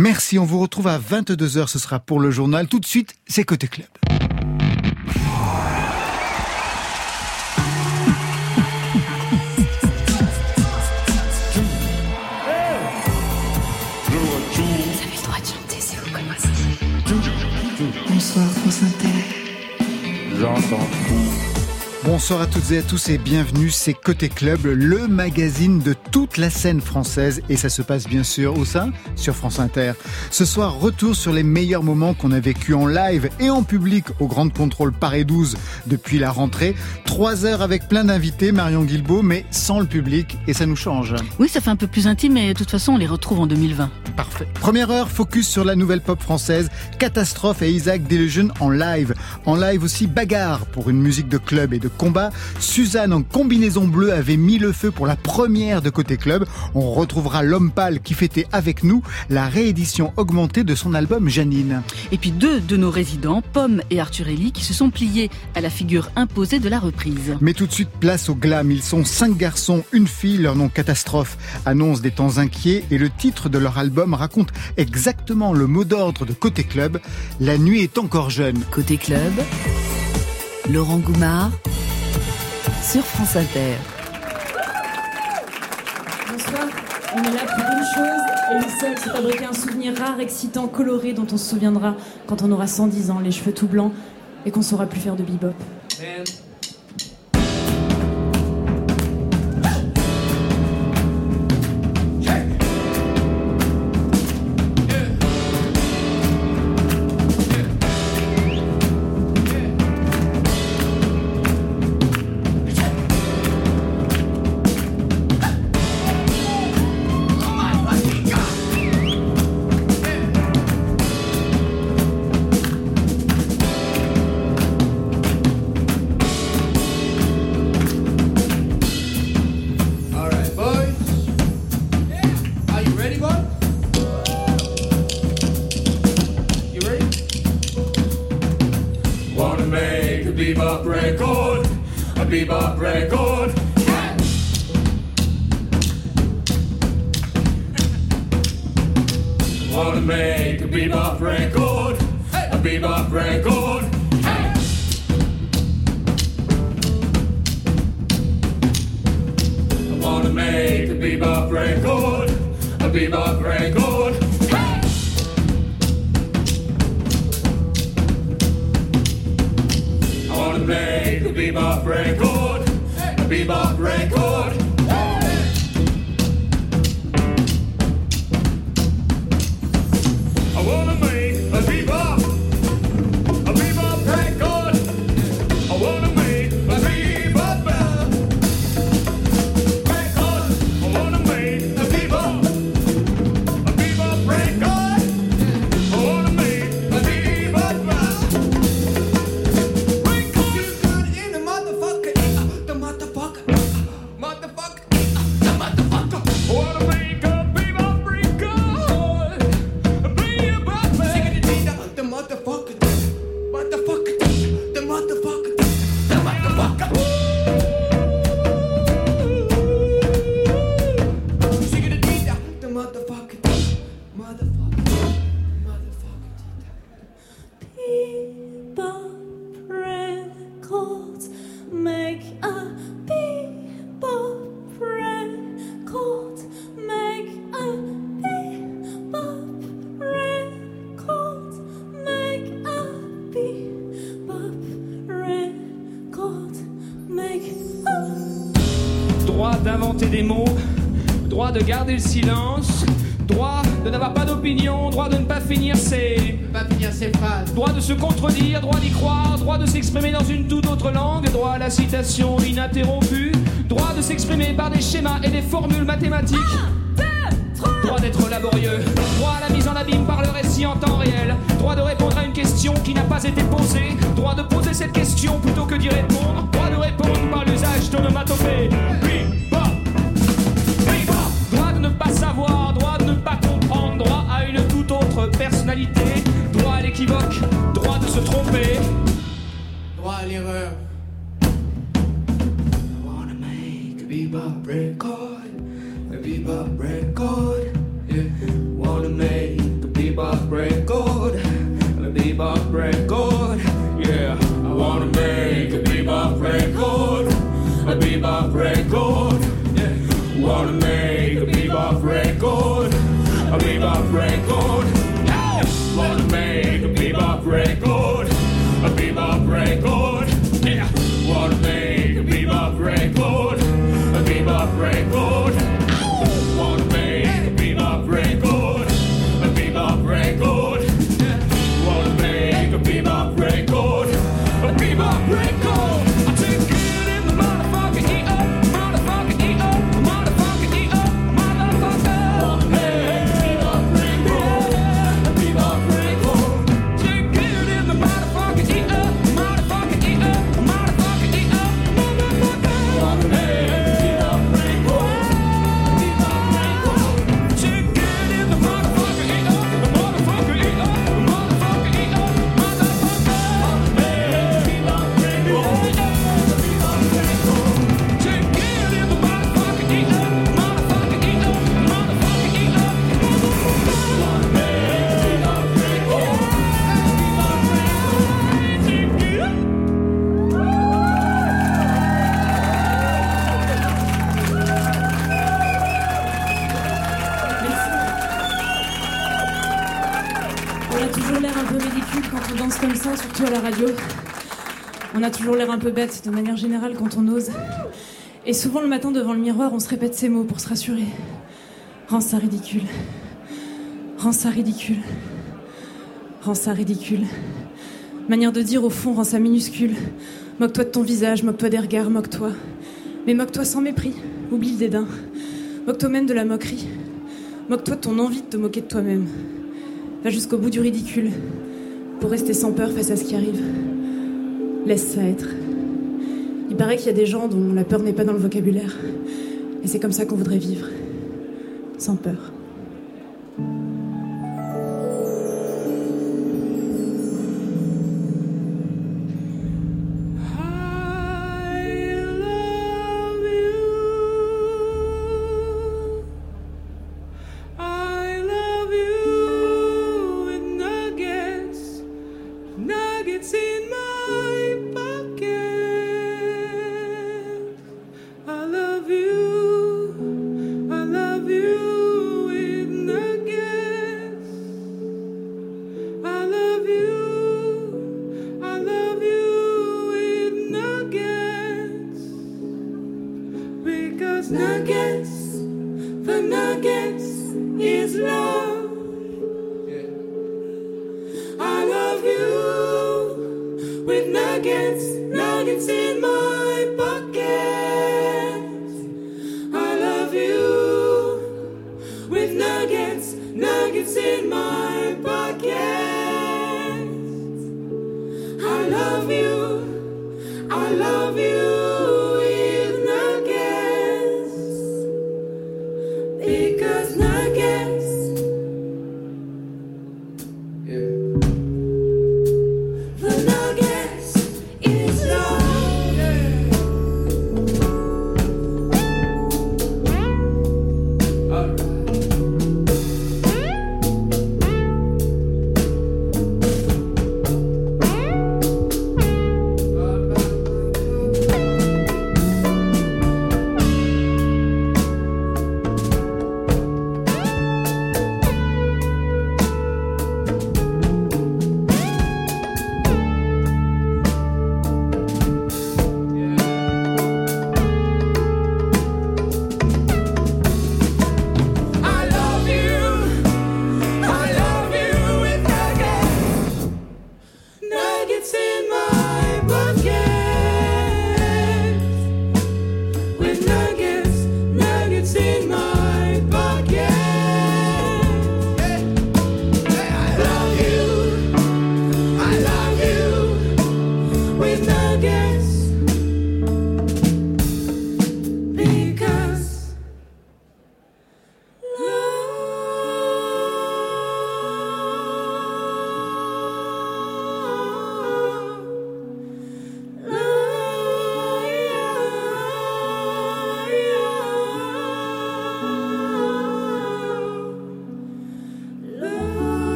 Merci, on vous retrouve à 22h, ce sera pour le journal. Tout de suite, c'est Côté Club. Bonsoir France Inter. J'entends tout. Bonsoir à toutes et à tous et bienvenue, c'est Côté Club, le magazine de toute la scène française et ça se passe bien sûr au sein sur France Inter. Ce soir, retour sur les meilleurs moments qu'on a vécu en live et en public au Grand Contrôle Paris 12 depuis la rentrée. Trois heures avec plein d'invités, Marion Guilbault, mais sans le public et ça nous change. Oui, ça fait un peu plus intime mais de toute façon on les retrouve en 2020. Parfait. Première heure, focus sur la nouvelle pop française, Catastrophe et Isaac Delusion en live. En live aussi Bagarre pour une musique de club et de combat. Suzanne en combinaison bleue avait mis le feu pour la première de Côté Club. On retrouvera l'homme pâle qui fêtait avec nous la réédition augmentée de son album Janine. Et puis deux de nos résidents, Pomme et Arthur Ellie, qui se sont pliés à la figure imposée de la reprise. Mais tout de suite, place au glam. Ils sont cinq garçons, une fille, leur nom catastrophe annonce des temps inquiets et le titre de leur album raconte exactement le mot d'ordre de Côté Club. La nuit est encore jeune. Côté Club, Laurent Goumard sur France Inter. Bonsoir, on est là pour une chose et une seule, c'est fabriquer un souvenir rare, excitant, coloré dont on se souviendra quand on aura 110 ans, les cheveux tout blancs et qu'on saura plus faire de bebop. Garder le silence, se tromper. Droit à l'erreur. I wanna make a bebop record, a bebop record. Yeah. Wanna make a bebop record, a bebop record. Yeah. I wanna make a bebop record, a bebop record. Yeah. Wanna make a bebop record, a bebop record. Hey! Wanna make a bebop record. A bebop record. Yeah, wanna make a bebop record. A bebop record. Wanna comme ça, surtout à la radio. On a toujours l'air un peu bête de manière générale quand on ose. Et souvent le matin devant le miroir, on se répète ces mots pour se rassurer. Rends ça ridicule. Rends ça ridicule. Rends ça ridicule. Manière de dire au fond, rends ça minuscule. Moque-toi de ton visage, moque-toi des regards, moque-toi. Mais moque-toi sans mépris. Oublie le dédain. Moque-toi même de la moquerie. Moque-toi de ton envie de te moquer de toi-même. Va jusqu'au bout du ridicule pour rester sans peur face à ce qui arrive. Laisse ça être. Il paraît qu'il y a des gens dont la peur n'est pas dans le vocabulaire. Et c'est comme ça qu'on voudrait vivre. Sans peur.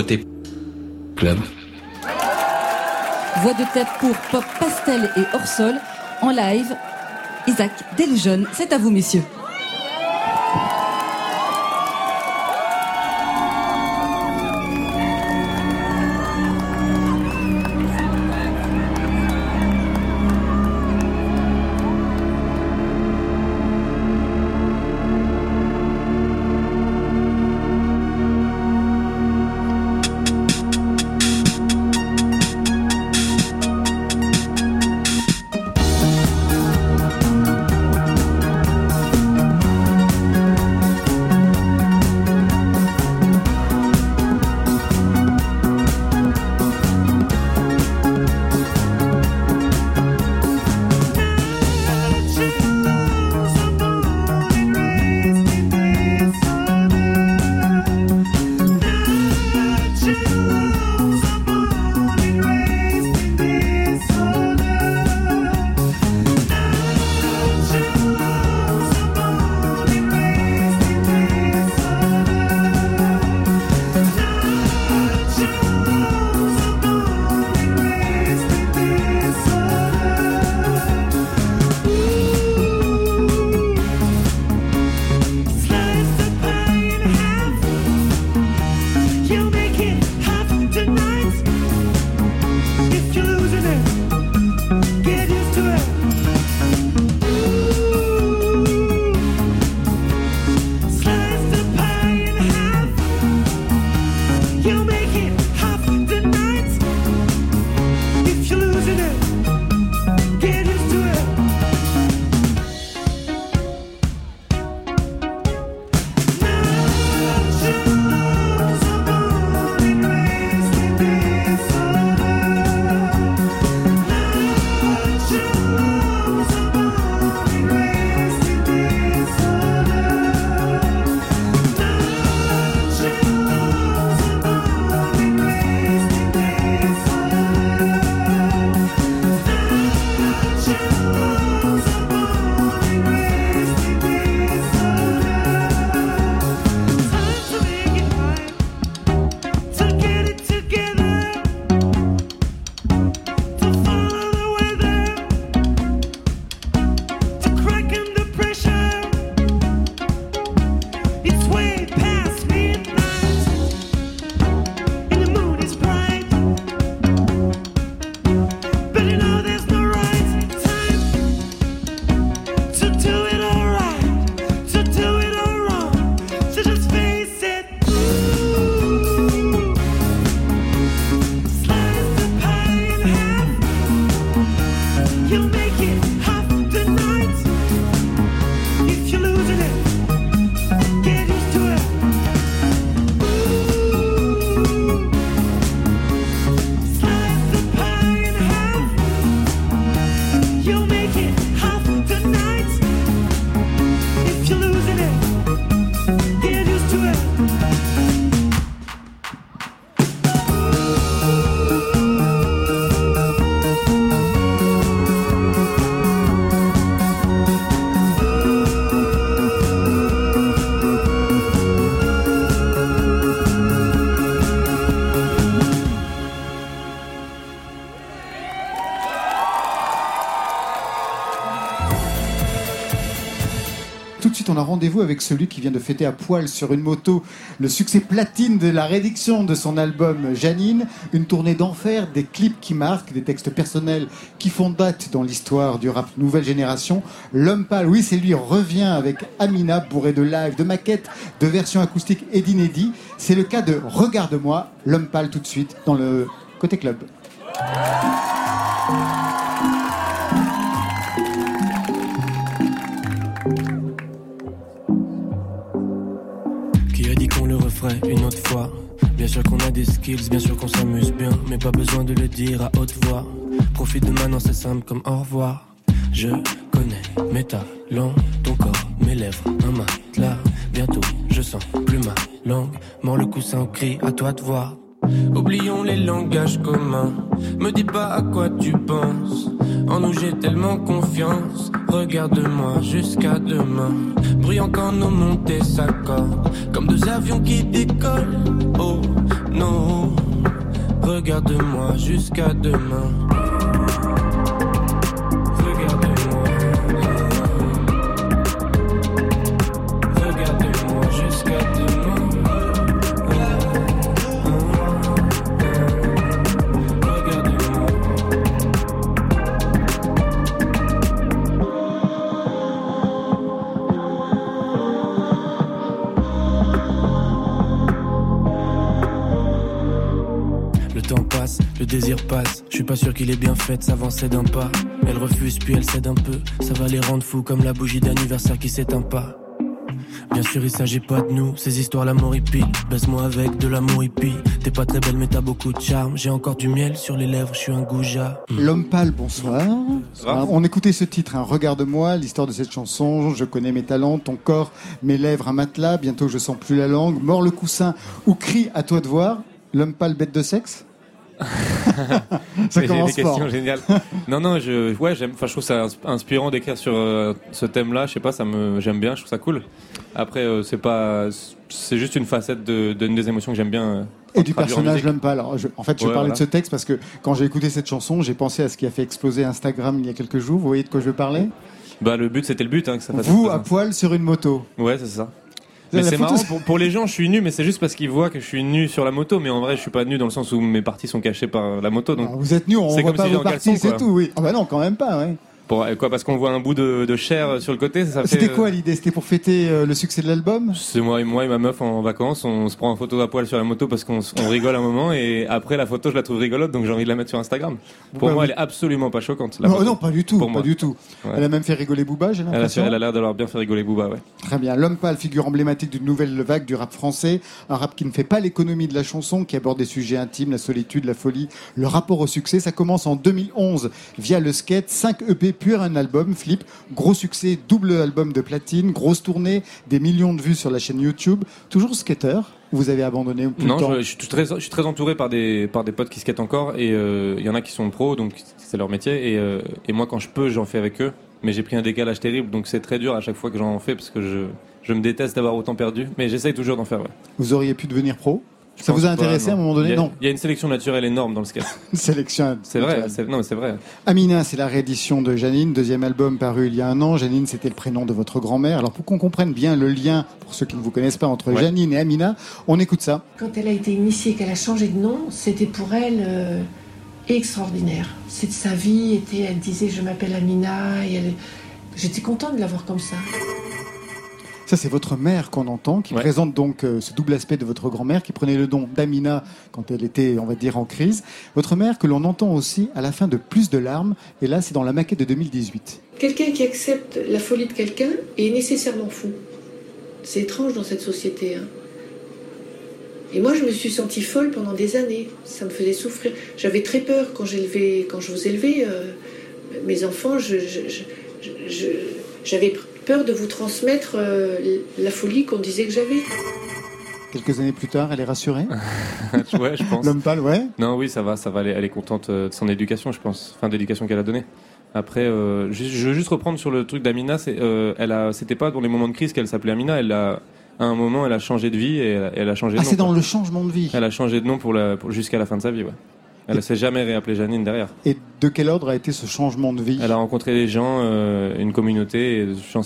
Côté club. Voix de tête pour Pop Pastel et Orsol en live. Isaac Delusion, c'est à vous messieurs. Rendez-vous avec celui qui vient de fêter à poil sur une moto le succès platine de la réédition de son album Janine, une tournée d'enfer, des clips qui marquent, des textes personnels qui font date dans l'histoire du rap nouvelle génération. L'homme pâle, oui, c'est lui, revient avec Amina, bourré de live, de maquettes, de versions acoustiques et d'inédits. C'est le cas de Regarde-moi, l'homme pâle tout de suite dans le côté club. Sûr qu'on a des skills, bien sûr qu'on s'amuse bien, mais pas besoin de le dire à haute voix. Profite de maintenant, c'est simple comme au revoir. Je connais mes talents, ton corps, mes lèvres, un matelas. Bientôt, je sens plus ma langue. Mort le coussin au cri, à toi de voir. Oublions les langages communs. Me dis pas à quoi tu penses. En nous j'ai tellement confiance. Regarde-moi jusqu'à demain. Bruyant quand nos montées s'accordent. Comme deux avions qui décollent. Non, regarde-moi jusqu'à demain. Pas sûr qu'il est bien fait de s'avancer d'un pas. Elle refuse puis elle cède un peu. Ça va les rendre fous comme la bougie d'anniversaire qui s'éteint pas. Bien sûr, il s'agit pas de nous, ces histoires l'amour hippie. Baisse-moi avec de l'amour hippie. T'es pas très belle, mais t'as beaucoup de charme. J'ai encore du miel sur les lèvres, je suis un goujat. L'homme pâle, bonsoir. On écoutait ce titre, hein, Regarde-moi, l'histoire de cette chanson, je connais mes talents, ton corps, mes lèvres, un matelas, bientôt je sens plus la langue, mort le coussin ou cri à toi de voir, l'homme pâle bête de sexe Ça C'est commence des fort. questions géniales. non, non, je, ouais, j'aime. Enfin, je trouve ça ins- inspirant d'écrire sur euh, ce thème-là. Je sais pas, ça me, j'aime bien. Je trouve ça cool. Après, euh, c'est pas, c'est juste une facette de, d'une des émotions que j'aime bien. euh, Et du personnage l'homme pâle. Alors, je- en fait, je Ouais, parlais voilà. de ce texte parce que quand j'ai écouté cette chanson, j'ai pensé à ce qui a fait exploser Instagram il y a quelques jours. Vous voyez de quoi je veux parler? Bah, le but, c'était le but, hein, que ça fasse. Vous à poil sur une moto. Ouais, c'est ça. Mais c'est marrant, pour, pour les gens, je suis nu, mais c'est juste parce qu'ils voient que je suis nu sur la moto. Mais en vrai, je suis pas nu dans le sens où mes parties sont cachées par la moto. Donc, Alors, vous êtes nu, on C'est voit comme pas si vos parties, c'est tout. Oui. Ah bah non, quand même pas. Ouais. Pour, quoi, parce qu'on voit un bout de, de chair sur le côté, ça fait. C'était euh, quoi l'idée? C'était pour fêter euh, le succès de l'album? C'est moi et moi et ma meuf en vacances, on se prend en photo à poil sur la moto parce qu'on rigole un moment et après la photo je la trouve rigolote donc j'ai envie de la mettre sur Instagram. Pour moi oui. elle est absolument pas choquante. non, pas du tout, Pour pas du tout. Ouais. Elle a même fait rigoler Booba, j'ai l'impression. elle a l'air d'avoir bien fait rigoler Booba, ouais. Très bien. L'homme pâle, figure emblématique d'une nouvelle vague du rap français. Un rap qui ne fait pas l'économie de la chanson, qui aborde des sujets intimes, la solitude, la folie, le rapport au succès. Ça commence en 2011 via le skate. 5 EP puis un album, Flip. Gros succès, double album de platine, grosse tournée, des millions de vues sur la chaîne YouTube. Toujours skater ou Vous avez abandonné ou plus Non, temps je, je suis très, je suis très entouré par des, par des potes qui skatent encore et euh, il y en a qui sont pros donc c'est leur métier et, euh, et moi quand je peux j'en fais avec eux mais j'ai pris un décalage terrible donc c'est très dur à chaque fois que j'en fais parce que je, je me déteste d'avoir autant perdu mais j'essaye toujours d'en faire. Ouais. Vous auriez pu devenir pro? Ça vous a pas, intéressé à un moment donné Il y a- Non. Il y a une sélection naturelle énorme dans le skate. Une sélection. C'est vrai, non c'est vrai. Amina, c'est la réédition de Janine, deuxième album paru il y a un an. Janine, c'était le prénom de votre grand-mère. Alors pour qu'on comprenne bien le lien, pour ceux qui ne vous connaissent pas, entre Ouais. Janine et Amina, on écoute ça. Quand elle a été initiée, qu'elle a changé de nom, c'était pour elle euh, extraordinaire. C'est sa vie était, elle disait je m'appelle Amina et elle, j'étais contente de la voir comme ça. Ça, c'est votre mère qu'on entend, qui Ouais. présente donc euh, ce double aspect de votre grand-mère, qui prenait le nom d'Amina quand elle était, on va dire, en crise. Votre mère que l'on entend aussi à la fin de Plus de larmes, et là, c'est dans la maquette de 2018. Quelqu'un qui accepte la folie de quelqu'un est nécessairement fou. C'est étrange dans cette société. hein. Et moi, je me suis sentie folle pendant des années. Ça me faisait souffrir. J'avais très peur quand j'élevais, quand je vous élevais euh, mes enfants. je- je- je- je- j'avais peur de vous transmettre euh, la folie qu'on disait que j'avais. Quelques années plus tard, elle est rassurée. ouais, je pense. L'homme pâle, ouais. Non, oui, ça va, ça va. Elle est, elle est contente euh, de son éducation, je pense. Enfin, de l'éducation qu'elle a donnée. Après, euh, je veux juste reprendre sur le truc d'Amina. C'est, euh, elle a, c'était pas dans les moments de crise qu'elle s'appelait Amina. Elle a, à un moment, elle a changé de vie et elle, a- elle a changé de Ah, nom. c'est dans quoi. le changement de vie. Elle a changé de nom pour la, pour- jusqu'à la fin de sa vie, ouais. Elle ne s'est jamais réappelée Janine derrière. Et de quel ordre a été ce changement de vie? Elle a rencontré des gens, euh, une communauté, et des gens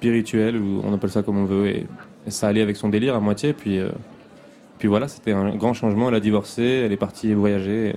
sp- spirituels, ou on appelle ça comme on veut, et, et ça allait avec son délire à moitié. Puis, euh, puis voilà, c'était un grand changement. Elle a divorcé, elle est partie voyager,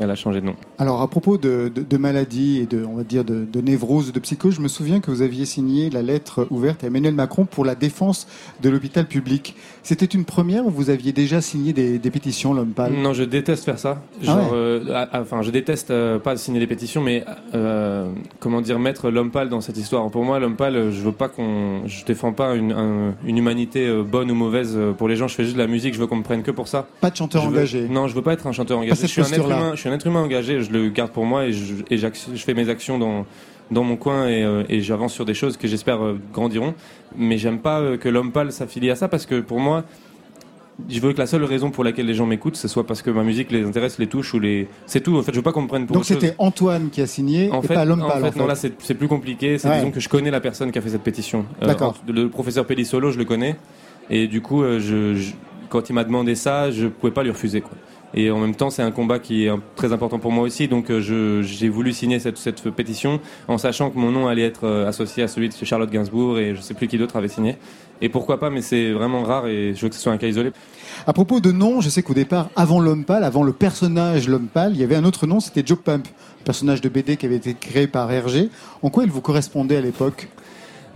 elle a changé de nom. Alors, à propos de, de, de maladies et de, on va dire, de, de névrose, de psychose, je me souviens que vous aviez signé la lettre ouverte à Emmanuel Macron pour la défense de l'hôpital public. C'était une première ou vous aviez déjà signé des, des pétitions, l'homme pâle? Non, je déteste faire ça. Ah ouais. euh, enfin, je déteste euh, pas signer des pétitions, mais euh, comment dire, mettre l'homme pâle dans cette histoire. Pour moi, l'homme pâle, je veux pas qu'on, je défends pas une, un- une humanité bonne ou mauvaise pour les gens. Je fais juste de la musique. Je veux qu'on me prenne que pour ça. Pas de chanteur veux- engagé. Non, je veux pas être un chanteur engagé. cette Je suis, un être posture-là. humain, je suis un être humain engagé. Je le garde pour moi et je, et j'ac- je fais mes actions dans dans mon coin et, euh, et j'avance sur des choses que j'espère euh, grandiront. Mais j'aime pas euh, que l'homme pâle s'affilie à ça parce que pour moi, je veux que la seule raison pour laquelle les gens m'écoutent, ce soit parce que ma musique les intéresse, les touche ou les. C'est tout. En fait, je veux pas qu'on me prenne pour Donc c'était Antoine qui a signé En et fait, pas l'homme en pâle. fait, en fait. non, là c'est plus compliqué. C'est Ouais. disons que je connais la personne qui a fait cette pétition. D'accord. le professeur Pellissolo, je le connais. Et du coup, je, je- quand il m'a demandé ça, je pouvais pas lui refuser. Quoi. Et en même temps, c'est un combat qui est très important pour moi aussi. Donc, euh, j'ai voulu signer cette, pétition en sachant que mon nom allait être euh, associé à celui de Charlotte Gainsbourg et je sais plus qui d'autre avait signé. Et pourquoi pas, mais c'est vraiment rare et je veux que ce soit un cas isolé. À propos de nom, je sais qu'au départ, avant l'homme pâle, avant le personnage l'homme pâle, il y avait un autre nom, c'était Joe Pump, personnage de BD qui avait été créé par Hergé. En quoi il vous correspondait à l'époque?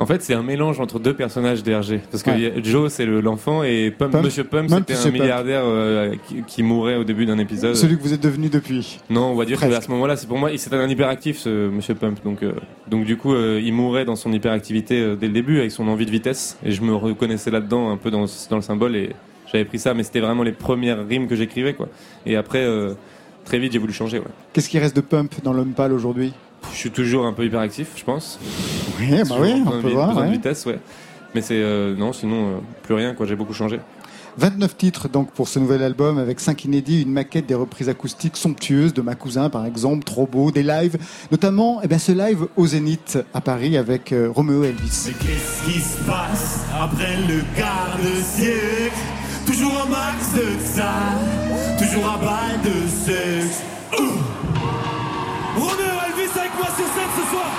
En fait, c'est un mélange entre deux personnages d'Hergé. Parce que Ouais. Joe, c'est le- l'enfant, et Pump, Pump. Monsieur c'était un milliardaire euh, qui, qui mourait au début d'un épisode. Celui que vous êtes devenu depuis. Non, on va dire Presque. qu'à ce moment-là, c'est pour moi, c'était un hyperactif, ce Monsieur Pump. Donc, euh, donc du coup, euh, il mourait dans son hyperactivité dès le début, avec son envie de vitesse. Et je me reconnaissais là-dedans, un peu dans, dans le symbole, et j'avais pris ça. Mais c'était vraiment les premières rimes que j'écrivais, quoi. Et après, très vite, j'ai voulu changer. Ouais. Qu'est-ce qui reste de Pump dans l'homme pâle aujourd'hui? Je suis toujours un peu hyperactif, je pense. Oui, bah oui, on de peut voir. besoin de vitesse, ouais. Mais c'est euh, non, sinon euh, plus rien, quoi. J'ai beaucoup changé. 29 titres donc pour ce nouvel album avec 5 inédits, une maquette des reprises acoustiques somptueuses de ma cousin par exemple, trop beau, des lives, notamment eh ben, ce live au Zénith à Paris avec euh, Roméo Elvis. Mais qu'est-ce qui se passe après le quart de siècle? Toujours un max de ça, toujours un bail de sexe. Ouh. Moi sur scène ce soir.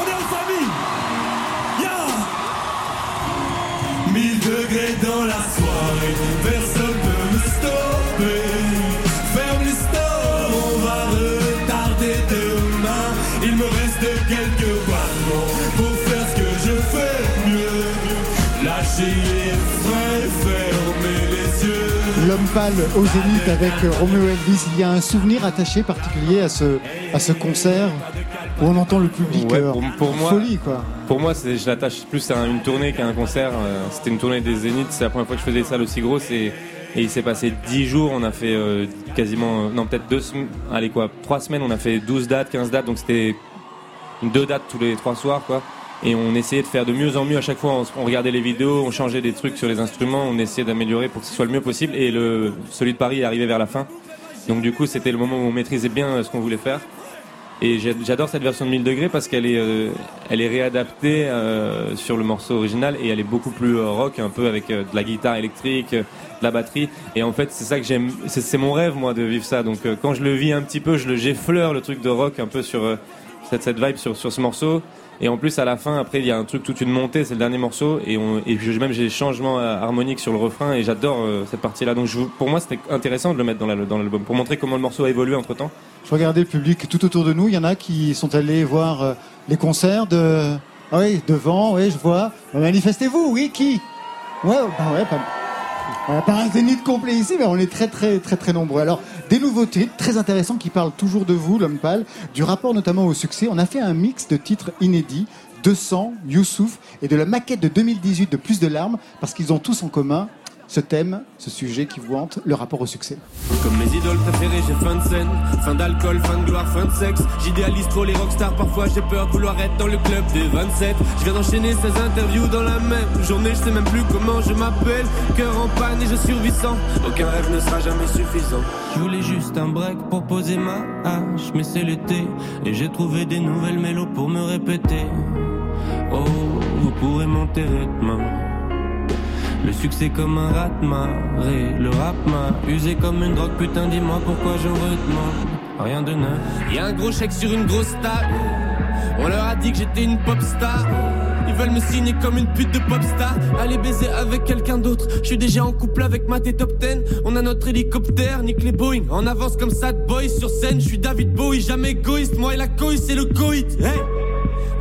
On est en famille. Yeah. 1000 degrés dans la soirée, personne peut au Zénith avec euh, Roméo Elvis, il y a un souvenir attaché particulier à ce, à ce concert où on entend le public Ouais, euh, pour, pour en moi, folie quoi. Pour moi, c'est, je l'attache plus à une tournée qu'à un concert. Euh, C'était une tournée des Zéniths. C'est la première fois que je faisais des salles aussi grosses et, et il s'est passé 10 jours. On a fait euh, quasiment, euh, non peut-être deux semaines, allez quoi, trois semaines. On a fait 12 dates, 15 dates. Donc c'était deux dates tous les trois soirs quoi. Et on essayait de faire de mieux en mieux à chaque fois. On, regardait les vidéos, on changeait des trucs sur les instruments, on essayait d'améliorer pour que ce soit le mieux possible. Et le, celui de Paris est arrivé vers la fin. Donc du coup, c'était le moment où on maîtrisait bien euh, ce qu'on voulait faire. Et j'adore cette version de 1000 degrés parce qu'elle est, euh, elle est réadaptée euh, sur le morceau original et elle est beaucoup plus euh, rock, un peu avec de la guitare électrique, de la batterie. Et en fait, c'est ça que j'aime. C'est mon rêve, moi, de vivre ça. Donc, quand je le vis un petit peu, je le j'effleure le truc de rock un peu sur cette, vibe sur ce morceau. Et en plus, à la fin, après, il y a un truc, toute une montée, c'est le dernier morceau. Et, on, même, j'ai des changements euh, harmoniques sur le refrain et j'adore euh, cette partie-là. Donc, pour moi, c'était intéressant de le mettre dans la- dans l'album pour montrer comment le morceau a évolué entre temps. Je regardais le public tout autour de nous, il y en a qui sont allés voir euh, les concerts de... Ah oui, devant, oui, je vois. Manifestez-vous, oui, qui? Ouais, bah ouais, pas... On pas un zénith complet ici, mais on est très très très très nombreux. Alors, des nouveaux titres très intéressants qui parlent toujours de vous, l'homme pâle, du rapport notamment au succès. On a fait un mix de titres inédits, 200, Youssouf, et de la maquette de 2018 de Plus de larmes, parce qu'ils ont tous en commun ce thème, ce sujet qui vous hante, le rapport au succès. Comme mes idoles préférées, j'ai fin de scène, fin d'alcool, fin de gloire, fin de sexe. J'idéalise trop les rockstars, parfois j'ai peur de vouloir être dans le club des 27. Je viens d'enchaîner 16 interviews dans la même journée, je sais même plus comment je m'appelle. Cœur en panne et je survissant, aucun rêve ne sera jamais suffisant. Je voulais juste un break pour poser ma hache, mais c'est l'été et j'ai trouvé des nouvelles mélos pour me répéter. Oh, vous pourrez m'enterrer demain. Le succès comme un rat-marée, le rap m'a usé comme une drogue, putain dis-moi pourquoi je redemande rien de neuf. Y a un gros chèque sur une grosse table, on leur a dit que j'étais une pop star. Ils veulent me signer comme une pute de pop star, aller baiser avec quelqu'un d'autre. Je suis déjà en couple avec ma top 10, on a notre hélicoptère, nique les Boeing. En avance comme sad boy sur scène, je suis David Bowie, jamais égoïste, moi et la coït c'est le coït. Hey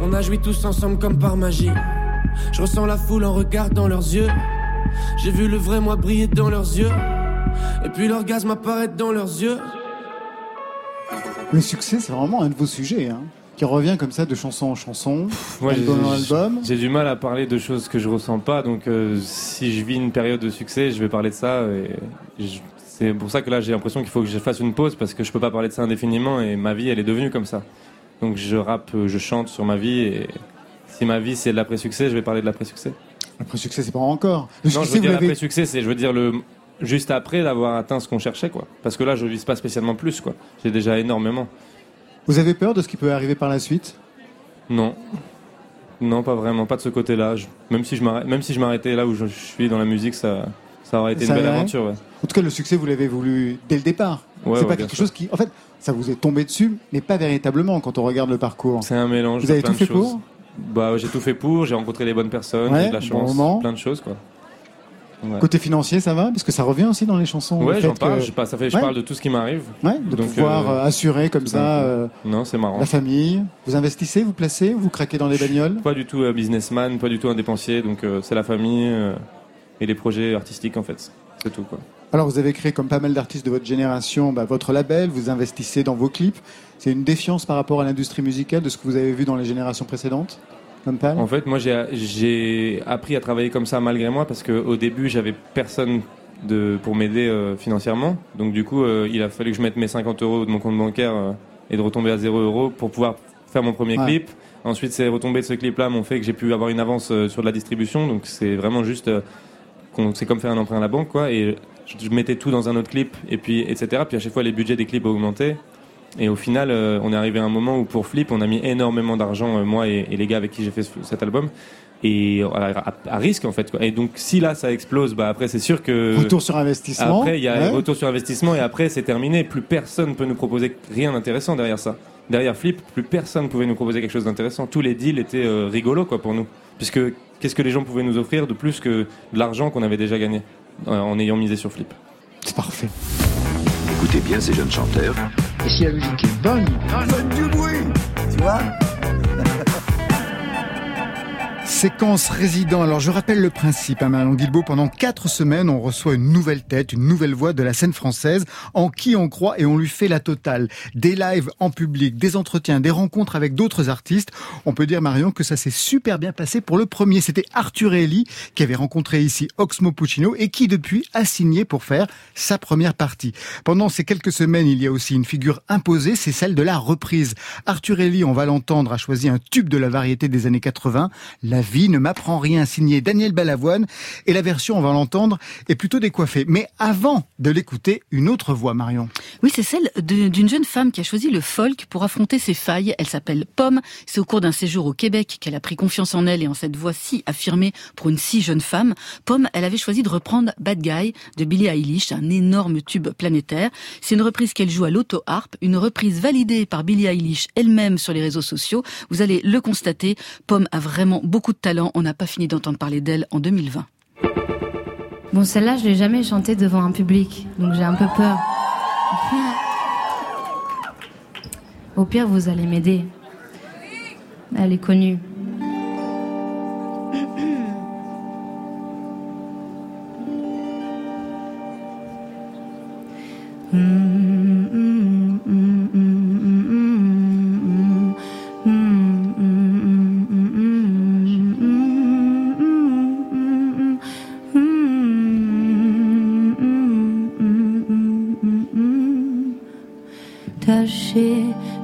on a joui tous ensemble comme par magie. Je ressens la foule en regardant leurs yeux. J'ai vu le vrai moi briller dans leurs yeux. Et puis l'orgasme apparaître dans leurs yeux. Le succès, c'est vraiment un de vos sujets, hein, qui revient comme ça de chanson en chanson, Moi, j'ai- album en album. J'ai du mal à parler de choses que je ressens pas, donc euh, si je vis une période de succès, je vais parler de ça. C'est pour ça que là, j'ai l'impression qu'il faut que je fasse une pause parce que je peux pas parler de ça indéfiniment et ma vie, elle est devenue comme ça. Donc je rappe, je chante sur ma vie et si ma vie c'est de l'après-succès, je vais parler de l'après-succès. L'après-succès, c'est pas encore. Le Non, je succès, veux dire l'avez- l'après-succès, c'est je veux dire le juste après d'avoir atteint ce qu'on cherchait, quoi. Parce que là, je vise pas spécialement plus, quoi. J'ai déjà énormément. Vous avez peur de ce qui peut arriver par la suite? Non. Non, pas vraiment, pas de ce côté-là. Je- Même si je m'arrête- même si je m'arrêtais là où je, suis dans la musique, ça, Ça aurait été Ça une belle aventure, ouais. En tout cas, le succès, vous l'avez voulu dès le départ. Ouais, c'est ouais, pas quelque sûr. chose qui. En fait, ça vous est tombé dessus, mais pas véritablement quand on regarde le parcours. C'est un mélange. Vous de avez plein tout fait de choses. pour Bah, j'ai tout fait pour. J'ai rencontré les bonnes personnes. Ouais, j'ai eu de la chance. plein de choses, quoi. Ouais. Côté financier, ça va? Parce que ça revient aussi dans les chansons. Ouais, j'en parle. que- Je, ça fait, je Ouais. parle de tout ce qui m'arrive. Ouais, de Donc, pouvoir euh, euh, assurer comme ça euh, Non, c'est marrant. la famille. Vous investissez, vous placez, vous craquez dans les bagnoles? Pas du tout euh, businessman, pas du tout un dépensier. Donc, euh, c'est la famille et les projets artistiques, en fait. C'est tout, quoi. Alors, vous avez créé, comme pas mal d'artistes de votre génération, bah, votre label, vous investissez dans vos clips. C'est une défiance par rapport à l'industrie musicale de ce que vous avez vu dans les générations précédentes En fait, moi, j'ai- appris à travailler comme ça malgré moi parce qu'au début, j'avais personne de, pour m'aider euh, financièrement. Donc, du coup, euh, il a fallu que je mette mes 50 euros de mon compte bancaire euh, et de retomber à 0 euros pour pouvoir faire mon premier Ouais. clip. Ensuite, ces retombées de ce clip-là m'ont fait que j'ai pu avoir une avance sur de la distribution. Donc, c'est vraiment juste. c'est comme faire un emprunt à la banque, quoi. Et je, mettais tout dans un autre clip, et puis, etc. Puis à chaque fois, les budgets des clips augmentaient. Et au final, euh, on est arrivé à un moment où pour Flip, on a mis énormément d'argent, euh, moi et, et les gars avec qui j'ai fait ce- cet album. Et à, à- à risque, en fait. Quoi. Et donc, si là, ça explose, bah, après, c'est sûr que. Retour sur investissement. Après, il y a Ouais. retour sur investissement et après, c'est terminé. Plus personne peut nous proposer rien d'intéressant derrière ça. Derrière Flip, plus personne pouvait nous proposer quelque chose d'intéressant. Tous les deals étaient euh, rigolos quoi, pour nous. Puisque qu'est-ce que les gens pouvaient nous offrir de plus que de l'argent qu'on avait déjà gagné? En ayant misé sur Flip C'est parfait. Écoutez bien ces jeunes chanteurs. Et si la musique est bonne, donne du bruit, tu vois Séquence résident. Alors je rappelle le principe, hein, Marion Guilbault. Pendant quatre semaines, on reçoit une nouvelle tête, une nouvelle voix de la scène française, en qui on croit et on lui fait la totale. Des lives en public, des entretiens, des rencontres avec d'autres artistes. On peut dire, Marion, que ça s'est super bien passé pour le premier. C'était Arthur Eli qui avait rencontré ici Oxmo Puccino et qui depuis a signé pour faire sa première partie. Pendant ces quelques semaines, il y a aussi une figure imposée, c'est celle de la reprise. Arthur Eli, on va l'entendre, a choisi un tube de la variété des années 80, La vie ne m'apprend rien, signé Daniel Balavoine. Et la version, on va l'entendre, est plutôt décoiffée. Mais avant de l'écouter, une autre voix, Marion. Oui, c'est celle d'une jeune femme qui a choisi le folk pour affronter ses failles. Elle s'appelle Pomme. C'est au cours d'un séjour au Québec qu'elle a pris confiance en elle et en cette voix si affirmée pour une si jeune femme. Pomme, elle avait choisi de reprendre Bad Guy de Billie Eilish, un énorme tube planétaire. C'est une reprise qu'elle joue à l'auto-harpe, une reprise validée par Billie Eilish elle-même sur les réseaux sociaux. Vous allez le constater, Pomme a vraiment beaucoup de talent. On n'a pas fini d'entendre parler d'elle en 2020. Bon, celle-là, je l'ai jamais chantée devant un public, donc j'ai un peu peur. Au pire, vous allez m'aider. Elle est connue. Taché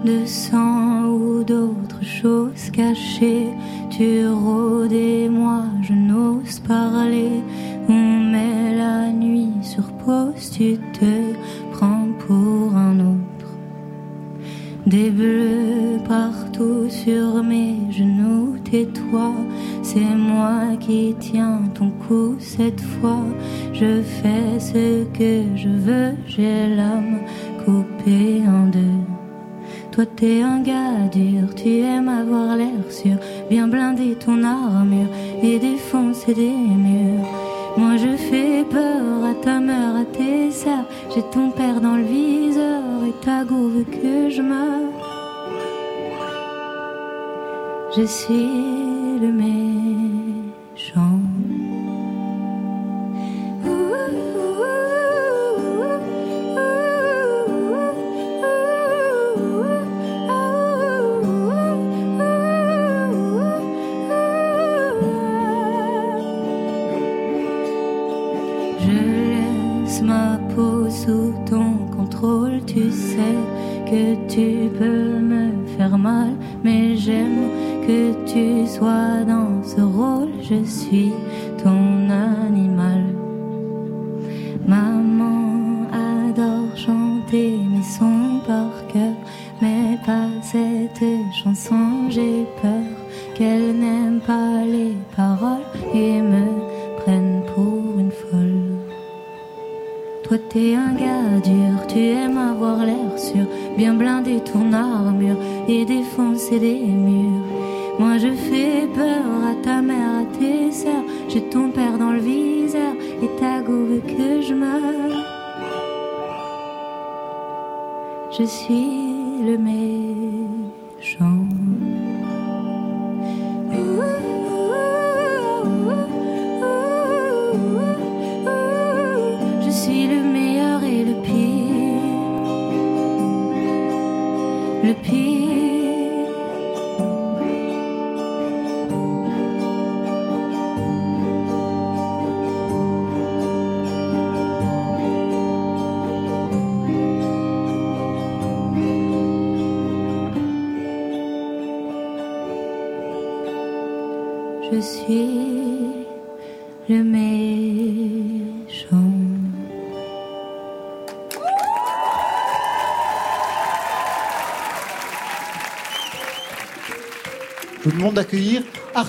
de sang ou d'autres choses cachées, tu rôdes et moi je n'ose parler. On met la nuit sur pause, tu te prends pour un autre. Des bleus partout sur mes genoux, tais-toi, c'est moi qui tiens ton cou cette fois. Je fais ce que je veux, j'ai l'âme coupée en deux. Toi t'es un gars dur, tu aimes avoir l'air sûr, bien blinder ton armure et défoncer des murs. Moi je fais peur à ta mère, à tes sœurs, j'ai ton père dans le viseur et ta veut que je meure. Je suis le méchant. Que tu peux me faire mal, mais j'aime que tu sois dans ce rôle, je suis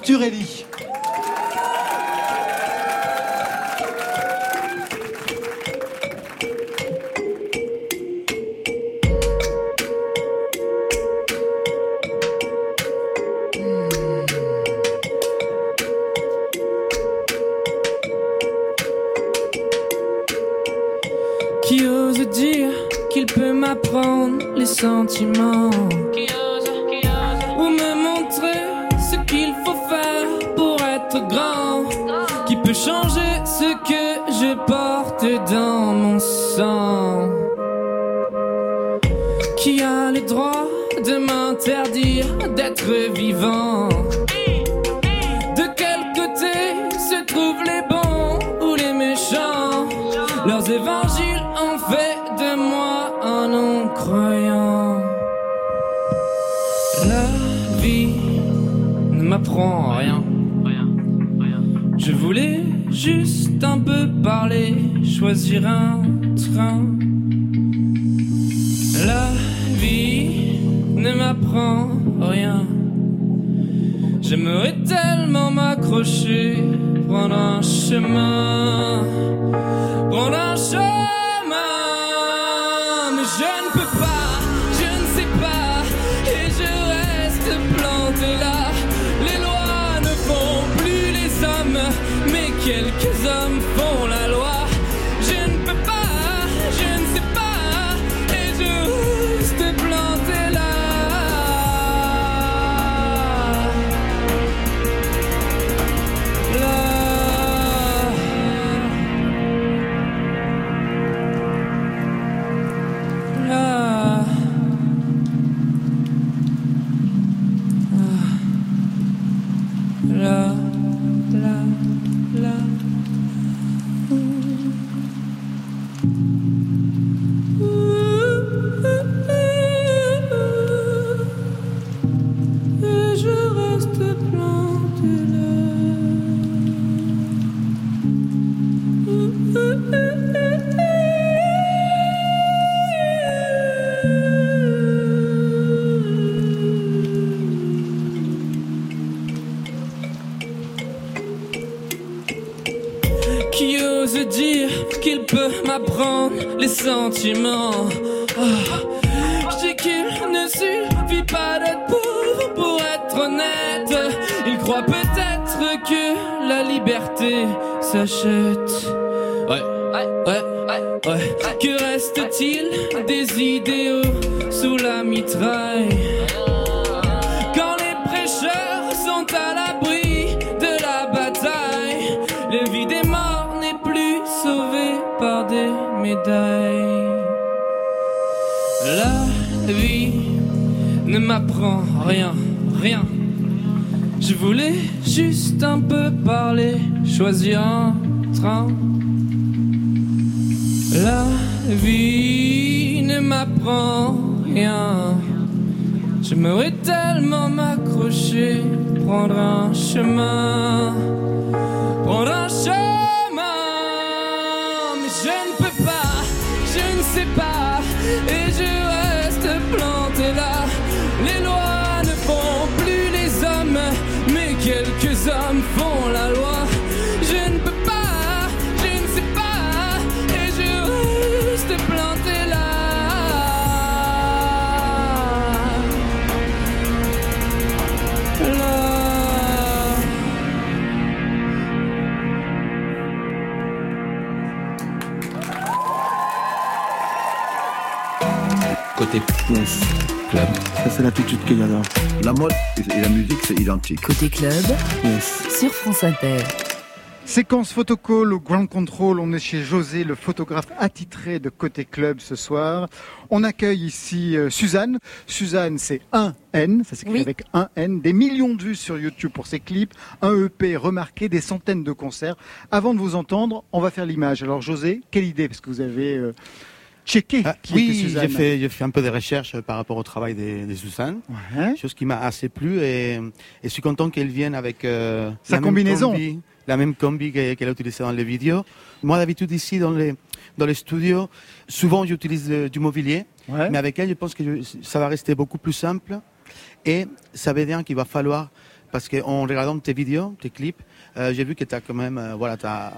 Turelli. apprendre les sentiments. Oh. Je dis qu'il ne suffit pas d'être pauvre pour être honnête. Il croit peut-être que la liberté s'achète. Ouais, ouais, ouais, ouais. Que reste-t-il des idéaux sous la mitraille? m'apprend rien, rien. Je voulais juste un peu parler, choisir un train. La vie ne m'apprend rien. Je J'aimerais tellement m'accrocher, prendre un chemin. Côté club. Ça, c'est l'attitude qu'il y a là. La mode et la musique, c'est identique. Côté club, Yes. sur France Inter. Séquence photocall au Ground Control. On est chez José, le photographe attitré de Côté Club ce soir. On accueille ici euh, Suzanne. Suzanne, c'est un N, ça s'écrit Oui. avec un N. Des millions de vues sur YouTube pour ses clips. Un EP remarqué, des centaines de concerts. Avant de vous entendre, on va faire l'image. Alors José, quelle idée? Parce que vous avez euh, qui était Ah, Oui, Suzanne. j'ai fait, j'ai fait un peu de recherche par rapport au travail de, de Suzanne, chose qui m'a assez plu et, et je suis content qu'elle vienne avec euh, Sa la même combinaison. combi- la même combi que- qu'elle a utilisée dans les vidéos. Moi, d'habitude ici dans les dans les studios, souvent j'utilise du mobilier, Ouais. mais avec elle, je pense que je- ça va rester beaucoup plus simple et ça veut dire qu'il va falloir parce qu'en regardant tes vidéos, tes clips, euh, j'ai vu que tu as quand même euh, voilà, t'as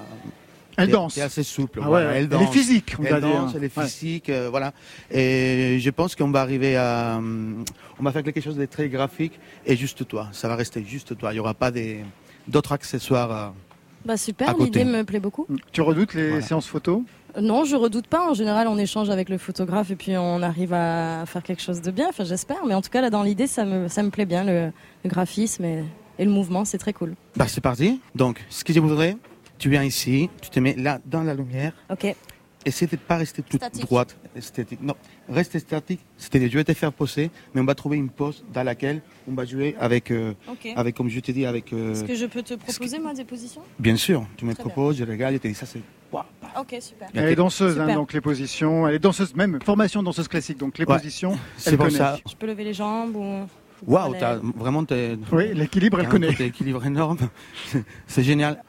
Elle danse. t'es assez souple. Ah voilà, ouais, elle, elle est danse. physique, on elle va dire. danse, elle est Ouais. physique, euh, voilà. Et je pense qu'on va arriver à, hum, on va faire quelque chose de très graphique et juste toi. Ça va rester juste toi. Il y aura pas des d'autres accessoires. euh, Bah super, l'idée me plaît beaucoup. Tu redoutes les Voilà. séances photos Euh, Non, je redoute pas. En général, on échange avec le photographe et puis on arrive à faire quelque chose de bien. Enfin, j'espère. Mais en tout cas, là, dans l'idée, ça me, ça me plaît bien, le, le graphisme et, et le mouvement. C'est très cool. Bah c'est parti. Donc, ce que je voudrais, tu viens ici, tu te mets là dans la lumière. Ok. Essaye de pas rester toute Statique. droite, esthétique. Non, reste statique. C'est-à-dire, je vais te faire poser, mais on va trouver une pose dans laquelle on va jouer avec, euh, Ok. avec comme je te dis, avec. euh, Est-ce que je peux te proposer, moi, des positions? Bien sûr, tu me Très bien. proposes, je regarde, je te dis ça c'est. Ok, super. Elle est danseuse, hein, donc les positions. Elle est danseuse, même formation danseuse classique, donc les Ouais. positions. C'est elle pour connaît. ça. Je peux lever les jambes ou... Waouh, t'as vraiment t'es- Oui, l'équilibre, elle t'as un connaît. côté équilibre énorme. c'est génial.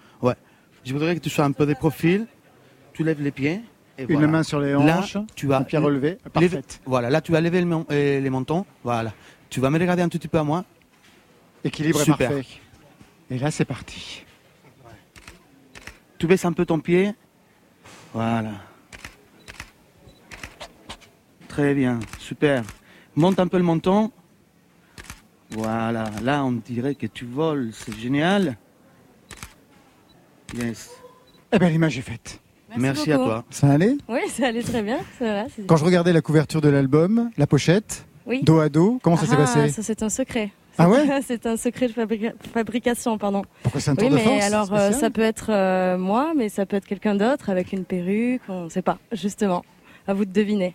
Je voudrais que tu sois un peu de profil. Tu lèves les pieds. Et Une voilà. main sur les Là, hanches, tu vas un pied relevé. Parfaite. Voilà, là tu vas lever le mon- euh, les mentons. Voilà. Tu vas me regarder un tout petit peu à moi. Équilibre Super. parfait. Et là, c'est parti. Tu baisses un peu ton pied. Voilà. Très bien, super. Monte un peu le menton. Voilà, là on dirait que tu voles, c'est génial. Yes. Eh bien, l'image est faite. Merci, à toi. Ça allait? Oui, ça allait très bien. Quand je regardais la couverture de l'album, la pochette, Oui. dos à dos, comment ça s'est Ah, passé? Ça, c'est un secret. Ah ouais? C'est un secret de fabrica- fabrication, pardon. Pourquoi c'est un tour Oui, de mais force? alors euh, ça peut être euh, moi, mais ça peut être quelqu'un d'autre avec une perruque, on ne sait pas, justement. À vous de deviner.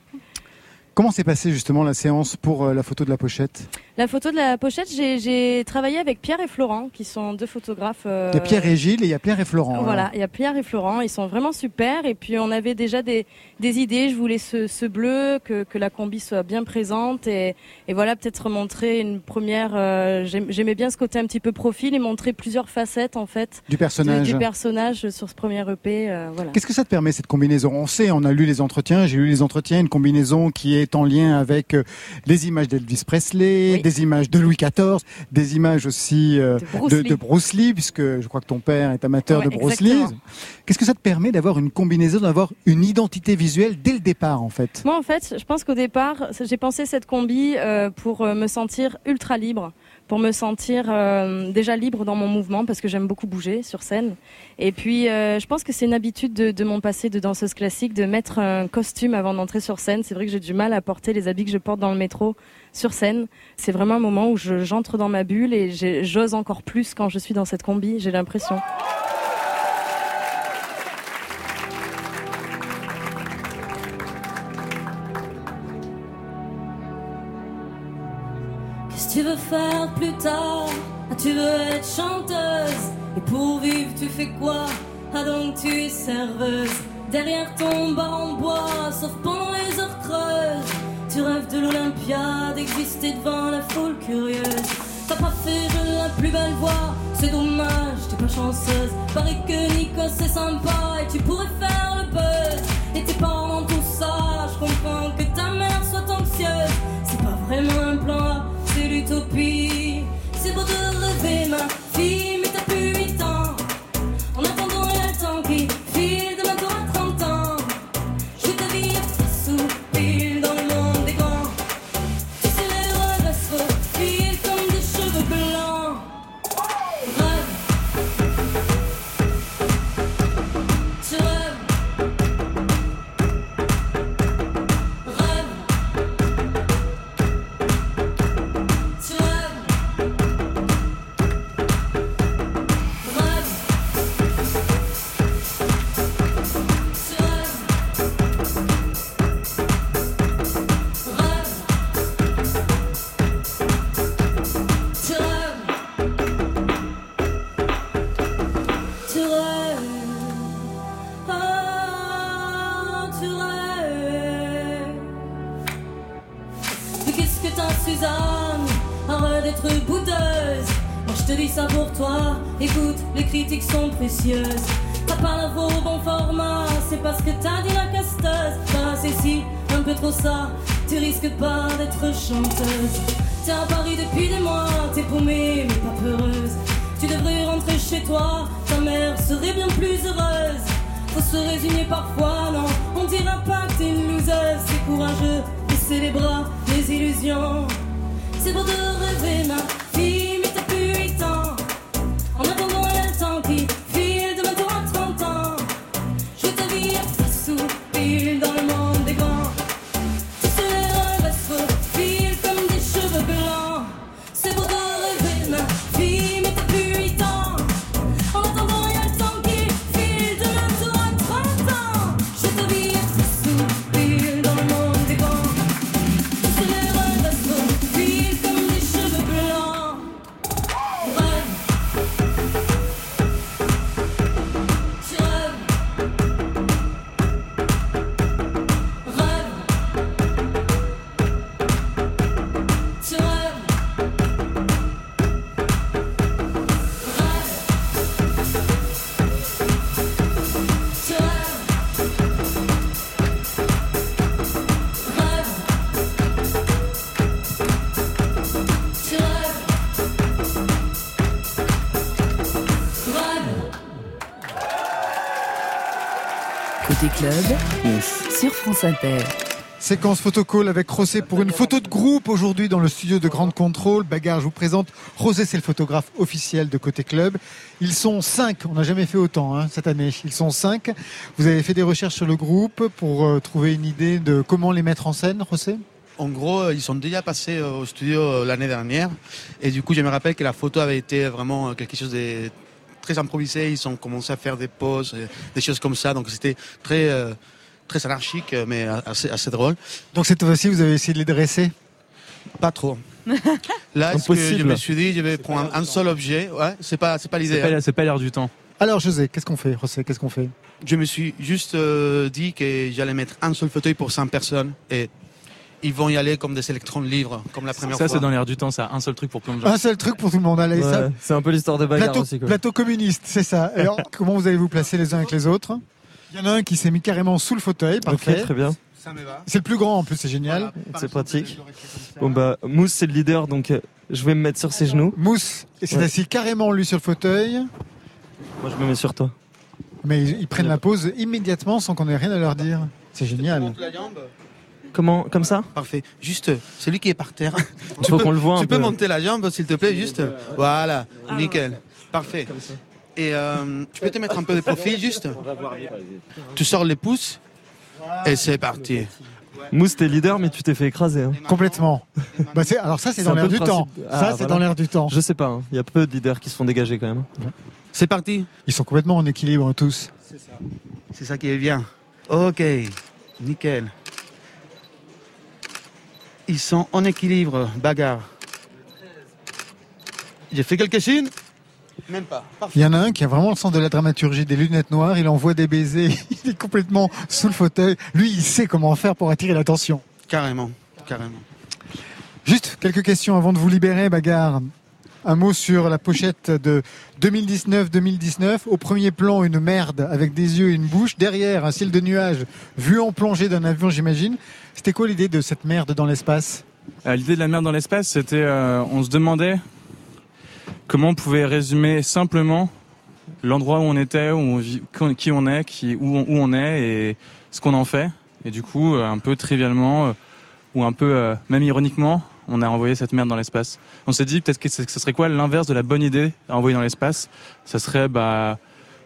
Comment s'est passée justement la séance pour euh, la photo de la pochette? La photo de la pochette, j'ai- travaillé avec Pierre et Florent, qui sont deux photographes. euh, Il y a Pierre et Gilles et il y a Pierre et Florent. Voilà, il y a Pierre et Florent, ils sont vraiment super. Et puis on avait déjà des, des idées. Je voulais ce, ce bleu, que, que la combi soit bien présente. Et, et voilà, peut-être montrer une première. euh, j'aim- J'aimais bien ce côté un petit peu profil et montrer plusieurs facettes en fait Du personnage. Du, du personnage sur ce premier EP. euh, voilà. Qu'est-ce que ça te permet cette combinaison? On sait, on a lu les entretiens, j'ai lu les entretiens, une combinaison qui est en lien avec euh, les images d'Elvis Presley, des images de Louis XIV, des images aussi euh, Bruce de, Bruce Lee, puisque je crois que ton père est amateur Ouais, de Bruce exactement. Lee. Qu'est-ce que ça te permet d'avoir une combinaison, d'avoir une identité visuelle dès le départ en fait? Moi, en fait, je pense qu'au départ, j'ai pensé cette combi euh, pour euh, me sentir ultra libre, pour me sentir euh, déjà libre dans mon mouvement, parce que j'aime beaucoup bouger sur scène. Et puis, euh, je pense que c'est une habitude de, de mon passé de danseuse classique de mettre un costume avant d'entrer sur scène. C'est vrai que j'ai du mal à porter les habits que je porte dans le métro sur scène. C'est vraiment un moment où je- j'entre dans ma bulle et j'ose encore plus quand je suis dans cette combi, j'ai l'impression. Qu'est-ce que tu veux faire plus tard? Ah, tu veux être chanteuse. Et pour vivre, tu fais quoi? Ah, donc tu es serveuse. Derrière ton bar en bois, sauf pendant les heures creuses Tu rêves de l'Olympia, d'exister devant la foule curieuse. T'as pas fait de la plus belle voix, c'est dommage, t'es pas chanceuse. Paraît que Nico c'est sympa et tu pourrais faire le buzz. Et tes parents tout ça, je comprends que ta mère soit anxieuse. C'est pas vraiment un plan c'est l'utopie. C'est beau de rêver ma fille, T'as pas l'info au bon format, c'est parce que t'as dit la casteuse. T'as c'est si, un peu trop ça, tu risques pas d'être chanteuse. T'es à Paris depuis des mois, t'es paumée mais pas peureuse. Tu devrais rentrer chez toi, ta mère serait bien plus heureuse. Faut se résigner parfois, non, on dira pas que t'es une loseuse. C'est courageux, baisser les bras, les illusions. C'est beau de rêver, ma Club, sur France Inter. Séquence photocall avec Rosé pour une photo de groupe aujourd'hui dans le studio de Grande Contrôle. Bagarre, je vous présente. Rosé, c'est le photographe officiel de Côté Club. Ils sont cinq. On n'a jamais fait autant hein, cette année. Ils sont cinq. Vous avez fait des recherches sur le groupe pour euh, trouver une idée de comment les mettre en scène, Rosé? En gros, euh, ils sont déjà passés euh, au studio l'année dernière. Et du coup, je me rappelle que la photo avait été vraiment quelque chose de très improvisé. Ils ont commencé à faire des pauses, euh, des choses comme ça. Donc c'était très, euh, très anarchique, euh, mais assez, assez drôle. Donc cette fois-ci, vous avez essayé de les dresser? Pas trop. Là, ce que je me suis dit, je vais prendre un, un seul objet. Ouais, c'est pas, c'est pas l'idée. C'est pas, hein. c'est pas l'air du temps. Alors, José, qu'est-ce qu'on fait? Rosé, qu'est-ce qu'on fait? Je me suis juste euh, dit que j'allais mettre un seul fauteuil pour 100 personnes et ils vont y aller comme des électrons libres, comme la première Ça, fois. c'est dans l'air du temps, ça. Un seul truc pour plein de gens. Un seul truc pour tout le monde. Allez, ça- c'est un peu l'histoire de bagarre plateau, aussi. Quoi. plateau communiste, c'est ça. Alors, comment vous allez vous placer les uns avec les autres? Il y en a un qui s'est mis carrément sous le fauteuil, parfait. Ok, très bien. C'est le plus grand en plus, c'est génial. C'est pratique. Bon bah, Mousse c'est le leader, donc euh, je vais me mettre sur ses genoux. Mousse, et c'est Ouais. assis carrément lui sur le fauteuil. Moi je me mets sur toi. Mais ils, ils prennent la pause immédiatement sans qu'on ait rien à leur dire. C'est génial. Comment, comme ça Parfait. Juste celui qui est par terre. Il faut qu'on le voit un Tu peux peu. monter la jambe, s'il te plaît, juste. Voilà, nickel. Parfait. Et euh, tu peux te mettre un peu de profil, juste. Tu sors les pouces et c'est parti. Mousse t'es leader, mais tu t'es fait écraser. hein. Complètement. Bah, c'est- alors ça, c'est dans un l'air peu du le temps. principe. Ça, Ah, c'est voilà. dans l'air du temps. Je sais pas, hein. il y a peu de leaders qui se font dégager quand même. C'est parti. Ils sont complètement en équilibre tous. C'est ça qui est bien. Ok, nickel. Ils sont en équilibre, bagarre. J'ai fait quelques-unes Même pas. Il y en a un qui a vraiment le sens de la dramaturgie, des lunettes noires, il envoie des baisers, il est complètement sous le fauteuil. Lui, il sait comment faire pour attirer l'attention. Carrément, carrément. Juste quelques questions avant de vous libérer, bagarre. Un mot sur la pochette de 2019-2019. Au premier plan, une merde avec des yeux et une bouche. Derrière, un ciel de nuages vu en plongée d'un avion, j'imagine. C'était quoi l'idée de cette merde dans l'espace? Euh, L'idée de la merde dans l'espace, c'était, euh, on se demandait comment on pouvait résumer simplement l'endroit où on était, où on vit- qui on est, où, on, est et ce qu'on en fait. Et du coup, euh, un peu trivialement, euh, ou un peu même ironiquement, on a envoyé cette merde dans l'espace. On s'est dit peut-être que ce serait quoi l'inverse de la bonne idée à envoyer dans l'espace? Ça serait bah,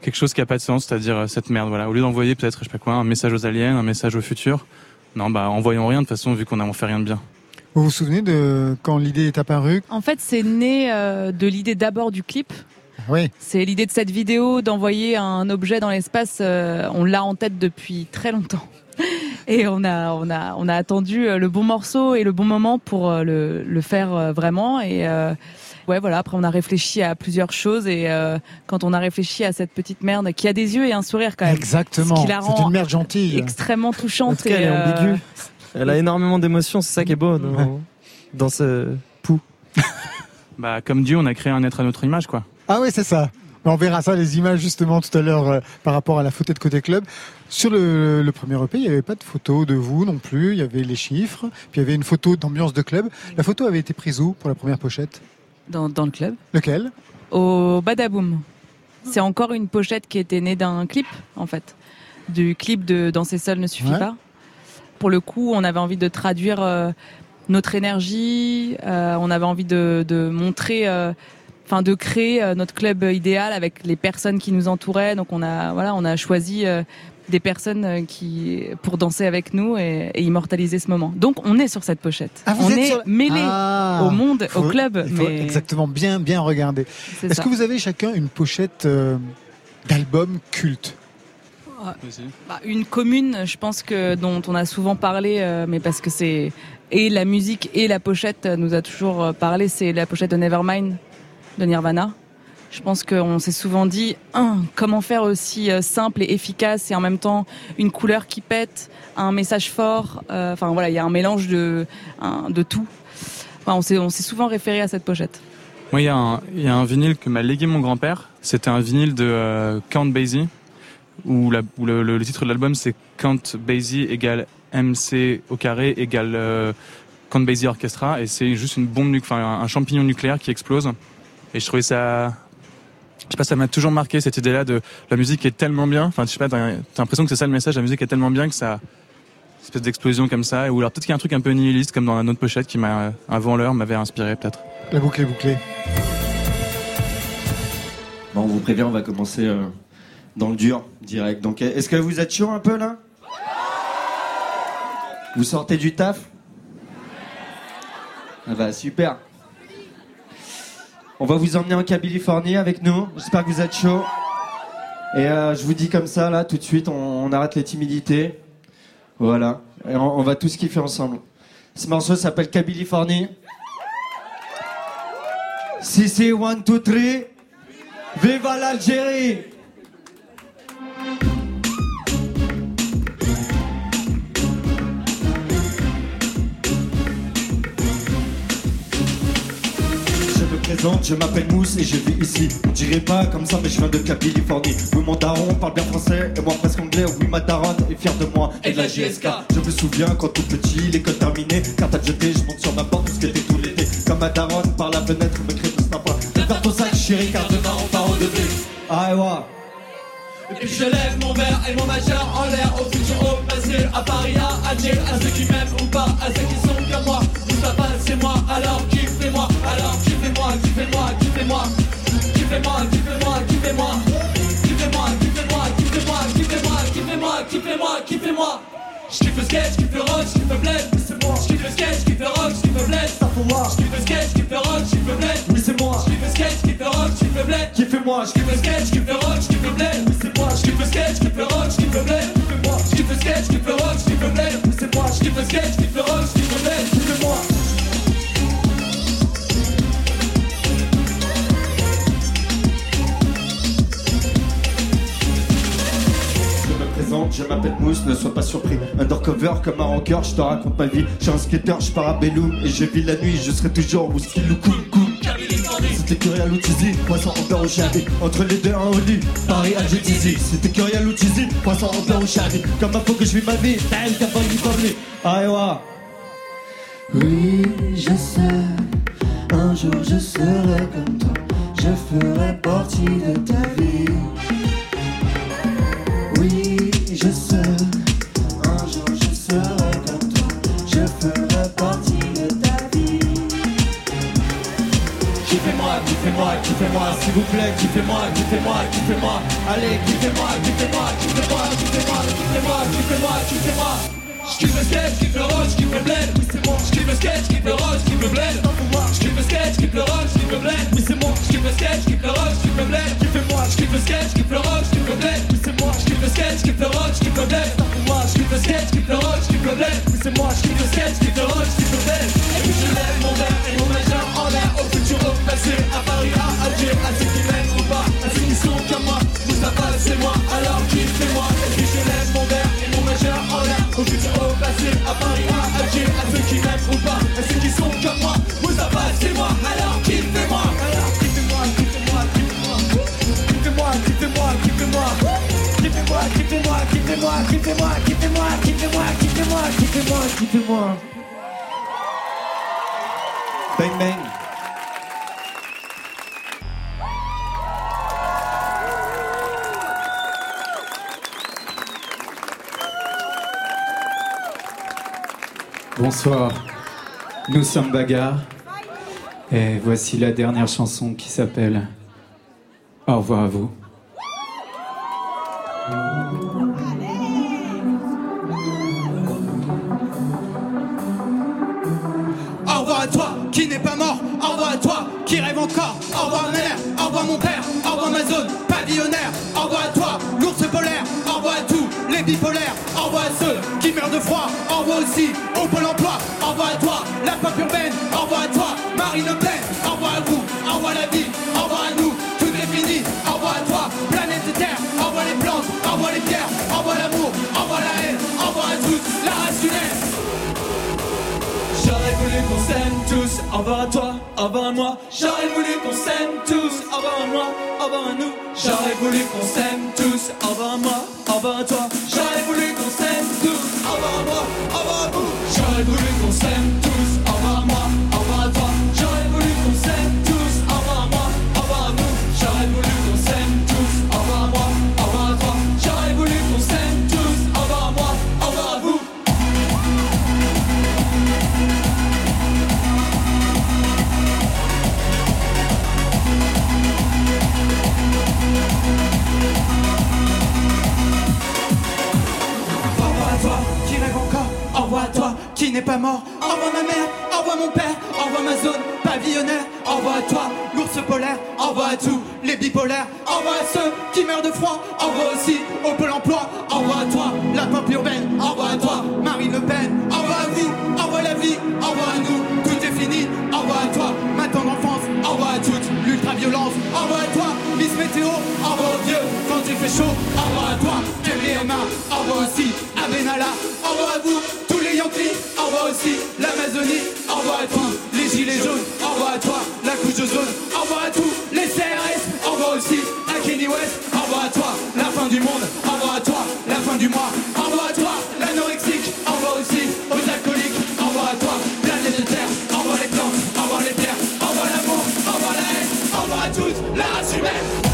quelque chose qui a pas de sens, c'est-à-dire euh, cette merde. Voilà. Au lieu d'envoyer peut-être, je sais pas quoi, un message aux aliens, un message au futur, non, bah envoyons rien de toute façon vu qu'on n'a fait rien de bien. Vous vous souvenez de quand l'idée est apparue? En fait, c'est né euh, de l'idée d'abord du clip. Oui. C'est l'idée de cette vidéo d'envoyer un objet dans l'espace. euh, on l'a en tête depuis très longtemps. Et on a, on a, on a attendu euh, le bon morceau et le bon moment pour euh, le, le faire euh, vraiment. Et euh, ouais, voilà. Après, on a réfléchi à plusieurs choses. Et euh, quand on a réfléchi à cette petite merde qui a des yeux et un sourire quand même, Exactement. Ce qui la C'est rend une merde gentille. extrêmement touchante. Elle et, est euh, ambiguë. Elle a énormément d'émotions, c'est ça qui est beau. dans- dans ce pouls Bah, comme Dieu, on a créé un être à notre image, quoi. Ah oui, c'est ça. On verra ça, les images justement tout à l'heure euh, par rapport à la photo de côté club. Sur le, le premier EP, il n'y avait pas de photo de vous non plus. Il y avait les chiffres, puis il y avait une photo d'ambiance de club. La photo avait été prise où pour la première pochette? Dans, dans le club. Lequel? Au Badaboom. C'est encore une pochette qui était née d'un clip, en fait. Du clip de Danser seul ne suffit Ouais. pas. Pour le coup, on avait envie de traduire euh, notre énergie, euh, on avait envie de, de montrer, enfin de créer euh, notre club idéal avec les personnes qui nous entouraient. Donc on a, voilà, on a choisi euh, des personnes euh, qui pour danser avec nous et, et immortaliser ce moment. Donc on est sur cette pochette. Ah, vous on êtes est sur- mêlés Ah. au monde, Faut- au club. il faut mais Exactement, bien, bien regarder. C'est Est-ce que vous avez chacun une pochette euh, d'album culte? Bah, une commune, je pense que dont on a souvent parlé, euh, mais parce que c'est et la musique et la pochette nous a toujours parlé, c'est la pochette de Nevermind de Nirvana. Je pense qu'on s'est souvent dit, comment faire aussi euh, simple et efficace et en même temps une couleur qui pète, un message fort. euh, Enfin voilà, il y a un mélange de de tout. Enfin, on s'est on s'est souvent référé à cette pochette. Moi, il y, a un- vinyle que m'a légué mon grand-père. C'était un vinyle de euh, Count Basie, où, le, titre de l'album c'est Count Basie égale MC au carré égale Count Basie Orchestra, et c'est juste une bombe, enfin un champignon nucléaire qui explose. Et je trouvais ça, je sais pas, ça m'a toujours marqué cette idée-là de la musique est tellement bien. Enfin, je sais pas, t'as l'impression que c'est ça le message. La musique est tellement bien que ça, une espèce d'explosion comme ça. Ou alors peut-être qu'il y a un truc un peu nihiliste comme dans la autre pochette qui m'a, avant l'heure, m'avait inspiré peut-être. La boucle est bouclée. Bon, on vous prévient, on va commencer euh, dans le dur, direct. Donc, est-ce que vous êtes chaud un peu là? Vous sortez du taf? Ah bah super. On va vous emmener en Californie avec nous. J'espère que vous êtes chaud. Et euh, je vous dis comme ça là, tout de suite, on, arrête les timidités. Voilà. Et on, va tous kiffer ensemble. Ce morceau s'appelle Californie. Si c'est one, two, three. Viva l'Algérie je m'appelle Mousse et je vis ici. On dirait pas comme ça, mais je viens de Californie. Oui, mon daron parle bien français et moi presque anglais. Oui, ma daronne est fière de moi et de la JSK. Je me souviens quand tout petit, l'école terminée, carte à jeter, je monte sur ma porte, tout ce qui était tout l'été. Comme ma daronne par la fenêtre me crée tout sympa. Prépare ton sac, chérie, car demain on part au degré. Ah. Et puis je lève mon verre et mon majeur en l'air Au futur, au passé, à Paris, à Alger À ceux qui m'aiment ou pas, à ceux qui sont comme moi Moustapha c'est moi, alors kiffez-moi Kiffez-moi, kiffez-moi, kiffez-moi Kiffez-moi, kiffez-moi, kiffez-moi Kiffez-moi, kiffez-moi, kiffez-moi, kiffez-moi J'kiffe le sketch, j'kiffe le rock, j'kiffe le bled, c'est moi J'kiffe le sketch, j'kiffe le rock, j'kiffe le bled, ça faut moi J'kiffe le sketch, j'kiffe le rock, j'kiffe le bled, oui c'est moi J'kiffe le sketch, j'kiffe le rock, j'kiffe le bled, kiffez-moi J'kiffe le sketch, j'kiffe le rock, j'kiffe le bled, oui c'est moi J'kiffe le j'kiffe le rock, j'kiffe le bled, kiffez-moi J'kiffe le sketch, j'kiffe le rock, j'kiffe le bled, oui c'est moi J'kiffe le sketch, j'kiffe le rock, j'kiffe le bled, kiffez-moi Je m'appelle Mousse, ne sois pas surpris. Undercover comme un rocker, je te raconte ma vie. Je suis un skater, je pars à Belloum et je vis la nuit. Je serai toujours où skill ou cool cool. C'était Curial ou Tizi, poisson en au chalet. Entre les deux, un lit, Paris, Alger, Tizi. C'était Curial ou Tizi, poisson en au chalet. Comme un faut que je vis ma vie, t'as qu'à pas lui Ah, et ouais. Oui, je sais, un jour je serai comme toi, je ferai partie de ta vie. Je sais, un jour je serai comme toi, je ferai partie de ta vie. Kiffez-moi, kiffez-moi, kiffez-moi, s'il vous plaît, kiffez-moi, kiffez-moi, kiffez-moi. Allez, kiffez-moi, kiffez-moi, kiffez-moi, kiffez-moi, kiffez-moi, kiffez-moi, kiffez-moi. J'kiffe le sketch, j'kiffe le rock, j'kiffe le bled, oui c'est moi. J'kiffe le sketch, j'kiffe le rock, j'kiffe le bled, moi. J'kiffe le sketch, j'kiffe le rock, j'kiffe le bled, oui c'est moi. J'kiffe le sketch, j'kiffe le rock, j'kiffe le bled, kiffez-moi. J'kiffe le sketch, j'kiffe le rock, j'kiffe le bled, oui c'est moi. J'kiffe le sketch, j'kiffe le rock, j'kiffe le bled, moi. Le sketch, j'kiffe le rock, j'kiffe le bled, oui c'est moi. J'kiffe le sketch, j'kiffe le rock, j'kiffe le bled. Et puis je lève mon verre et mon majeur en l'air au futur, au passé, à Paris, à Alger, à ceux qui m'aiment ou pas, à ceux qui sont comme moi. Moustapha c'est moi, alors kiffez-moi. Et puis je lève mon verre à ceux qui m'aiment ou pas, à ceux qui sont comme moi. Vous c'est moi, alors kiffez-moi. Alors kiffez-moi, kiffez-moi, kiffez-moi. moi. moi kiffez-moi, kiffez-moi, moi moi kiffez-moi, kiffez-moi. Bang bang. Bonsoir, nous sommes Bagarre et voici la dernière chanson qui s'appelle Au revoir à vous. Au revoir à toi qui n'est pas mort. Au revoir à toi qui rêve encore. Au revoir ma mère. Au revoir mon père. Au revoir ma zone pavillonnaire. Au revoir à toi l'ours polaire. Les revoir à ceux qui meurent de froid. Revoir aussi au pôle emploi. Revoir à toi la pop urbaine. Revoir à toi Marine Le Pen. Revoir à vous. Revoir la vie. Revoir à nous. Tout est fini. Revoir à toi planète Terre. Revoir les plantes. Revoir les pierres. Revoir l'amour. Revoir la haine. Revoir à toutes la race humaine. J'aurais voulu qu'on s'aime tous, à toi, à moi. J'aurais voulu qu'on s'aime tous, à moi, à nous. J'aurais voulu qu'on s'aime tous, à moi, à toi. J'aurais voulu qu'on s'aime tous, à moi, à vous. J'aurais voulu qu'on s'aime tous, n'est pas mort. Au revoir ma mère. Au revoir mon père. Au revoir ma zone pavillonnaire. Au revoir à toi l'ours polaire. Au revoir à tous les bipolaires. Au revoir à ceux qui meurent de froid. Au revoir aussi au pôle emploi. Au revoir à toi la pop urbaine. Au revoir à toi Marine Le Pen. Au revoir à vous. Au revoir la vie. Au revoir à nous. Tout est fini. Au revoir à toi ma tendre enfance. Au à toutes l'ultra-violence. Au à toi Miss Météo. Au revoir aux vieux quand il fait chaud. Au revoir à toi. Au aussi à Benalla. À vous tous les Yankees. Au revoir aussi l'Amazonie. Au revoir à tous les gilets jaunes. Au revoir à toi la couche de zone. Au revoir à tous les CRS. Au revoir aussi à Kenny West. Au revoir à toi la fin du monde. Au revoir à toi la fin du mois. Au revoir à toi l'anorexique. Au revoir aussi aux alcooliques. Au revoir à toi planète de terre. Au revoir les plantes. Au revoir les pierres. Au revoir l'amour. Au revoir la haine. Au revoir à toute la race humaine.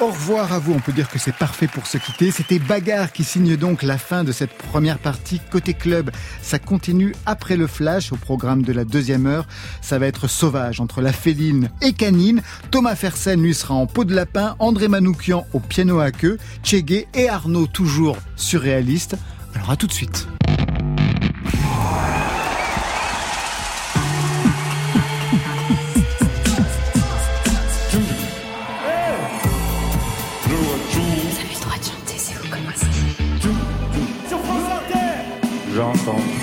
Au revoir à vous, on peut dire que c'est parfait pour se quitter. C'était Bagarre qui signe donc la fin de cette première partie côté club. Ça continue après le flash au programme de la deuxième heure. Ça va être sauvage entre la féline et canine. Thomas Fersen lui sera en peau de lapin, André Manoukian au piano à queue, Tchégué et Arnaud toujours surréaliste. Alors à tout de suite. J'entends.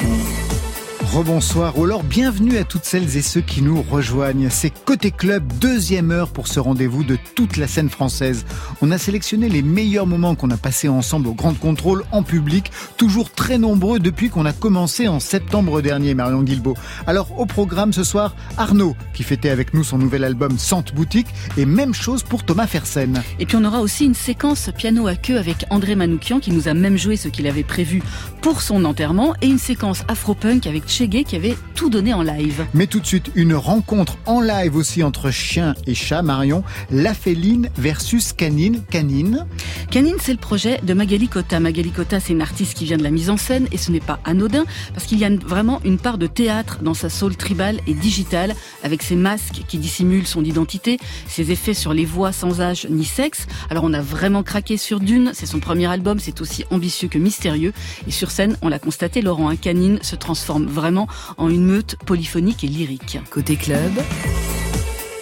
Rebonsoir ou alors bienvenue à toutes celles et ceux qui nous rejoignent. C'est Côté Club, deuxième heure pour ce rendez-vous de toute la scène française. On a sélectionné les meilleurs moments qu'on a passés ensemble au Grand Contrôle en public, toujours très nombreux depuis qu'on a commencé en septembre dernier, Marion Guilbeault. Alors au programme ce soir, Arnaud qui fêtait avec nous son nouvel album Sante Boutique et même chose pour Thomas Fersen. Et puis on aura aussi une séquence piano à queue avec André Manoukian qui nous a même joué ce qu'il avait prévu pour son enterrement et une séquence afro-punk avec Qui avait tout donné en live. Mais tout de suite, une rencontre en live aussi entre chien et chat, Marion. La féline versus canine. Canine. Canine, c'est le projet de Magali Cotta. Magali Cotta, c'est une artiste qui vient de la mise en scène et ce n'est pas anodin parce qu'il y a vraiment une part de théâtre dans sa soul tribale et digitale avec ses masques qui dissimulent son identité, ses effets sur les voix sans âge ni sexe. Alors on a vraiment craqué sur Dune, c'est son premier album, c'est aussi ambitieux que mystérieux et sur scène, on l'a constaté, Laurent, un canine se transforme vraiment en une meute polyphonique et lyrique. Côté club,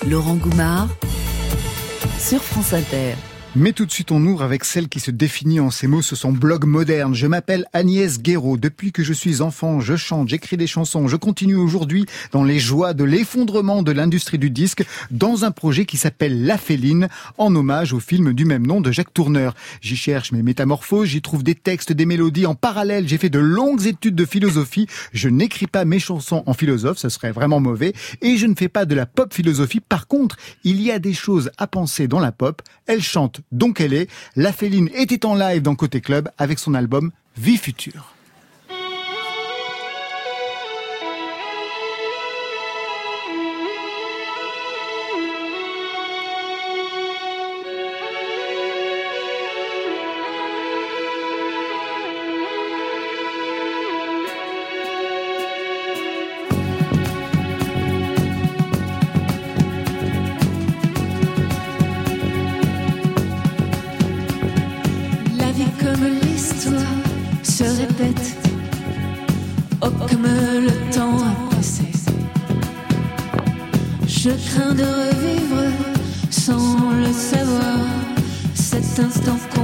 Laurent Goumard sur France Inter. Mais tout de suite, on ouvre avec celle qui se définit en ces mots sur son blog moderne. Je m'appelle Agnès Guéraud. Depuis que je suis enfant, je chante, j'écris des chansons. Je continue aujourd'hui dans les joies de l'effondrement de l'industrie du disque dans un projet qui s'appelle La Féline, en hommage au film du même nom de Jacques Tourneur. J'y cherche mes métamorphoses, j'y trouve des textes, des mélodies. En parallèle, j'ai fait de longues études de philosophie. Je n'écris pas mes chansons en philosophe, ce serait vraiment mauvais. Et je ne fais pas de la pop philosophie. Par contre, il y a des choses à penser dans la pop. Elle chante donc elle est. La Féline était en live dans Côté Club avec son album Vie Future. Cet instant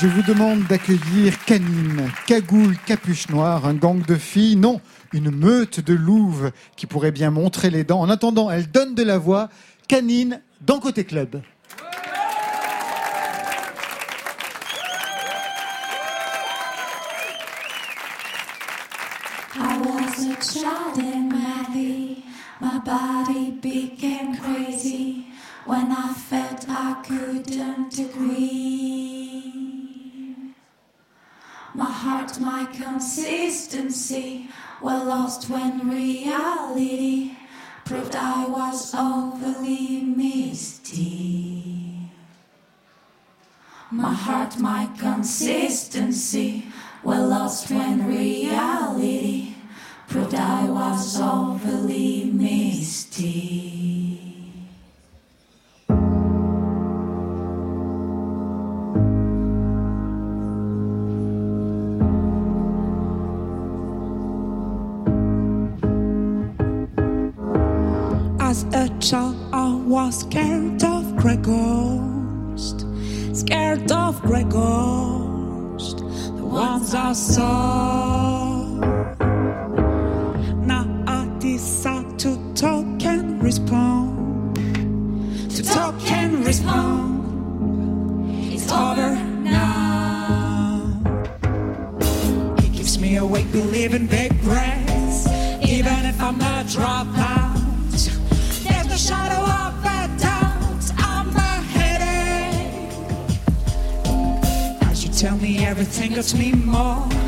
je vous demande d'accueillir Canine, Cagoule, Capuche Noire, un gang de filles, non, une meute de louves qui pourrait bien montrer les dents. En attendant, elle donne de la voix. Canine dans Côté Club. My heart, my consistency were lost when reality proved I was overly misty. My heart, my consistency were lost when reality proved I was overly misty. Child, I was scared of grey ghosts, scared of grey ghosts, the ones I saw. Now I decide to talk and respond, to talk and respond. It's over now. It keeps me awake, believing big breaths, even if I'm not dropout. There's everything gets me more.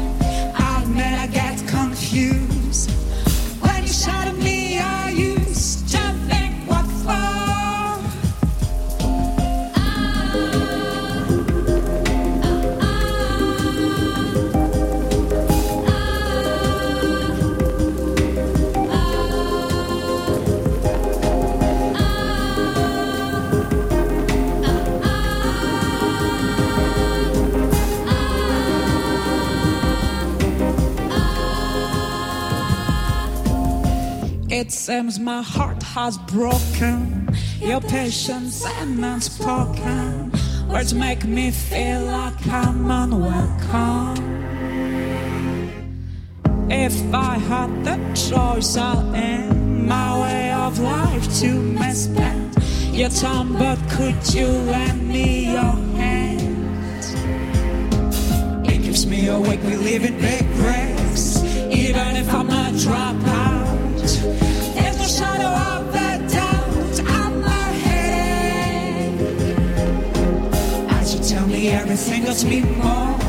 Seems my heart has broken. Your patience and unspoken words make me feel like I'm unwelcome. If I had the choice, I'll end my way of life to misspend your time. But could you lend me your hand? It keeps me awake, we live in big breaks, even if I'm a dropout. only everything that's me more.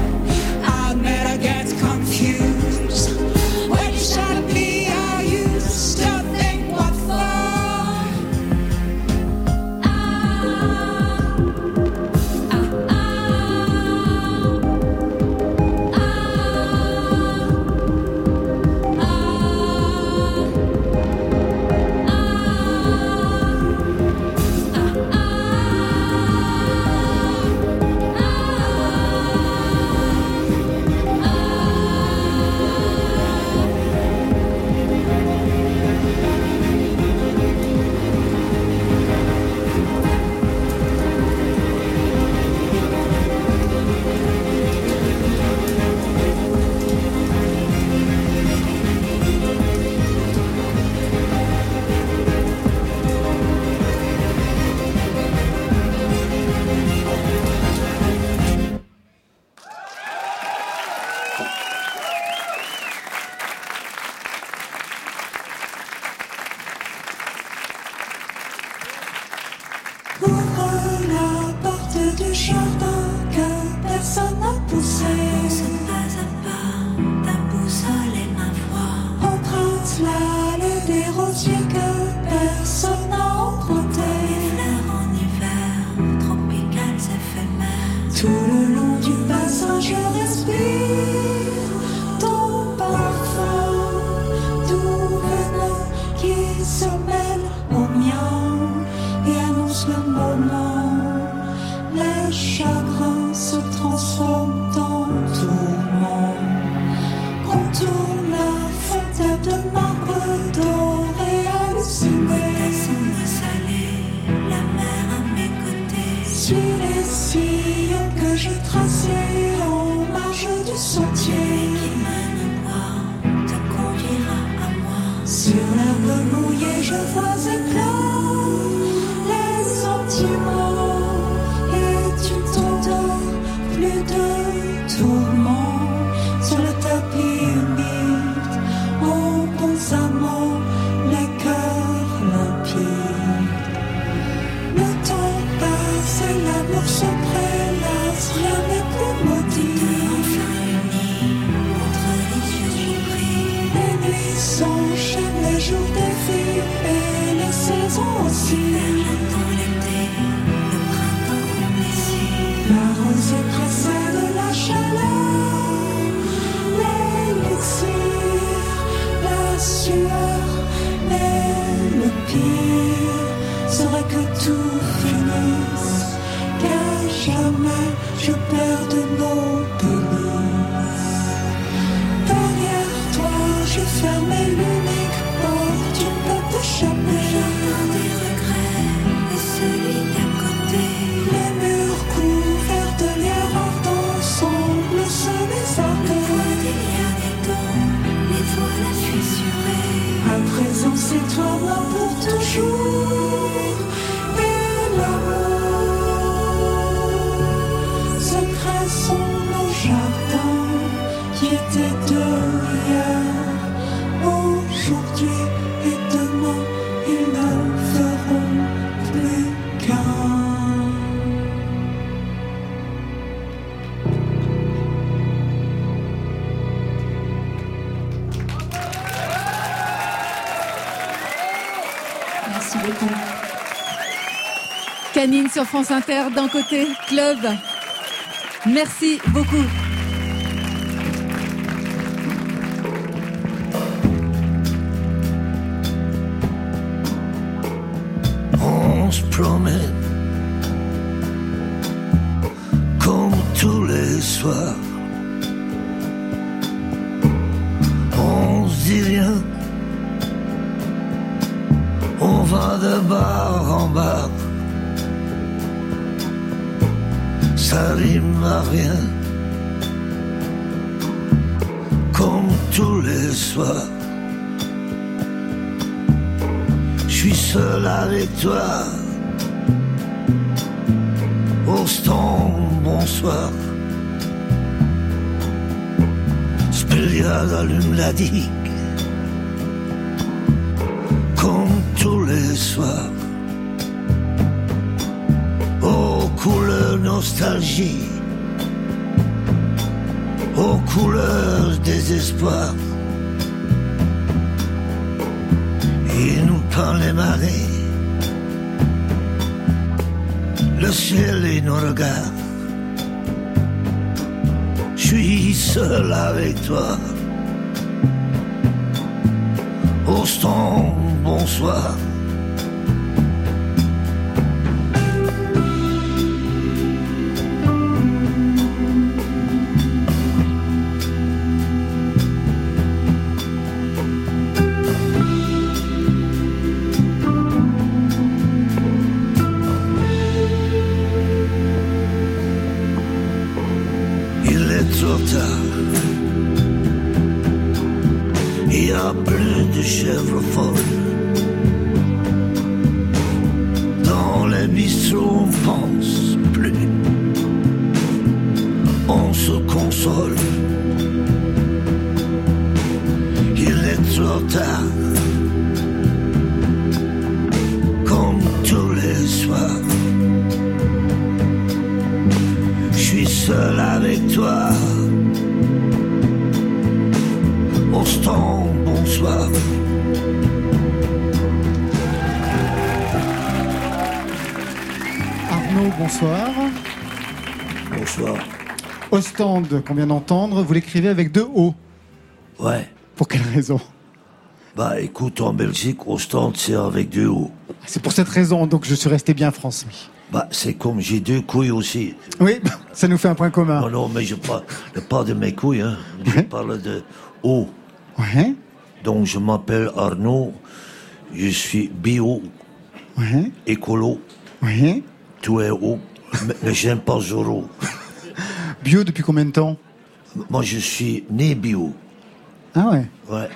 Sur France Inter, d'un côté, club. Merci beaucoup. On se promène comme tous les soirs. On se dit rien. On va de bar en bar. Ça rime à rien. Comme tous les soirs. Je suis seul avec toi. Au bonsoir. Spéliade allume la digue. Comme tous les soirs. Nostalgie. Aux couleurs désespoir. Il nous peint les marées, le ciel et nos regards. Je suis seul avec toi. Au bonsoir. Ostende, qu'on vient d'entendre, vous l'écrivez avec deux O. Ouais. Pour quelle raison? Bah écoute, en Belgique, Ostende, c'est avec deux O. C'est pour cette raison donc je suis resté bien français. Bah c'est comme j'ai deux couilles aussi. Oui, ça nous fait un point commun. Non, non, mais je parle pas de mes couilles, hein. Je parle de O. Ouais. Donc je m'appelle Arnaud, je suis bio, Ouais. écolo, Ouais. tout est O, mais, mais j'aime pas Zoro. Bio depuis combien de temps Moi je suis né bio. Ah ouais. Ouais.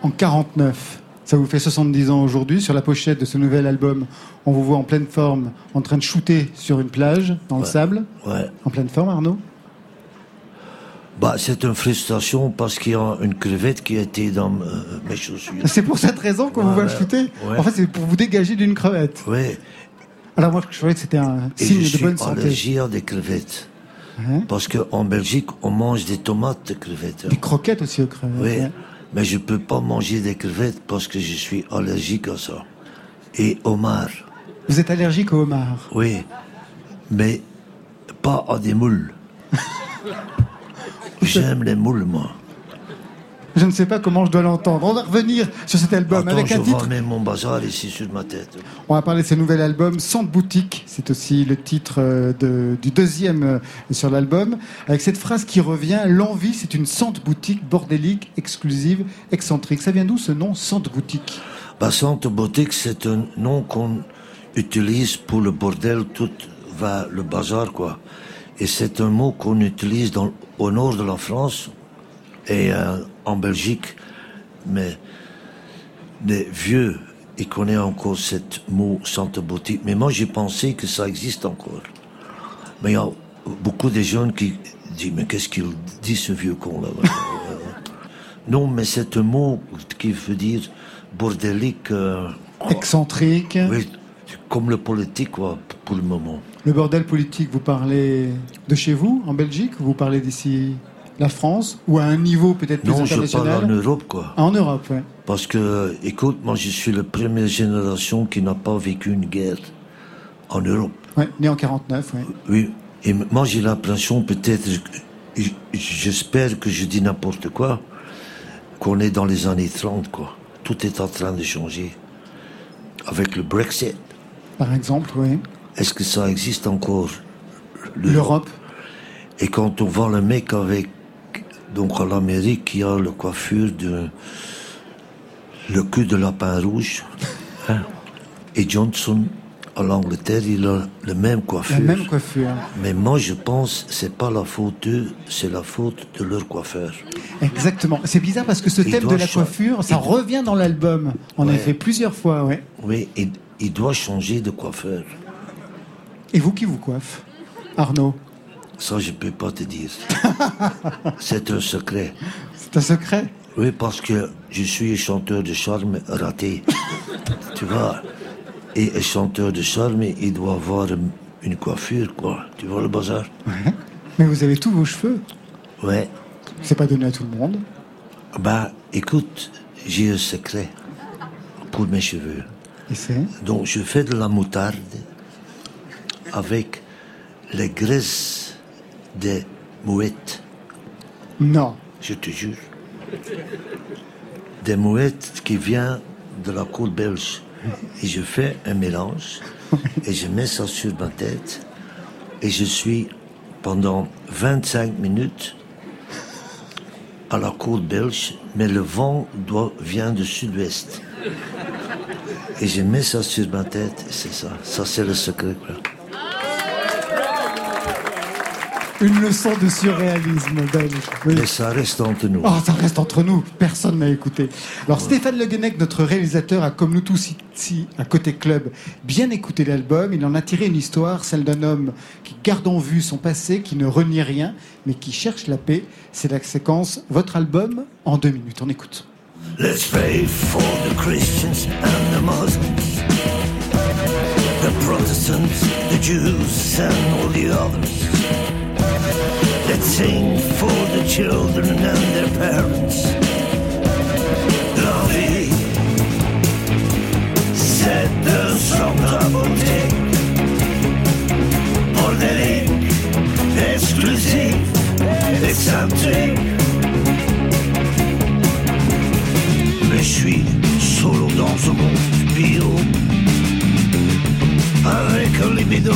En 49. Ça vous fait 70 ans aujourd'hui. Sur la pochette de ce nouvel album, on vous voit en pleine forme, en train de shooter sur une plage, dans le sable. Ouais. En pleine forme, Arnaud Bah, c'est une frustration parce qu'il y a une crevette qui a été dans euh, mes chaussures. C'est pour cette raison qu'on vous voit shooter ouais. En fait, c'est pour vous dégager d'une crevette. Oui. Alors moi, je trouvais que c'était un signe je de suis bonne santé. allergique à des crevettes. Hein? Parce qu'en Belgique, on mange des tomates de crevettes. Des croquettes aussi aux crevettes. Oui, ouais. mais je peux pas manger des crevettes parce que je suis allergique à ça. Et homard, Vous êtes allergique au homard? oui, mais pas à des moules. J'aime les moules, moi. Je ne sais pas comment je dois l'entendre. On va revenir sur cet album Attends, avec je un titre. remets mon bazar ici sur ma tête. On va parler de ce nouvel album, Centre Boutique. C'est aussi le titre euh, de- du deuxième euh, sur l'album. Avec cette phrase qui revient L'envie, c'est une centre boutique bordélique, exclusive, excentrique. Ça vient d'où ce nom, Centre Boutique? Bah, Boutique, c'est un nom qu'on utilise pour le bordel, tout va le bazar, quoi. Et c'est un mot qu'on utilise dans, au nord de la France et euh, en Belgique. Mais les vieux, ils connaissent encore ce mot Centre Boutique. Mais moi, j'ai pensé que ça existe encore. Mais il y a beaucoup de jeunes qui disent, mais qu'est-ce qu'il dit ce vieux con là Non, mais c'est un mot qui veut dire bordélique. euh, Excentrique. oui, comme le politique, quoi, pour le moment. Le bordel politique, vous parlez de chez vous, en Belgique ou Vous parlez d'ici, la France Ou à un niveau peut-être plus Non, je parle en Europe, quoi. Ah, En Europe, oui. Parce que, écoute, moi, je suis la première génération qui n'a pas vécu une guerre en Europe. Ouais, né en 49, oui. Oui. Et moi, j'ai l'impression, peut-être, j'espère que je dis n'importe quoi, qu'on est dans les années 30, quoi. Tout est en train de changer. Avec le Brexit. Par exemple, oui. Est-ce que ça existe encore L'Europe. Et quand on voit le mec avec, donc à l'Amérique, qui a le coiffure de, le cul de lapin rouge, hein, et Johnson, à l'Angleterre, il a le même coiffure. La même coiffure. Mais moi, je pense, c'est pas la faute d'eux, c'est la faute de leur coiffeur. Exactement. C'est bizarre parce que ce Il thème de la coiffure, ça revient dans l'album. On a Ouais. fait plusieurs fois, ouais. Oui, il, il doit changer de coiffeur. Et vous qui vous coiffe Arnaud? Ça, je peux pas te dire. c'est un secret. C'est un secret? Oui, parce que je suis chanteur de charme raté. tu vois? Et un chanteur de charme, il doit avoir une- coiffure, quoi. Tu vois le bazar? Ouais. Mais vous avez tous vos cheveux. Ouais. C'est pas donné à tout le monde. Bah, écoute, j'ai un secret pour mes cheveux. Et c'est? Donc, je fais de la moutarde avec les graisses des mouettes. Non. Je te jure. Des mouettes qui viennent de la côte belge. Et je fais un mélange et je mets ça sur ma tête et je suis pendant 25 minutes à la côte belge, mais le vent doit, vient du sud-ouest. Et je mets ça sur ma tête et c'est ça. Ça, c'est le secret. quoi. Une leçon de surréalisme belge. Oui. Mais ça reste entre nous. Oh, ça reste entre nous, personne n'a écouté. Alors Stéphane Le Guenec, notre réalisateur, a comme nous tous ici, à Côté Club, bien écouté l'album. Il en a tiré une histoire, celle d'un homme qui garde en vue son passé, qui ne renie rien, mais qui cherche la paix. C'est la séquence Votre album en deux minutes. On écoute. Let's pray for the Christians and the Muslims, the Protestants, the Jews, and all the others. Let's sing for the children and their parents. L'envie, c'est un son de beauté, bordélique, exclusif, excentrique. Mais je suis solo dans ce monde bio Avec un libido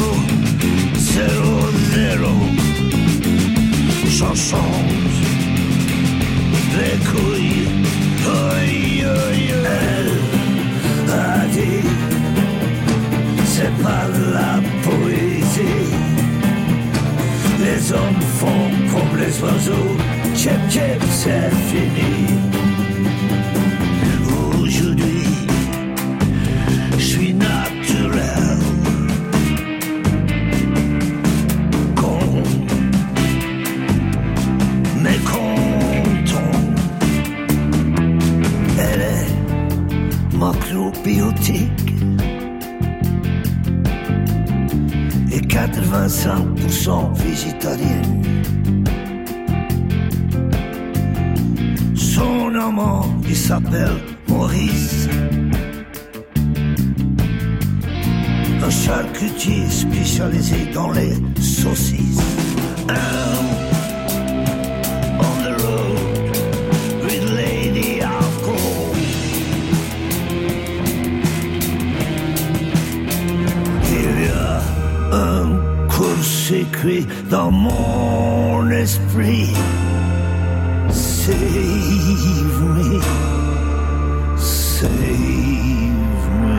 Zéro, zéro Les couilles Elle a dit C'est pas la poésie Les hommes font comme les oiseaux Tchep, tchep, c'est fini probiotiques et 85% végétarienne. Son amant, il s'appelle Maurice. Un charcutier spécialisé dans les saucisses. I'm dans mon esprit. Save me, save me.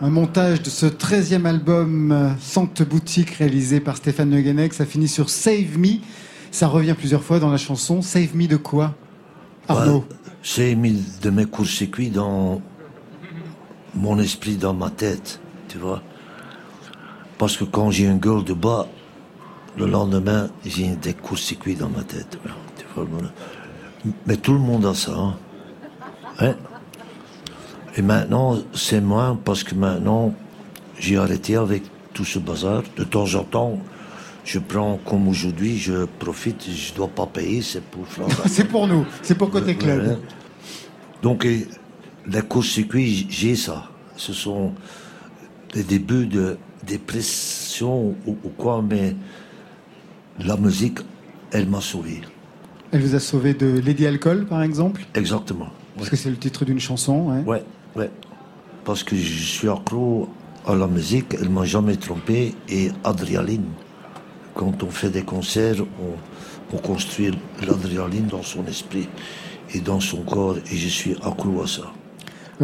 Un montage de ce 13e album euh, Sainte Boutique réalisé par Stéphane Le Guenec. Ça finit sur Save Me. Ça revient plusieurs fois dans la chanson. Save Me de quoi Arnaud J'ai mis de mes courts-circuits dans mon esprit, dans ma tête, tu vois. Parce que quand j'ai une gueule de bas, le lendemain, j'ai des courts-circuits dans ma tête. Mais tout le monde a ça. Hein. Hein? Et maintenant, c'est moins parce que maintenant, j'ai arrêté avec tout ce bazar. De temps en temps, je prends comme aujourd'hui, je profite, je dois pas payer, c'est pour C'est pour nous, c'est pour Côté Club. Donc, les courts-circuits, j'ai ça. Ce sont des débuts de dépression ou, ou quoi, mais la musique, elle m'a sauvé. Elle vous a sauvé de Lady Alcool, par exemple? Exactement. Parce que c'est le titre d'une chanson. ouais. Ouais, ouais. Parce que je suis accro à la musique, elle m'a jamais trompé. Et adrénaline, quand on fait des concerts, on, on construit l'adrénaline dans son esprit et dans son corps. Et je suis accro à ça.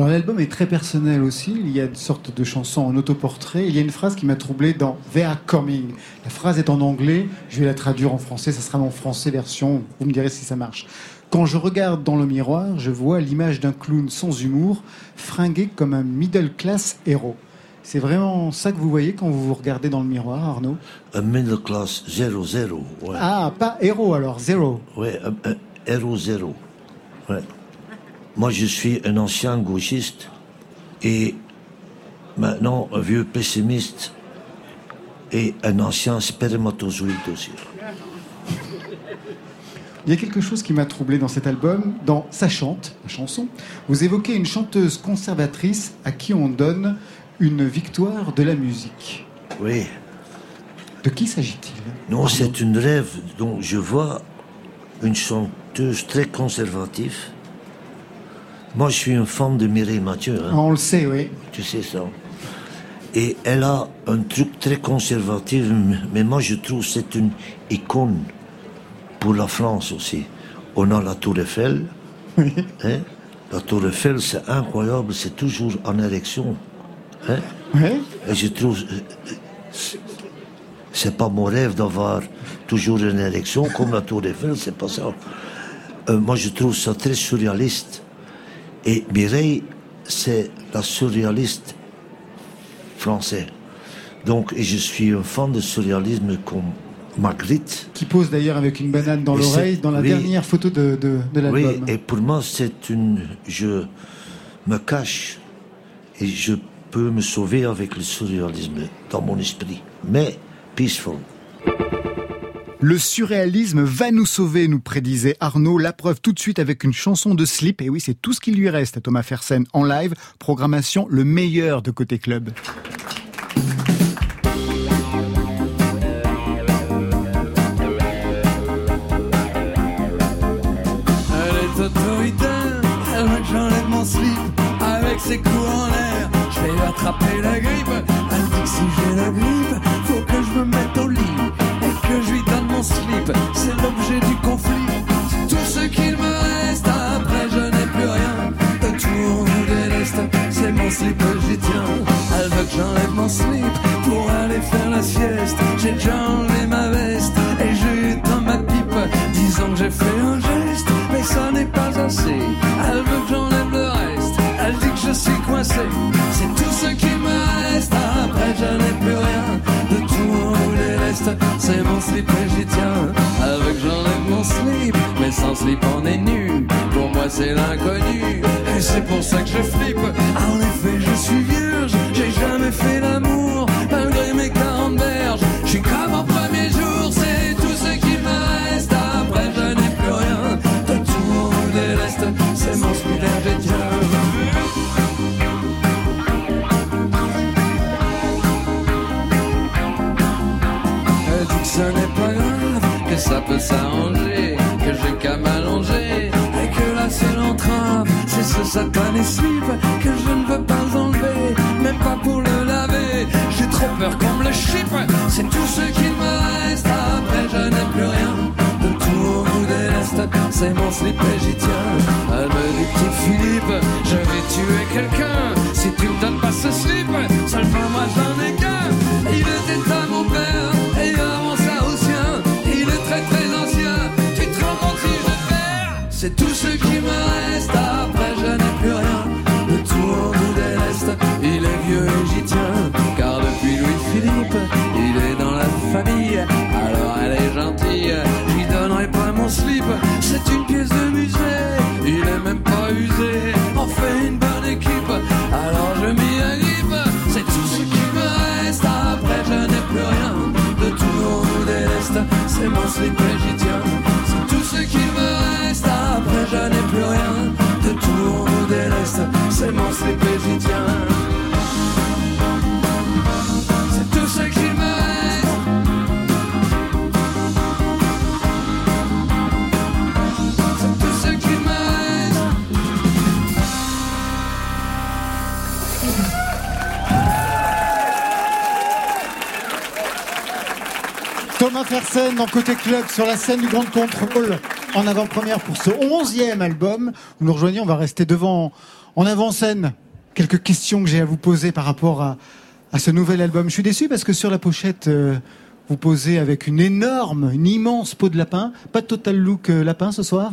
Alors l'album est très personnel aussi. Il y a une sorte de chanson en autoportrait. Il y a une phrase qui m'a troublé dans They Are Coming. La phrase est en anglais. Je vais la traduire en français. Ça sera mon français version. Vous me direz si ça marche. Quand je regarde dans le miroir, je vois l'image d'un clown sans humour, fringué comme un middle class héros. C'est vraiment ça que vous voyez quand vous vous regardez dans le miroir, Arnaud? Un middle class 0-0. Ouais. Ah, pas héros alors, zéro. Ouais, un, un héros zéro. Ouais. Moi, je suis un ancien gauchiste et maintenant un vieux pessimiste et un ancien spermatozoïde aussi. Il y a quelque chose qui m'a troublé dans cet album, dans Ça chante, la chanson. Vous évoquez une chanteuse conservatrice à qui on donne une victoire de la musique. Oui. De qui s'agit-il? Non, c'est une rêve dont je vois une chanteuse très conservative. Moi, je suis une femme de Mireille Mathieu. hein. On le sait, oui. Tu sais ça. Et elle a un truc très conservatif, mais moi je trouve que c'est une icône pour la France aussi. On a la Tour Eiffel. hein. La Tour Eiffel, c'est incroyable, c'est toujours en érection. hein. Et je trouve. euh, C'est pas mon rêve d'avoir toujours une érection comme la Tour Eiffel, c'est pas ça. Euh, moi, je trouve ça très surréaliste. Et Mireille, c'est la surréaliste français. Donc, et je suis un fan de surréalisme comme Magritte. Qui pose d'ailleurs avec une banane dans l'oreille dans la oui. dernière photo de, de, de Oui, l'album. et pour moi, c'est une. Je me cache et je peux me sauver avec le surréalisme dans mon esprit. Mais peaceful. Le surréalisme va nous sauver, nous prédisait Arnaud. La preuve tout de suite avec une chanson de Slip. Et oui, c'est tout ce qui lui reste à Thomas Fersen en live. Programmation le meilleur de côté club. Ses coups en l'air. Je vais attraper la grippe. Elle la grippe, C'est l'objet du conflit. Tout ce qu'il me reste. Après, je n'ai plus rien. De tout, on vous déleste. C'est mon slip, j'y tiens. Elle veut que j'enlève mon slip pour aller faire la sieste. J'ai déjà enlevé ma veste et j'ai éteint ma pipe. Disons que j'ai fait un geste, mais ça n'est pas assez. Elle veut que j'enlève le reste. Elle dit que je suis coincé. C'est tout ce qui me reste. Après, je n'ai plus rien. De tout on vous déleste. C'est mon slip sans slip on est nu. Pour moi, c'est l'inconnu. Et c'est pour ça que je flippe. En effet, je C'est tout l'Est. C'est tiens. C'est tout ce qui me reste. C'est tout ce qui me reste. Thomas Fersen dans Côté Club sur la scène du Grand Contrôle en avant-première pour ce onzième album. Vous nous rejoignez, on va rester devant en avant-scène. Quelques questions que j'ai à vous poser par rapport à, à ce nouvel album. Je suis déçu parce que sur la pochette, euh, vous posez avec une énorme, une immense peau de lapin. Pas de total look euh, lapin ce soir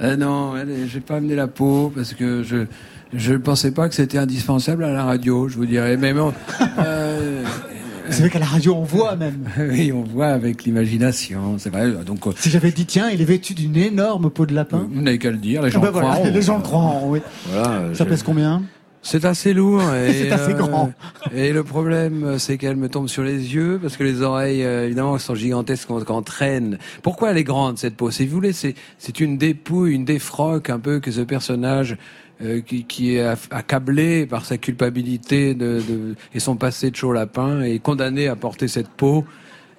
Euh, non, j'ai pas amené la peau parce que je je ne pensais pas que c'était indispensable à la radio, je vous dirais. Mais bon, euh, C'est vrai qu'à la radio, on voit même. oui, on voit avec l'imagination, c'est vrai. Donc, euh, Si j'avais dit, tiens, il est vêtu d'une énorme peau de lapin. vous n'avez qu'à le dire, les gens Ah bah voilà, croiront. les gens le croiront, oui. Voilà, Ça pèse combien? C'est assez lourd. Et, C'est assez grand. Et le problème, euh, c'est qu'elle me tombe sur les yeux parce que les oreilles, euh, évidemment, sont gigantesques quand on traîne. Pourquoi elle est grande cette peau? Si vous voulez, c'est c'est une dépouille, une défroque un peu que ce personnage. Euh, qui, est accablé par sa culpabilité de, et son passé de chaud lapin est condamné à porter cette peau.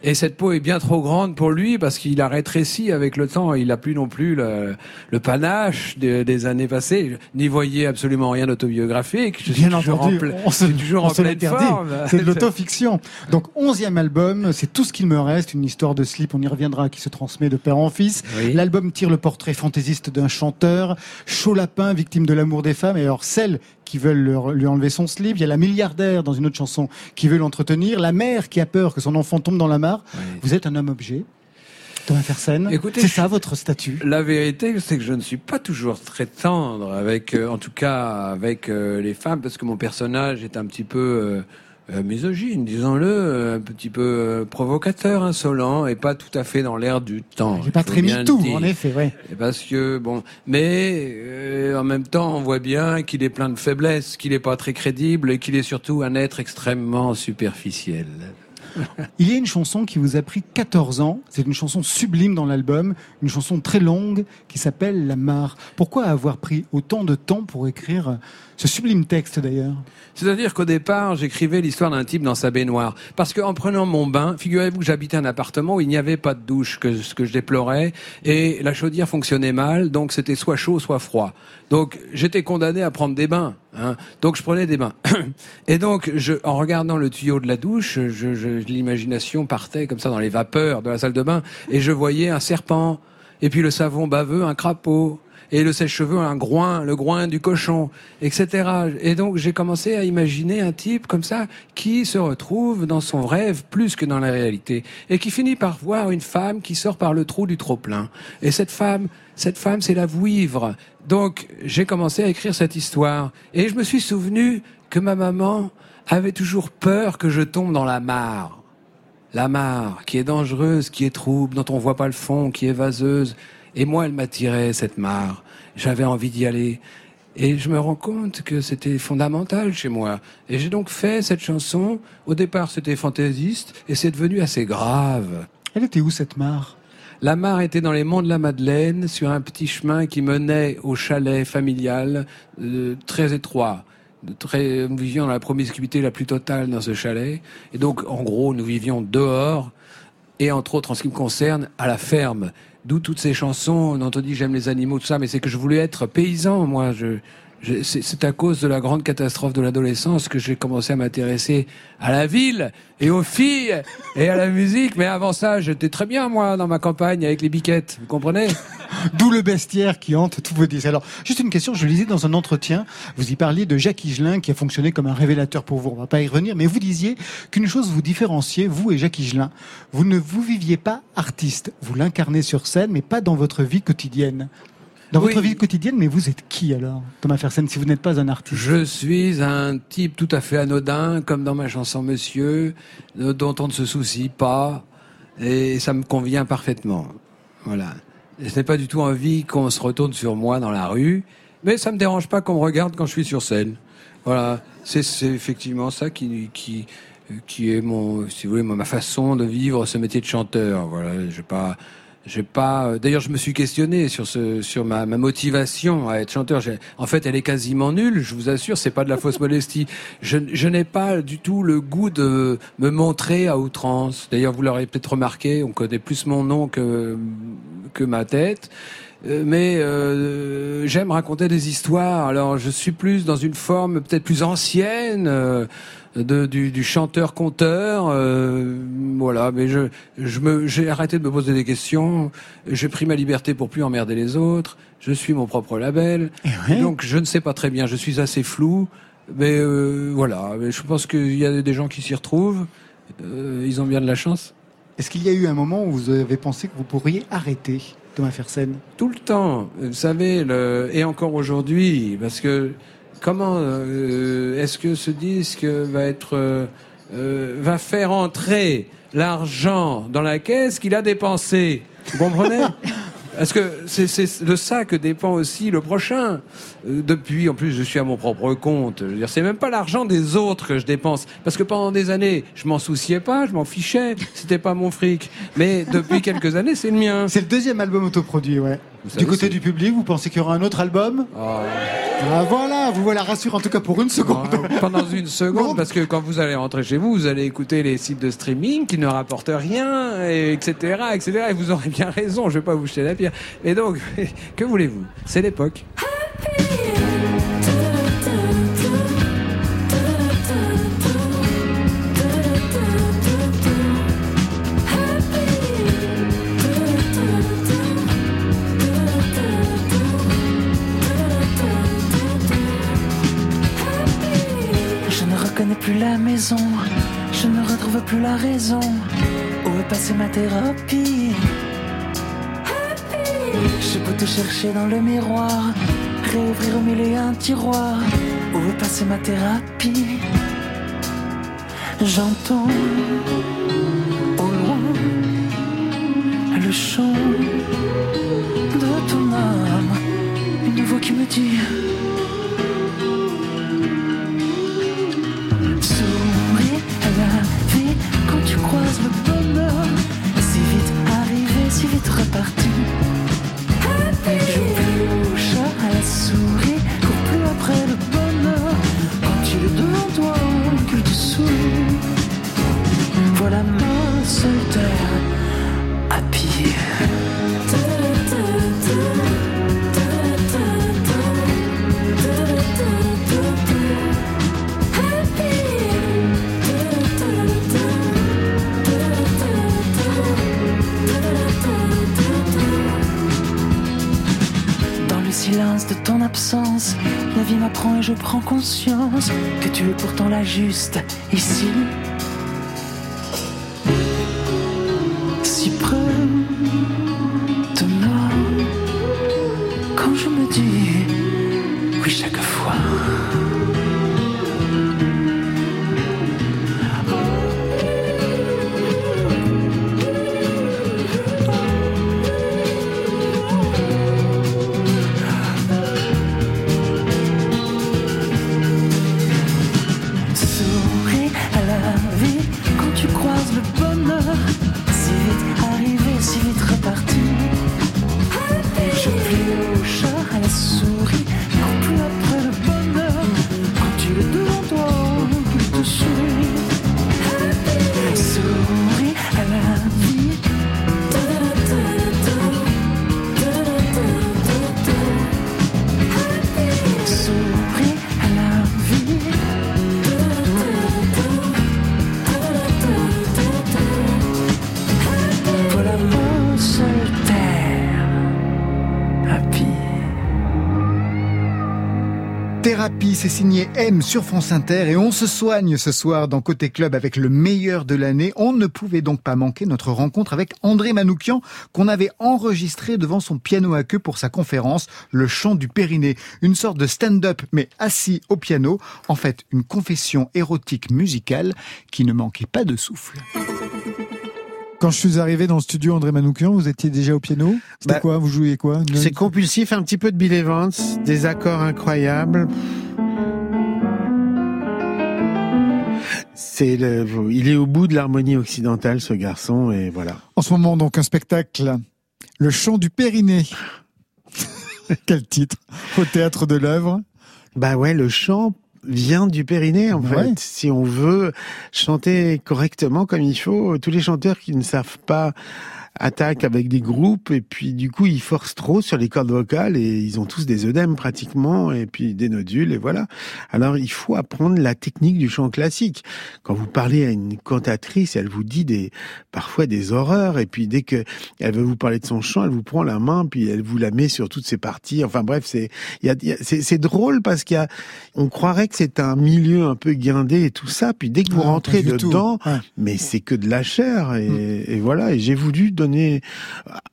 Et cette peau est bien trop grande pour lui parce qu'il a rétréci avec le temps. Il n'a plus non plus le, le panache de- des années passées. Je N'y voyez absolument rien d'autobiographique. Je suis Bien entendu, en, on se, toujours on en se pleine forme. C'est de l'autofiction. Donc, onzième album, c'est tout ce qu'il me reste, une histoire de slip, on y reviendra, qui se transmet de père en fils. L'album tire le portrait fantaisiste d'un chanteur, chaud lapin, victime de l'amour des femmes, et alors celles qui veulent lui enlever son slip, il y a la milliardaire dans une autre chanson qui veut l'entretenir, la mère qui a peur que son enfant tombe dans la mare. Vous êtes un homme objet. Thomas Fersen, Écoutez, c'est ça votre statut? La vérité, c'est que je ne suis pas toujours très tendre avec, euh, en tout cas avec euh, les femmes, parce que mon personnage est un petit peu euh, misogyne, disons-le, euh, un petit peu euh, provocateur, insolent, et pas tout à fait dans l'air du temps. J'ai pas très dire. en effet, ouais. Et Parce que bon, mais euh, en même temps, on voit bien qu'il est plein de faiblesses, qu'il est pas très crédible, et qu'il est surtout un être extrêmement superficiel. Il y a une chanson qui vous a pris 14 ans, c'est une chanson sublime dans l'album, une chanson très longue qui s'appelle La Mare. Pourquoi avoir pris autant de temps pour écrire ce sublime texte d'ailleurs C'est-à-dire qu'au départ, j'écrivais l'histoire d'un type dans sa baignoire. Parce qu'en prenant mon bain, figurez-vous que j'habitais un appartement où il n'y avait pas de douche, que ce que je déplorais, et la chaudière fonctionnait mal, donc c'était soit chaud, soit froid. Donc j'étais condamné à prendre des bains. Hein. Donc je prenais des bains. Et donc, je, en regardant le tuyau de la douche, je, je- l'imagination partait comme ça dans les vapeurs de la salle de bain, et je voyais un serpent, et puis le savon baveux, un crapaud, et le sèche-cheveux, un groin, le groin du cochon, etc. Et donc j'ai commencé à imaginer un type comme ça qui se retrouve dans son rêve plus que dans la réalité, et qui finit par voir une femme qui sort par le trou du trop-plein. Et cette femme, cette femme, c'est la vouivre. Donc j'ai commencé à écrire cette histoire, et je me suis souvenu que ma maman avait toujours peur que je tombe dans la mare. La mare, qui est dangereuse, qui est trouble, dont on voit pas le fond, qui est vaseuse. Et moi, elle m'attirait, cette mare. J'avais envie d'y aller. Et je me rends compte que c'était fondamental chez moi. Et j'ai donc fait cette chanson. Au départ, c'était fantaisiste et c'est devenu assez grave. Elle était où cette mare? La mare était dans les monts de la Madeleine, sur un petit chemin qui menait au chalet familial, euh, très étroit. Très, nous vivions dans la promiscuité la plus totale dans ce chalet. Et donc, en gros, nous vivions dehors et entre autres en ce qui me concerne à la ferme. D'où toutes ces chansons on dit j'aime les animaux, tout ça, mais c'est que je voulais être paysan, moi. Je- c'est à cause de la grande catastrophe de l'adolescence que j'ai commencé à m'intéresser à la ville et aux filles et à la musique. Mais avant ça, j'étais très bien, moi, dans ma campagne avec les biquettes. Vous comprenez? D'où le bestiaire qui hante tous vos disques. Alors, juste une question, je lisais dans un entretien, vous y parliez de Jacques Higelin qui a fonctionné comme un révélateur pour vous. On va pas y revenir, mais vous disiez qu'une chose vous différenciez, vous et Jacques Higelin. Vous ne vous viviez pas artiste. Vous l'incarnez sur scène, mais pas dans votre vie quotidienne. Dans votre vie quotidienne, mais vous êtes qui alors, Thomas Fersen, si vous n'êtes pas un artiste? Je suis un type tout à fait anodin, comme dans ma chanson Monsieur, euh, dont on ne se soucie pas, et ça me convient parfaitement. Voilà. Et ce n'est pas du tout envie qu'on se retourne sur moi dans la rue, mais ça me dérange pas qu'on me regarde quand je suis sur scène. Voilà. C'est c'est effectivement ça qui, qui, qui est mon, si vous voulez, ma façon de vivre ce métier de chanteur. Voilà. Je pas, j'ai pas. euh, D'ailleurs, je me suis questionné sur ce, sur ma, ma motivation à être chanteur. En fait, elle est quasiment nulle. Je vous assure, c'est pas de la fausse modestie. Je, je n'ai pas du tout le goût de me montrer à outrance. D'ailleurs, vous l'aurez peut-être remarqué, on connaît plus mon nom que que ma tête. Euh, Mais euh, j'aime raconter des histoires. Alors, je suis plus dans une forme peut-être plus ancienne. euh, de, du, du chanteur-conteur, euh, voilà. Mais je, je me, j'ai arrêté de me poser des questions. J'ai pris ma liberté pour plus emmerder les autres. Je suis mon propre label. Donc je ne sais pas très bien. Je suis assez flou, mais euh, voilà. Mais je pense qu'il y a des gens qui s'y retrouvent. Euh, ils ont bien de la chance. Est-ce qu'il y a eu un moment où vous avez pensé que vous pourriez arrêter, Thomas Fersen? Tout le temps, vous savez, le, et encore aujourd'hui, parce que comment euh, est-ce que ce disque va être euh, euh, va faire entrer l'argent dans la caisse qu'il a dépensé? Vous comprenez? Parce que c'est c'est de ça que dépend aussi le prochain? Euh, depuis, en plus, je suis à mon propre compte. Je veux dire, c'est même pas l'argent des autres que je dépense, parce que pendant des années, je m'en souciais pas, je m'en fichais. C'était pas mon fric. Mais depuis quelques années, c'est le mien. C'est le deuxième album autoproduit, ouais. Savez, Du côté du public, vous pensez qu'il y aura un autre album Ah voilà, vous voilà rassuré en tout cas pour une seconde. pendant une seconde, parce que quand vous allez rentrer chez vous, vous allez écouter les sites de streaming qui ne rapportent rien, et etc., etc. Et vous aurez bien raison, je vais pas vous jeter la pierre. Et donc, que voulez-vous? C'est l'époque. La maison, je ne retrouve plus la raison. Où est passée ma thérapie? J'ai beau te chercher dans le miroir, réouvrir au mille et un tiroir. Où est passée ma thérapie? J'entends au loin le chant de ton âme, une voix qui me dit. Vite reparti. De ton absence, la vie m'apprend et je prends conscience que tu es pourtant la juste ici. C'est signé M sur France Inter et on se soigne ce soir dans Côté Club avec le meilleur de l'année. On ne pouvait donc pas manquer notre rencontre avec André Manoukian qu'on avait enregistré devant son piano à queue pour sa conférence Le chant du périnée. Une sorte de stand-up mais assis au piano. En fait, une confession érotique musicale qui ne manquait pas de souffle. Quand je suis arrivé dans le studio André Manoukian, vous étiez déjà au piano C'était Bah, quoi? Vous jouiez quoi? C'est compulsif, un petit peu de Bill Evans, des accords incroyables. C'est le, il est au bout de l'harmonie occidentale, ce garçon, et voilà. En ce moment, donc, un spectacle, Le chant du périnée. Quel titre Au théâtre de l'œuvre. Bah ouais, le chant vient du périnée, en fait. Si on veut chanter correctement comme il faut, tous les chanteurs qui ne savent pas attaquent avec des groupes et puis du coup ils forcent trop sur les cordes vocales et ils ont tous des œdèmes pratiquement et puis des nodules et voilà. Alors il faut apprendre la technique du chant classique. Quand vous parlez à une cantatrice, elle vous dit des parfois des horreurs et puis dès que elle veut vous parler de son chant, elle vous prend la main puis elle vous la met sur toutes ses parties. Enfin bref, c'est y a, y a- c'est drôle parce qu'il y a on croirait que c'est un milieu un peu guindé et tout ça puis dès que vous rentrez dedans, Ouais. mais c'est que de la chair et, et voilà et j'ai voulu donner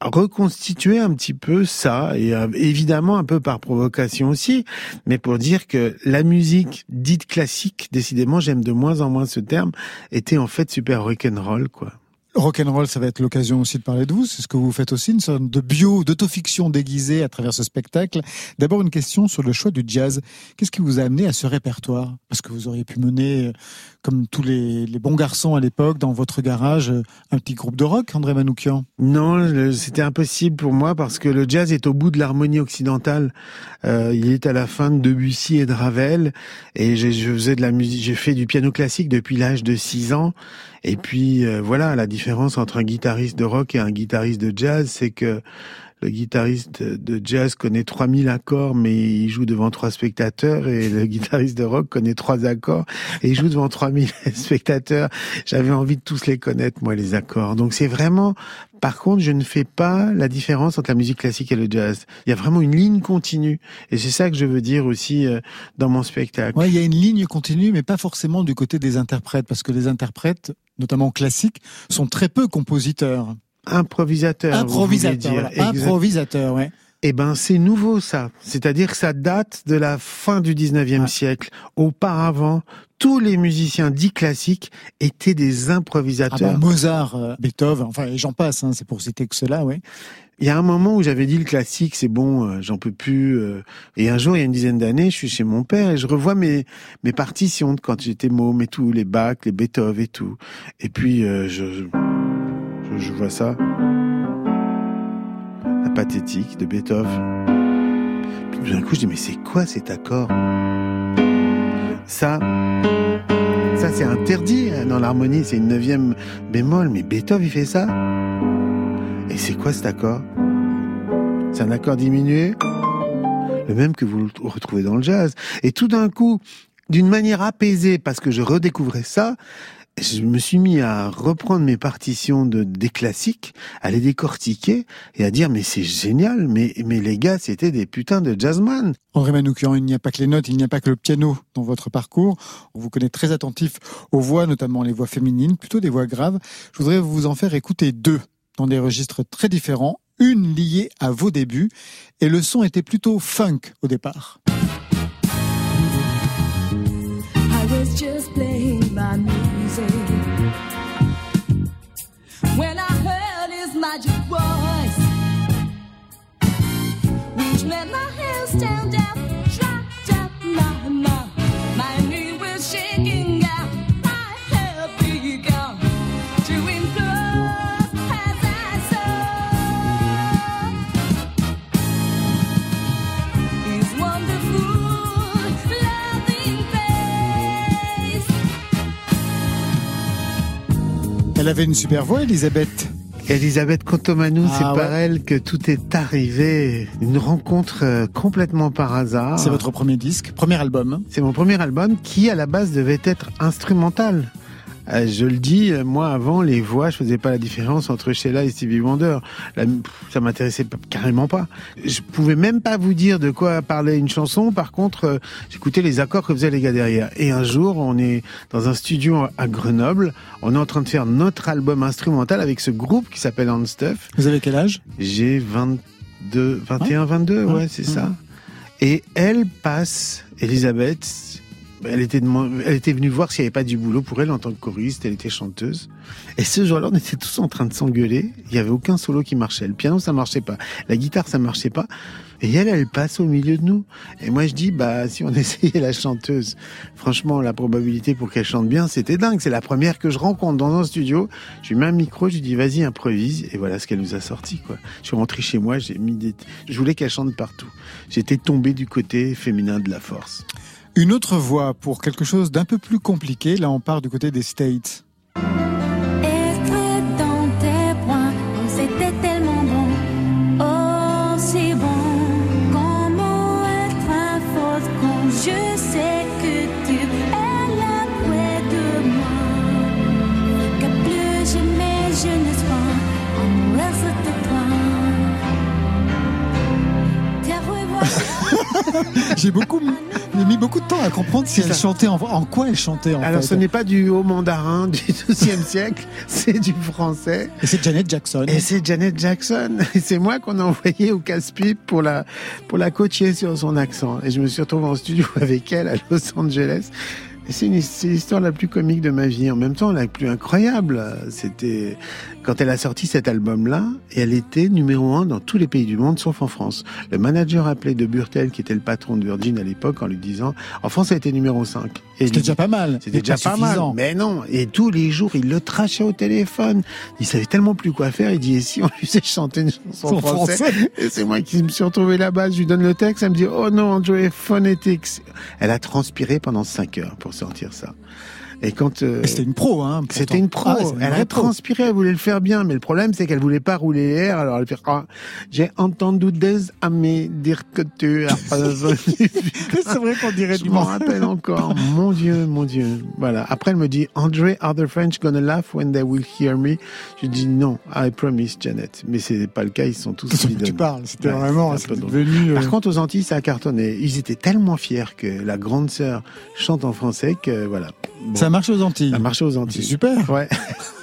reconstituer un petit peu ça et euh, évidemment un peu par provocation aussi mais pour dire que la musique dite classique décidément j'aime de moins en moins ce terme était en fait super rock'n'roll quoi Rock'n'roll, ça va être l'occasion aussi de parler de vous. C'est ce que vous faites aussi, une sorte de bio, d'autofiction déguisée à travers ce spectacle. D'abord, une question sur le choix du jazz. Qu'est-ce qui vous a amené à ce répertoire? Parce que vous auriez pu mener, euh, comme tous les, bons garçons à l'époque, dans votre garage, euh, un petit groupe de rock, André Manoukian? Non, c'était impossible pour moi parce que le jazz est au bout de l'harmonie occidentale. Euh, il est à la fin de Debussy et de Ravel. Et je faisais de la musique, j'ai fait du piano classique depuis l'âge de 6 ans. Et puis euh, voilà, la différence entre un guitariste de rock et un guitariste de jazz, c'est que le guitariste de jazz connaît 3000 accords, mais il joue devant trois spectateurs, et le guitariste de rock connaît trois accords, et il joue devant 3000 spectateurs. J'avais envie de tous les connaître, moi, les accords. Donc c'est vraiment, par contre, je ne fais pas la différence entre la musique classique et le jazz. Il y a vraiment une ligne continue, et c'est ça que je veux dire aussi euh, dans mon spectacle. Ouais, il y a une ligne continue, mais pas forcément du côté des interprètes, parce que les interprètes, notamment classiques, sont très peu compositeurs. Improvisateur. Improvisateur, vous voulez dire. voilà. Improvisateur, ouais. Eh ben, c'est nouveau ça. C'est-à-dire que ça date de la fin du 19e siècle. Auparavant, tous les musiciens dits classiques étaient des Ah improvisateurs. bah, Mozart, euh, Beethoven, enfin, j'en passe, hein, c'est pour citer que cela, oui. Il y a un moment où j'avais dit le classique, c'est bon, euh, j'en peux plus. euh. Et un jour, il y a une dizaine d'années, je suis chez mon père et je revois mes mes partitions de quand j'étais môme et tout, les Bach, les Beethoven et tout. Et puis euh, je, je vois ça, la pathétique de Beethoven. Puis tout d'un coup, je dis mais c'est quoi cet accord? Ça, ça c'est interdit hein, dans l'harmonie, c'est une neuvième bémol. Mais Beethoven il fait ça et c'est quoi cet accord? C'est un accord diminué? Le même que vous retrouvez dans le jazz. Et tout d'un coup, d'une manière apaisée, parce que je redécouvrais ça, je me suis mis à reprendre mes partitions de, des classiques, à les décortiquer et à dire mais c'est génial, mais, mais les gars c'était des putains de jazzman. André Manoukian, il n'y a pas que les notes, il n'y a pas que le piano dans votre parcours. On vous connaît très attentif aux voix, notamment les voix féminines, plutôt des voix graves. Je voudrais vous en faire écouter deux dans des registres très différents. Une liée à vos débuts et le son était plutôt funk au départ. I was just playing my Elle avait une super voix, Elisabeth. Elisabeth Contomanou, Ah c'est ouais. par elle que tout est arrivé. Une rencontre euh, complètement par hasard. C'est votre premier disque, premier album. C'est mon premier album qui, à la base, devait être instrumental. Euh, je le dis, euh, moi avant les voix, je faisais pas la différence entre Sheila et Stevie Wonder. La- ça m'intéressait carrément pas. Je pouvais même pas vous dire de quoi parlait une chanson. Par contre, euh, j'écoutais les accords que faisaient les gars derrière. Et un jour, on est dans un studio à Grenoble. On est en train de faire notre album instrumental avec ce groupe qui s'appelle On Stuff. Vous avez quel âge? J'ai 22, 21, 22, ouais, Ouais. c'est ça. Et elle passe, Elisabeth, elle était, elle était venue voir s'il n'y avait pas du boulot pour elle en tant que choriste, elle était chanteuse. Et ce jour-là, on était tous en train de s'engueuler. Il n'y avait aucun solo qui marchait. Le piano, ça marchait pas. La guitare, ça marchait pas. Et elle, elle passe au milieu de nous. Et moi, je dis, bah, si on essayait la chanteuse, franchement, la probabilité pour qu'elle chante bien, c'était dingue. C'est la première que je rencontre dans un studio. Je lui mets un micro, je lui dis, vas-y, improvise. Et voilà ce qu'elle nous a sorti, quoi. Je suis rentré chez moi, j'ai mis des, je voulais qu'elle chante partout. J'étais tombé du côté féminin de la force. Une autre voix pour quelque chose d'un peu plus compliqué. Là, on part du côté des States. J'ai beaucoup, j'ai mis beaucoup de temps à comprendre si elle chantait, en, en quoi elle chantait en Alors, fait. ce n'est pas du haut mandarin du XIIe siècle, c'est du français. Et c'est Janet Jackson. Et c'est Janet Jackson. Et c'est moi qu'on a envoyé au casse-pipe pour la, pour la coacher sur son accent. Et je me suis retrouvé en studio avec elle à Los Angeles. C'est l'histoire la plus comique de ma vie. En même temps, la plus incroyable. C'était quand elle a sorti cet album-là, et elle était numéro un dans tous les pays du monde, sauf en France. Le manager appelé de Burtel, qui était le patron de Virgin à l'époque, en lui disant, en France, elle était numéro 5. Et C'était déjà pas mal. C'était déjà pas, mal. Mais non. Et tous les jours, il le trachait au téléphone. Il savait tellement plus quoi faire. Il dit, et si on lui faisait chanter une chanson En français. Et c'est moi qui me suis retrouvé là-bas. Je lui donne le texte. Elle me dit, oh non, Andrew, phonetics. Elle a transpiré pendant 5 heures pour sortir ça. Et quand euh, C'était une pro, hein. c'était une pro, Ah ouais, c'est une elle a transpiré, elle voulait le faire bien, mais le problème c'est qu'elle voulait pas rouler les airs. Alors elle fait, ah, j'ai entendu des amis dire que tu as pas C'est vrai qu'on dirait je du m'en monde. rappelle encore. mon Dieu, mon Dieu. Voilà. Après, elle me dit, André, are the French gonna laugh when they will hear me? Je dis non, I promise, Janet. Mais c'est pas le cas, ils sont tous Tu parles, c'était Ouais, vraiment, devenu. euh, Par contre, aux Antilles, ça a cartonné. Ils étaient tellement fiers que la grande sœur chante en français que voilà. Bon, Ça marche aux Antilles. ça a marché aux C'est Antilles. super. Ouais.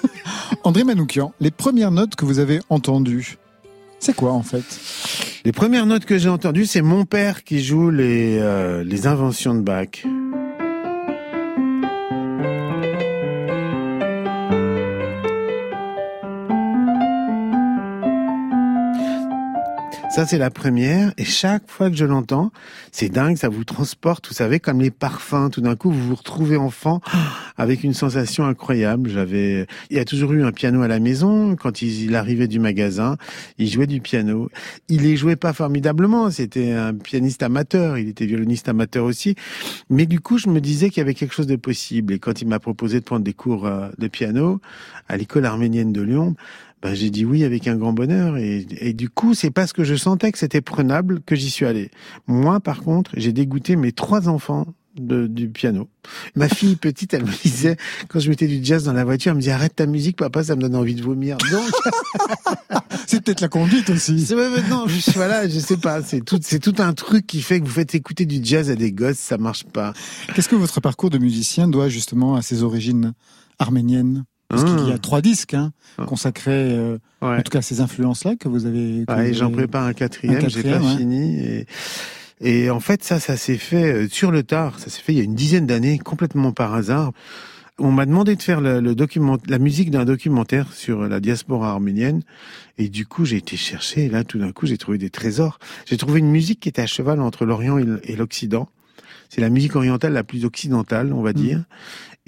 André Manoukian, les premières notes que vous avez entendues, c'est quoi en fait? Les premières notes que j'ai entendues, c'est mon père qui joue les, euh, les inventions de Bach. Ça, c'est la première. Et chaque fois que je l'entends, c'est dingue, ça vous transporte, vous savez, comme les parfums. Tout d'un coup, vous vous retrouvez enfant avec une sensation incroyable. J'avais, il y a toujours eu un piano à la maison. Quand il, arrivait du magasin, il jouait du piano. Il les jouait pas formidablement. C'était un pianiste amateur. Il était violoniste amateur aussi. Mais du coup, je me disais qu'il y avait quelque chose de possible. Et quand il m'a proposé de prendre des cours euh, de piano à l'école arménienne de Lyon, ben, j'ai dit oui avec un grand bonheur et, et du coup c'est parce que je sentais que c'était prenable que j'y suis allé. Moi par contre j'ai dégoûté mes trois enfants de, du piano. Ma fille petite elle me disait quand je mettais du jazz dans la voiture elle me disait arrête ta musique papa ça me donne envie de vomir. Donc C'est peut-être la conduite aussi. non je, voilà je sais pas c'est tout c'est tout un truc qui fait que vous faites écouter du jazz à des gosses ça marche pas. Qu'est-ce que votre parcours de musicien doit justement à ses origines arméniennes? Parce Ah. qu'il y a trois disques hein, Ah. consacrés, euh, Ouais. en tout cas à ces influences-là que vous avez. que Ouais, j'en prépare un quatrième, j'ai pas ouais. fini. Et, et en fait, ça, ça s'est fait euh, sur le tard. Ça s'est fait il y a une dizaine d'années, complètement par hasard. On m'a demandé de faire le, le document, la musique d'un documentaire sur la diaspora arménienne. Et du coup, j'ai été chercher. Et là, tout d'un coup, j'ai trouvé des trésors. J'ai trouvé une musique qui était à cheval entre l'Orient et l'Occident. C'est la musique orientale la plus occidentale, on va dire.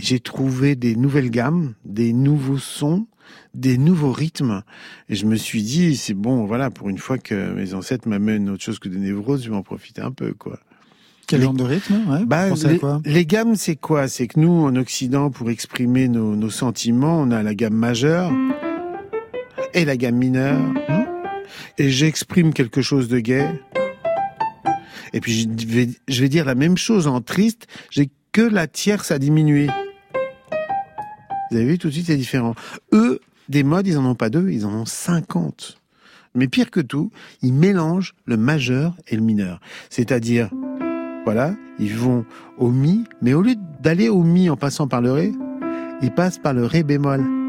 J'ai trouvé des nouvelles gammes, des nouveaux sons, des nouveaux rythmes. Et je me suis dit, c'est bon, voilà, pour une fois que mes ancêtres m'amènent autre chose que des névroses, je vais en profiter un peu, quoi. Quel genre de rythme ouais, Bah, les, quoi? les gammes, c'est quoi? C'est que nous, en Occident, pour exprimer nos, nos sentiments, on a la gamme majeure et la gamme mineure. Et j'exprime quelque chose de gai. Et puis je vais, je vais dire la même chose en triste. J'ai que la tierce à diminuer. Vous avez vu, tout de suite, c'est différent. Eux, des modes, ils en ont pas deux, ils en ont 50. Mais pire que tout, ils mélangent le majeur et le mineur. C'est-à-dire, voilà, ils vont au mi, mais au lieu d'aller au mi en passant par le ré, ils passent par le ré bémol.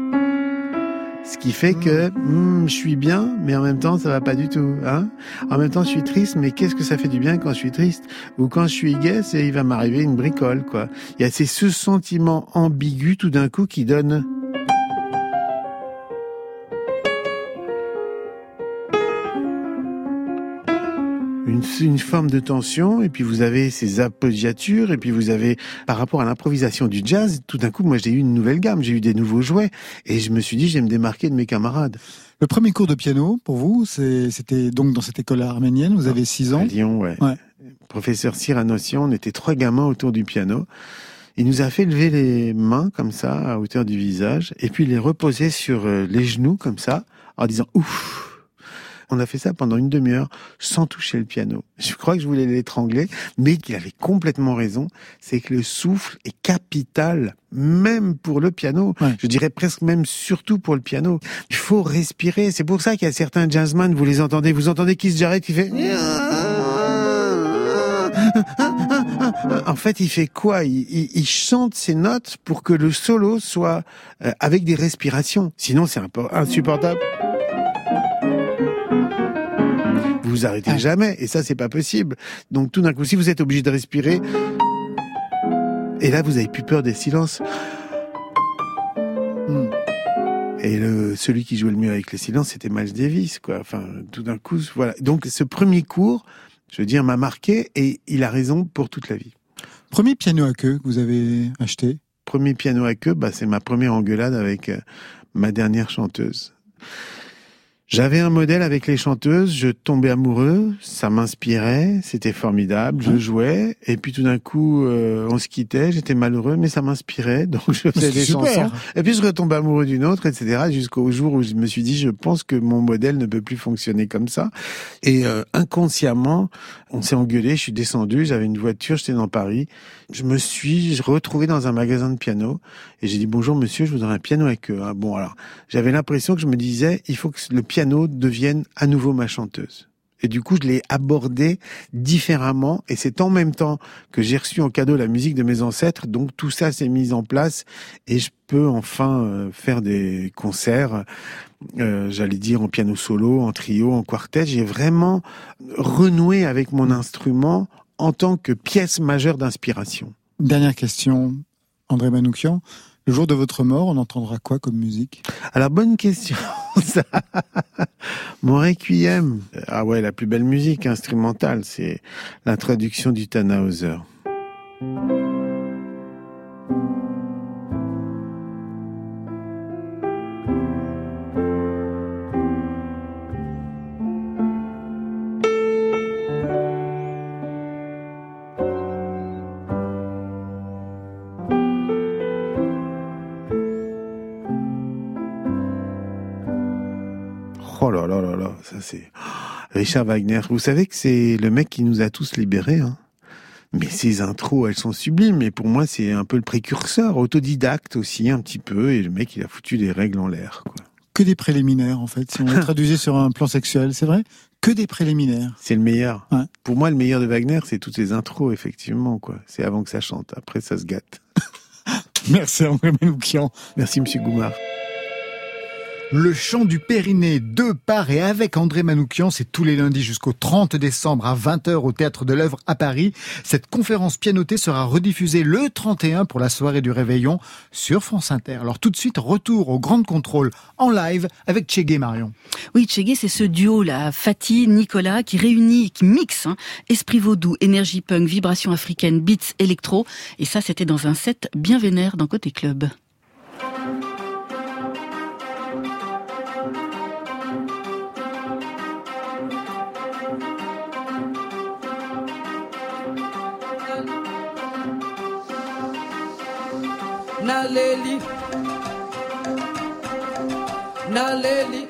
Ce qui fait que hmm, je suis bien, mais en même temps ça va pas du tout. Hein en même temps je suis triste, mais qu'est-ce que ça fait du bien quand je suis triste? Ou quand je suis gai, c'est il va m'arriver une bricole quoi. Il y a c'est ce sentiment ambigu tout d'un coup qui donne une, forme de tension, et puis vous avez ces appoggiatures, et puis vous avez, par rapport à l'improvisation du jazz, tout d'un coup, moi j'ai eu une nouvelle gamme, j'ai eu des nouveaux jouets, et je me suis dit, je vais me démarquer de mes camarades. Le premier cours de piano, pour vous, c'était donc dans cette école arménienne, vous avez 6 ans À Lyon, ouais. Ouais. Professeur Cyranossian, on était trois gamins autour du piano. Il nous a fait lever les mains comme ça, à hauteur du visage, et puis les reposer sur euh, les genoux comme ça, en disant ouf. On a fait ça pendant une demi-heure sans toucher le piano. Je crois que je voulais l'étrangler, mais il avait complètement raison. C'est que le souffle est capital, même pour le piano. Je dirais presque même surtout pour le piano. Il faut respirer. C'est pour ça qu'il y a certains jazzmen, vous les entendez, vous entendez Keith Jarrett qui fait en fait, il fait quoi? Il, il- il chante ses notes pour que le solo soit euh, avec des respirations. Sinon, c'est un peu insupportable. Vous arrêtez jamais, et ça, c'est pas possible. Donc, tout d'un coup, si vous êtes obligé de respirer, et là, vous avez plus peur des silences. Et le, celui qui jouait le mieux avec les silences, c'était Miles Davis, quoi. Enfin, tout d'un coup, voilà. Donc, ce premier cours, je veux dire, m'a marqué, et il a raison pour toute la vie. Premier piano à queue que vous avez acheté? Premier piano à queue, bah, c'est ma première engueulade avec euh, ma dernière chanteuse. J'avais un modèle avec les chanteuses, je tombais amoureux, ça m'inspirait, c'était formidable, je jouais, et puis tout d'un coup, euh, on se quittait, j'étais malheureux, mais ça m'inspirait, donc je faisais des super. chansons, et puis je retombais amoureux d'une autre, etc., jusqu'au jour où je me suis dit, je pense que mon modèle ne peut plus fonctionner comme ça, et euh, inconsciemment, on s'est engueulé, je suis descendu, j'avais une voiture, j'étais dans Paris, je me suis retrouvé dans un magasin de piano, et j'ai dit, bonjour monsieur, je voudrais un piano avec eux. Ah, bon, alors, j'avais l'impression que je me disais, il faut que le piano devienne à nouveau ma chanteuse. Et du coup, je l'ai abordé différemment. Et c'est en même temps que j'ai reçu en cadeau la musique de mes ancêtres. Donc tout ça s'est mis en place et je peux enfin euh, faire des concerts. euh, J'allais dire en piano solo, en trio, en quartet. J'ai vraiment renoué avec mon instrument en tant que pièce majeure d'inspiration. Dernière question, André Manoukian. Le jour de votre mort, on entendra quoi comme musique? Alors, bonne question. Mon requiem. Ah ouais, la plus belle musique instrumentale, c'est l'introduction du Tannhauser. Là là là là, ça c'est Richard Wagner. Vous savez que c'est le mec qui nous a tous libérés. Hein mais ces intros, elles sont sublimes. Et pour moi, c'est un peu le précurseur, autodidacte aussi un petit peu. Et le mec, il a foutu les règles en l'air. quoi. Que des préliminaires, en fait, si on les traduisait sur un plan sexuel, c'est vrai Que des préliminaires. C'est le meilleur. Pour moi, le meilleur de Wagner, c'est toutes les intros, effectivement. quoi. C'est avant que ça chante. Après, ça se gâte. Merci André Manoukian. Merci Monsieur Goumard. Le chant du Périnée de par et avec André Manoukian, c'est tous les lundis jusqu'au 30 décembre à 20h au Théâtre de l'œuvre à Paris. Cette conférence pianotée sera rediffusée le 31 pour la soirée du réveillon sur France Inter. Alors tout de suite, retour au Grand Contrôle en live avec Tchégué Marion. Oui, Tchégué, c'est ce duo là, Fatih, Nicolas, qui réunit, qui mixe hein, esprit vaudou, énergie punk, vibration africaine, beats, électro. Et ça, c'était dans un set bien vénère dans Côté Club. Naleli. Naleli.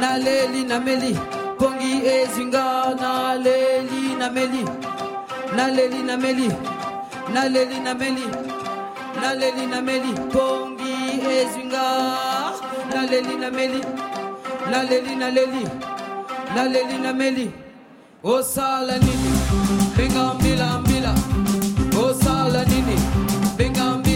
Naleli nameli. Pongi ezinga naleli nameli. Naleli nameli. Naleli nameli. Naleli nameli. Pongi ezinga naleli nameli. Naleli naleli. Naleli nameli. Osala nini? Benga mbila mbila all I need it.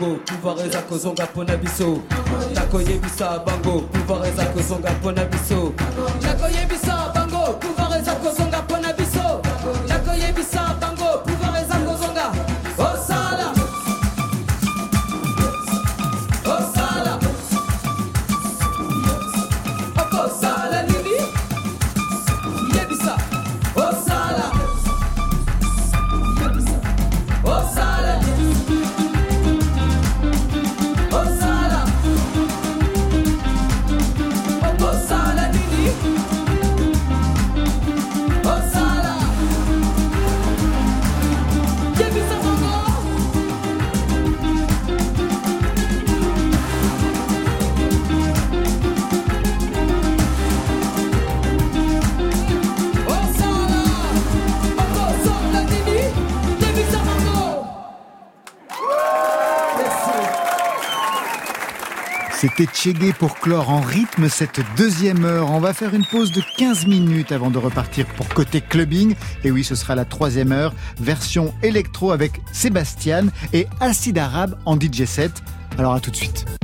Bango pouvoir eza kozonga mpona biso nakoyebisa bango pouvoir eza kozonga mpona biso nakoyebisa Tchégué pour clore en rythme cette deuxième heure. On va faire une pause de 15 minutes avant de repartir pour côté clubbing. Et oui, ce sera la troisième heure, version électro avec Sébastien et Acide Arabe en DJ set. Alors à tout de suite.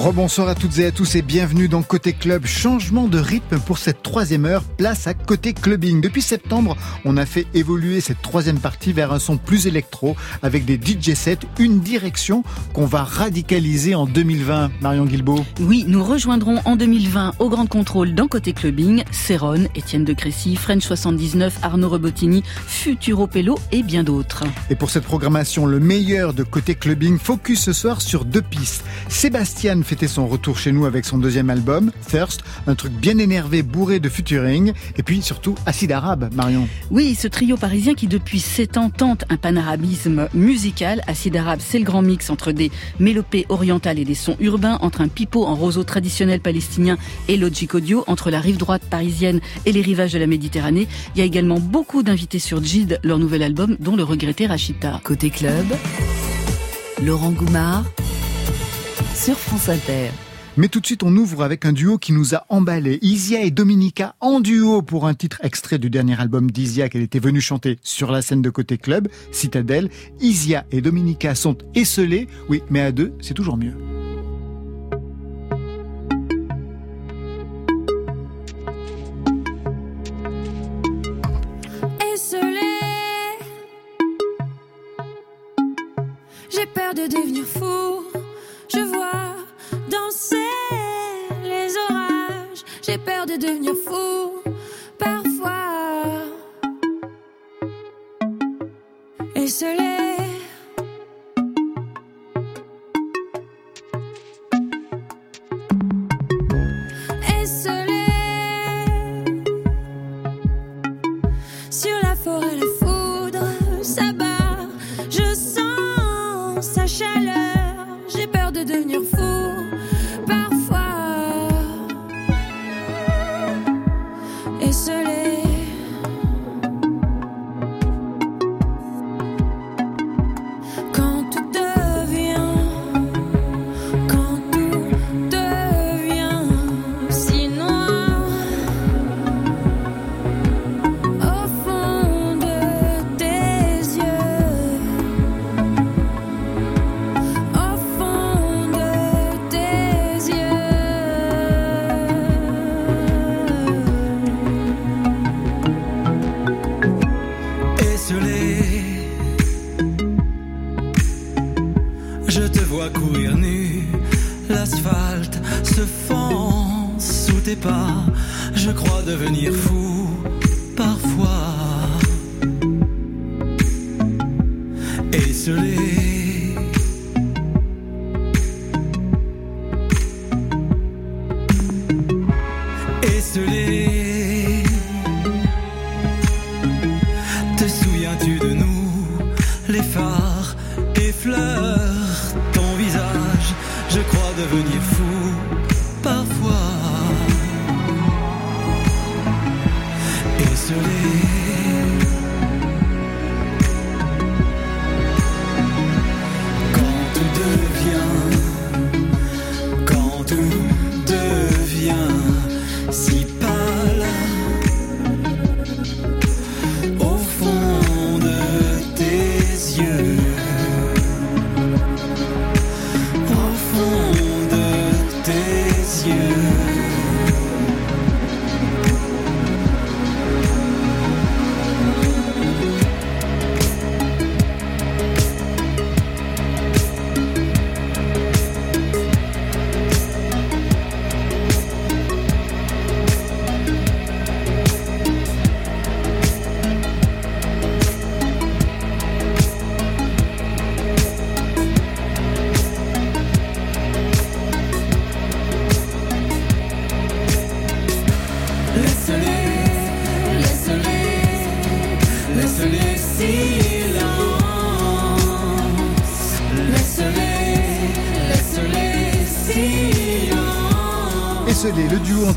Rebonsoir à toutes et à tous et bienvenue dans Côté Club. Changement de rythme pour cette troisième heure, place à Côté Clubbing. Depuis septembre, on a fait évoluer cette troisième partie vers un son plus électro avec des DJ sets, une direction qu'on va radicaliser en 2020. Marion Guilbault. Oui, nous rejoindrons en 2020 au Grand Contrôle dans Côté Clubbing, Céron, Étienne de Crécy, French 79, Arnaud Robotini, Futuro Pello et bien d'autres. Et pour cette programmation, le meilleur de Côté Clubbing, focus ce soir sur deux pistes. Sébastien fêtait son retour chez nous avec son deuxième album, Thirst, un truc bien énervé, bourré de futuring, et puis surtout Acide Arabe, Marion. Oui, ce trio parisien qui depuis 7 ans tente un panarabisme musical. Acide Arabe, c'est le grand mix entre des mélopées orientales et des sons urbains, entre un pipeau en roseau traditionnel palestinien et Logic Audio, entre la rive droite parisienne et les rivages de la Méditerranée. Il y a également beaucoup d'invités sur Jid, leur nouvel album, dont le regretté Rachita. Côté club, Laurent Goumard sur France Inter. Mais tout de suite, on ouvre avec un duo qui nous a emballé. Isia et Dominica en duo pour un titre extrait du dernier album d'Isia qu'elle était venue chanter sur la scène de côté club, Citadelle. Isia et Dominica sont esselés. Oui, mais à deux, c'est toujours mieux. Esselé peur de devenir fou. Danser les orages. J'ai peur de devenir fou. Parfois. Esselé. Esselé.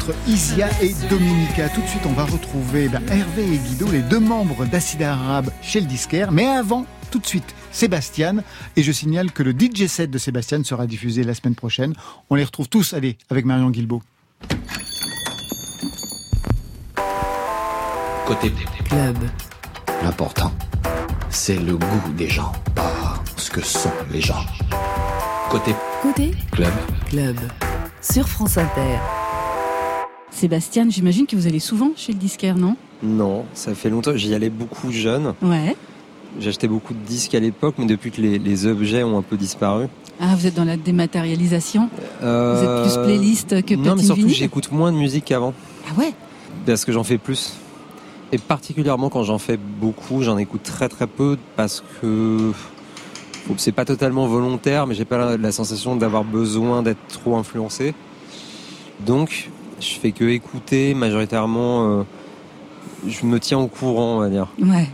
Entre Isia et Dominica. Tout de suite, on va retrouver ben, Hervé et Guido, les deux membres d'Acide Arabe chez le disquaire. Mais avant, tout de suite, Sébastien. Et je signale que le DJ set de Sébastien sera diffusé la semaine prochaine. On les retrouve tous, allez, avec Marion Guilbault. Côté club. L'important, c'est le goût des gens, pas ce que sont les gens. Côté Côté club. Club. Sur France Inter. Sébastien, j'imagine que vous allez souvent chez le disquaire, non? Non, ça fait longtemps. J'y allais beaucoup jeune. Ouais. J'achetais beaucoup de disques à l'époque, mais depuis que les, les objets ont un peu disparu. Ah, vous êtes dans la dématérialisation? Vous êtes plus playlist que Euh, Non, mais surtout, j'écoute moins de musique qu'avant. Ah ouais? Parce que j'en fais plus. Et particulièrement quand j'en fais beaucoup, j'en écoute très très peu parce que c'est pas totalement volontaire, mais j'ai pas la, la sensation d'avoir besoin d'être trop influencé. Donc, je fais que écouter majoritairement. euh, je me tiens au courant, on va dire. Ouais.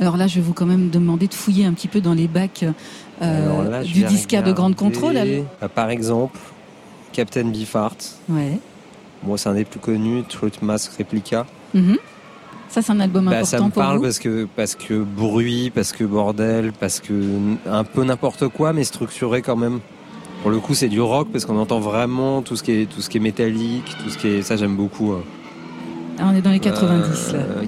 Alors là, je vais vous quand même demander de fouiller un petit peu dans les bacs euh, là, du disquaire de grande contrôle. euh, Par exemple, Captain Beefheart. Ouais. Bon, c'est un des plus connus, Truth Mask Replica. Mhm. Ça, c'est un album Bah, important ça me pour parle vous. parce que parce que bruit, parce que bordel, parce que un peu n'importe quoi, mais structuré quand même. Pour le coup, c'est du rock parce qu'on entend vraiment tout ce qui est tout ce qui est métallique, tout ce qui est ça j'aime beaucoup. hein. Ah, on est dans les 90 là. Euh,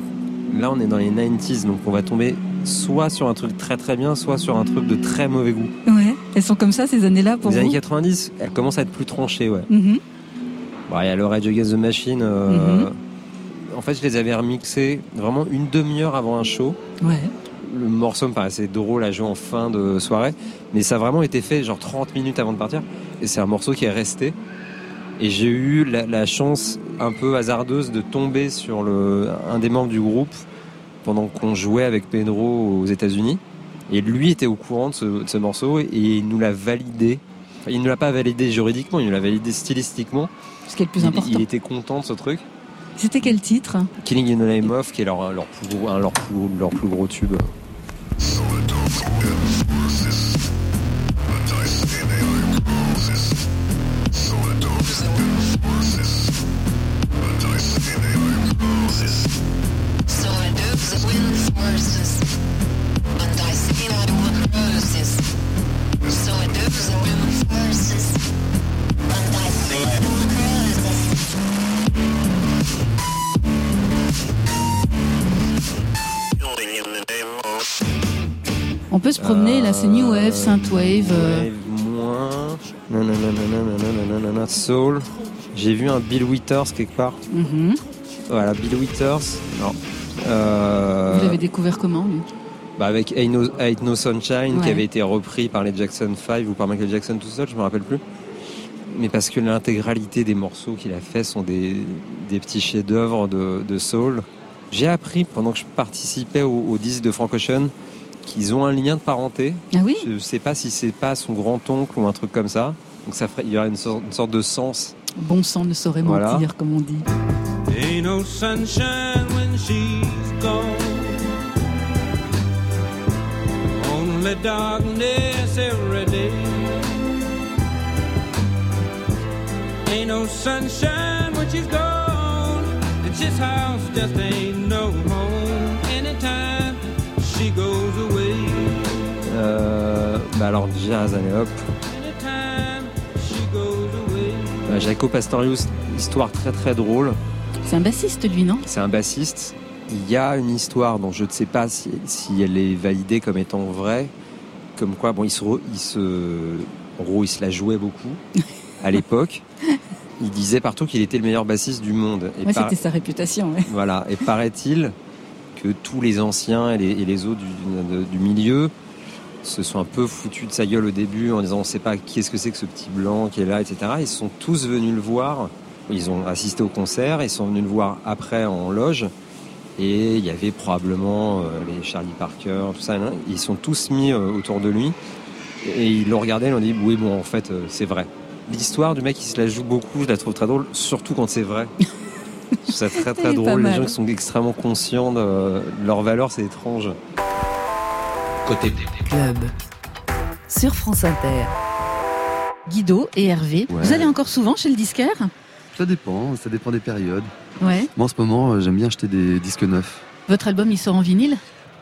là, on est dans les 90s, donc on va tomber soit sur un truc très très bien, soit sur un truc de très mauvais goût. Ouais. Elles sont comme ça ces années-là pour Les vous années 90, elles commencent à être plus tranchées, ouais. Mhm. Bon, il y a le Rage Against the Machine. euh, Mhm. En fait, je les avais remixés vraiment une demi-heure avant un show. Ouais. Le morceau me paraissait drôle à jouer en fin de soirée, mais ça a vraiment été fait genre 30 minutes avant de partir. Et c'est un morceau qui est resté. Et j'ai eu la, la chance un peu hasardeuse de tomber sur le, un des membres du groupe pendant qu'on jouait avec Pedro aux États-Unis. Et lui était au courant de ce, de ce morceau et il nous l'a validé. Enfin, il ne l'a pas validé juridiquement, il nous l'a validé stylistiquement. Ce qui est le plus Il- important. Il, était content de ce truc. C'était quel titre? Killing in the Name of, qui est leur, leur, plus, gros, un- leur, plus, leur plus gros tube. So I do the wins versus, and I see On peut se promener, là, c'est New Wave, Synthwave. euh, Wave moins. Soul. J'ai vu un Bill Withers quelque part. mhm. Voilà, Bill Withers. Non. Euh, Vous l'avez découvert comment, lui? Bah avec Ain't No, Ain't No Sunshine qui Ouais. avait été repris par les Jackson 5 ou par Michael Jackson tout seul, je me rappelle plus. Mais parce que l'intégralité des morceaux qu'il a fait sont des, des petits chefs-d'œuvre de, de soul. J'ai appris pendant que je participais au, au disque de Frank Ocean qu'ils ont un lien de parenté. Ah oui Je sais pas si c'est pas son grand-oncle ou un truc comme ça. Donc ça ferait, il y aurait une sorte, une sorte de sens. Bon sang ne saurait Voilà. mentir, comme on dit. Ain't no sunshine when she's gone. Only darkness every day. Ain't no sunshine when she's gone. It's this house just ain't no home. Euh, bah alors goes away. Bah, Jaco Pastorius, histoire très très drôle. C'est un bassiste, lui, non? C'est un bassiste. Il y a une histoire dont je ne sais pas si, si elle est validée comme étant vraie. Comme quoi, bon, il se, il se, en gros, il se la jouait beaucoup à l'époque. Il disait partout qu'il était le meilleur bassiste du monde. Et Ouais, par- C'était sa réputation. ouais. voilà. Et paraît-il que tous les anciens et les, et les autres du milieu se sont un peu foutus de sa gueule au début en disant on ne sait pas qui est-ce que c'est que ce petit blanc qui est là, etc. Ils sont tous venus le voir. Ils ont assisté au concert, ils sont venus le voir après en loge. Et il y avait probablement euh, les Charlie Parker, tout ça. là. Ils sont tous mis euh, autour de lui. Et ils l'ont regardé, ils l'ont dit oui, bon, en fait, euh, c'est vrai. L'histoire du mec qui se la joue beaucoup, je la trouve très drôle, surtout quand c'est vrai. Je trouve ça très très drôle. Les gens qui sont extrêmement conscients de leur valeur, c'est étrange. Côté Club. Sur France Inter. Guido et Hervé. Ouais. Vous allez encore souvent chez le disquaire? Ça dépend, ça dépend des périodes. Ouais. Moi en ce moment, euh, j'aime bien acheter des disques neufs. Votre album, il sort en vinyle?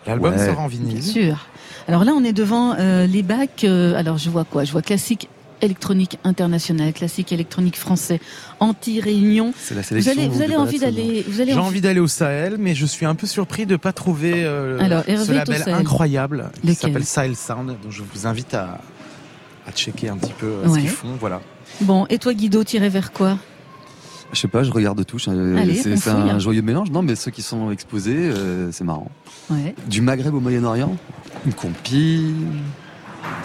L'album Ouais. sort en Bien sûr. Alors là, on est devant euh, les bacs. euh, alors, je vois quoi? Je vois classique électronique international, classique électronique français, anti-réunion. C'est la Vous sélection. avez, vous avez envie d'aller. Vous allez J'ai envie- d'aller au Sahel, mais je suis un peu surpris de ne pas trouver euh, Alors, ce label incroyable qui s'appelle Sahel Sound. Donc je vous invite à, à checker un petit peu euh, Ouais. ce qu'ils font. Voilà. Bon, et toi, Guido, tiré vers quoi? Je sais pas, je regarde tout. Allez, C'est un joyeux mélange. Non, mais ceux qui sont exposés, euh, c'est marrant. Ouais. Du Maghreb au Moyen-Orient, une compile.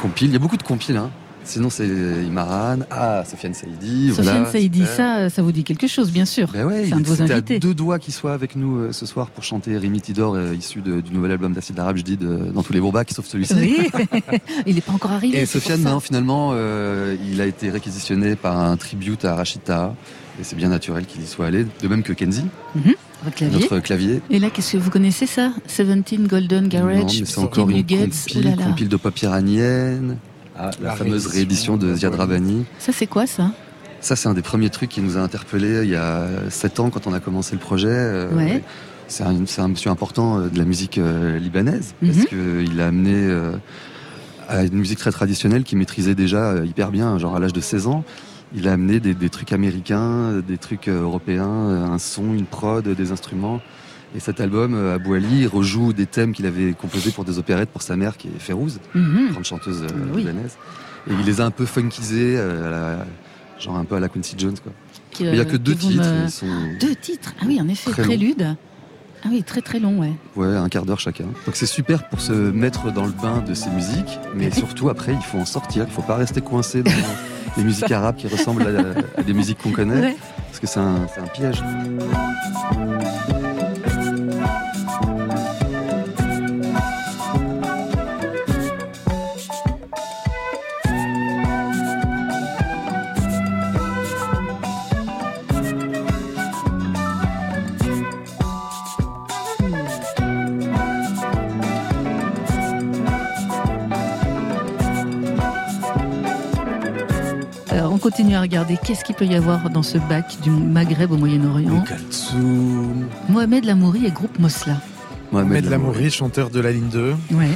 Compile, il y a beaucoup de compiles. Hein. Sinon, c'est Imaran. Ah, Sofiane Saïdi. Sofiane voilà, Saïdi, ça, ça vous dit quelque chose, bien sûr. Ben ouais, c'est un de vos c'était à invités. deux doigts qu'il soit avec nous euh, ce soir pour chanter Rémi Tidor, euh, issu de- du nouvel album d'Acide Arabe, je dis, de- dans tous les Bourbacs, sauf celui-ci. Oui, il n'est pas encore arrivé. Et Sofiane, non, finalement, euh, il a été réquisitionné par un tribute à Rachita. Et c'est bien naturel qu'il y soit allé, de même que Kenzie, Votre clavier. notre clavier. Et là, qu'est-ce que vous connaissez ça? 17 Golden Non, Garage, mais c'est encore une compile, oulala. compile de pop iranienne. Ah, la, La fameuse réédition réédition de Ziad Rabani. Ça, c'est quoi ça? Ça, c'est un des premiers trucs qui nous a interpellés il y a sept ans quand on a commencé le projet. Euh, Ouais. C'est un, c'est un monsieur important euh, de la musique euh, libanaise Mhm. parce qu'il a amené euh, à une musique très traditionnelle qu'il maîtrisait déjà euh, hyper bien, genre à l'âge de 16 ans. Il a amené des, des trucs américains, des trucs européens, un son, une prod, des instruments. Et cet album, euh, Abou Ali, rejoue des thèmes qu'il avait composés pour des opérettes pour sa mère qui est Férouz, Mhm. grande chanteuse euh, Oui. libanaise. Et il les a un peu funkisés, euh, à la- genre un peu à la Quincy Jones. Quoi. Qui, Mais il n'y a que deux titres. me- ils sont- Deux titres Ah oui, en effet, long. Prélude. Ah oui, très très long, ouais. Ouais, un quart d'heure chacun. Donc c'est super pour se mettre dans le bain de ces musiques, mais surtout après, il faut en sortir. Il faut pas rester coincé dans les musiques arabes qui ressemblent à, à des musiques qu'on connaît, Ouais. parce que c'est un, c'est un piège. Continue à regarder qu'est-ce qu'il peut y avoir dans ce bac du Maghreb au Moyen-Orient. Mohamed Lamouri et groupe Mosla. Mohamed Lamouri, chanteur de la ligne 2. Ouais.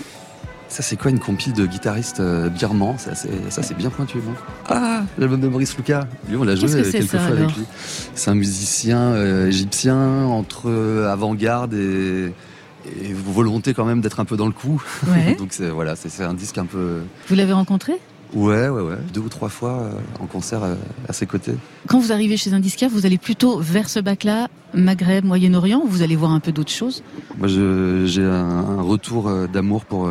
Ça, c'est quoi une compile de guitaristes euh, birmans? Ça, c'est- Ça, c'est bien pointu, Ah L'album de Maurice Lucas. Lui, on l'a joué quelques ça, fois avec lui. C'est un musicien euh, égyptien entre euh, avant-garde et, et volonté quand même d'être un peu dans le coup. Ouais. Donc, c'est voilà, c'est c'est un disque un peu. Vous l'avez rencontré? Ouais, ouais, ouais. Deux ou trois fois euh, en concert euh, à ses côtés. Quand vous arrivez chez un disquaire, vous allez plutôt vers ce bac-là, Maghreb, Moyen-Orient, ou vous allez voir un peu d'autres choses? Moi, j'ai un, un retour euh, d'amour pour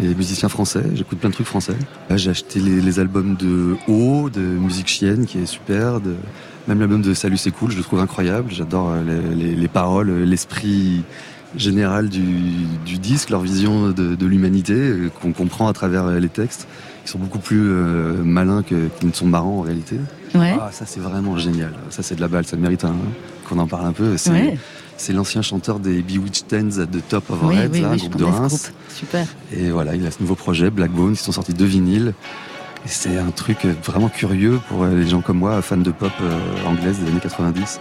les musiciens français. J'écoute plein de trucs français. J'ai acheté les, les albums de O, de Musique Chienne, qui est super. De, même l'album de Salut, c'est cool, je le trouve incroyable. J'adore les, les- les paroles, l'esprit général du, du disque, leur vision de, de l'humanité, qu'on comprend à travers les textes, qui sont beaucoup plus euh, malins que, qu'ils ne sont marrants en réalité. Ouais. Ah, ça, c'est vraiment génial. Ça, c'est de la balle. Ça mérite qu'on en parle un peu. C'est, Ouais. c'est l'ancien chanteur des Bewitched Tens at the Top of Oui, Our Heads, oui, là, groupe de Reims. groupe. Super. Et voilà, il a ce nouveau projet, Black Bones, qui sont sortis deux vinyles. Et c'est un truc vraiment curieux pour euh, les gens comme moi, fans de pop euh, anglaise des années 90,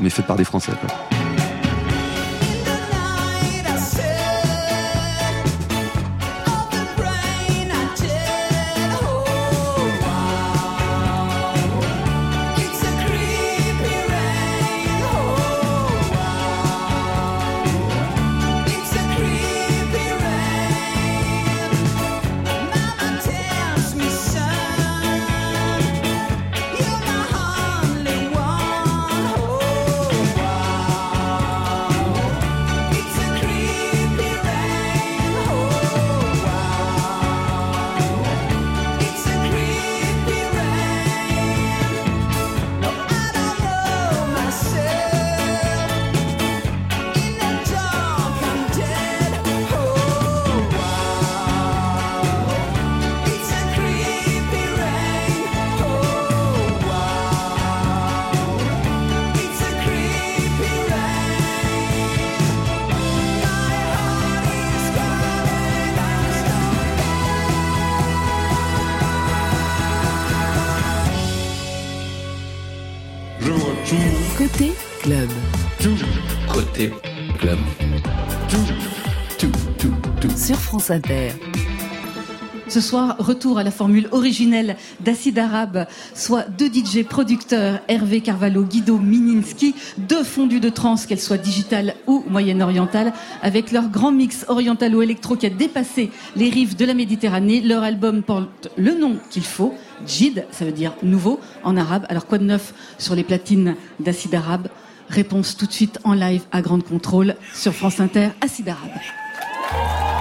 mais fait par des Français. Quoi. Club. Sur France Inter. Ce soir, retour à la formule originelle d'Acide Arabe, soit deux DJ producteurs, Hervé Carvalho, Guido Mininski, deux fondus de trance, qu'elles soient digitales ou moyen-orientales, avec leur grand mix orientalo-électro qui a dépassé les rives de la Méditerranée. Leur album porte le nom qu'il faut, Jid, ça veut dire nouveau en arabe. Alors quoi de neuf sur les platines d'Acide Arabe? Réponse tout de suite en live à Grande Contrôle sur France Inter, Acide Arabe.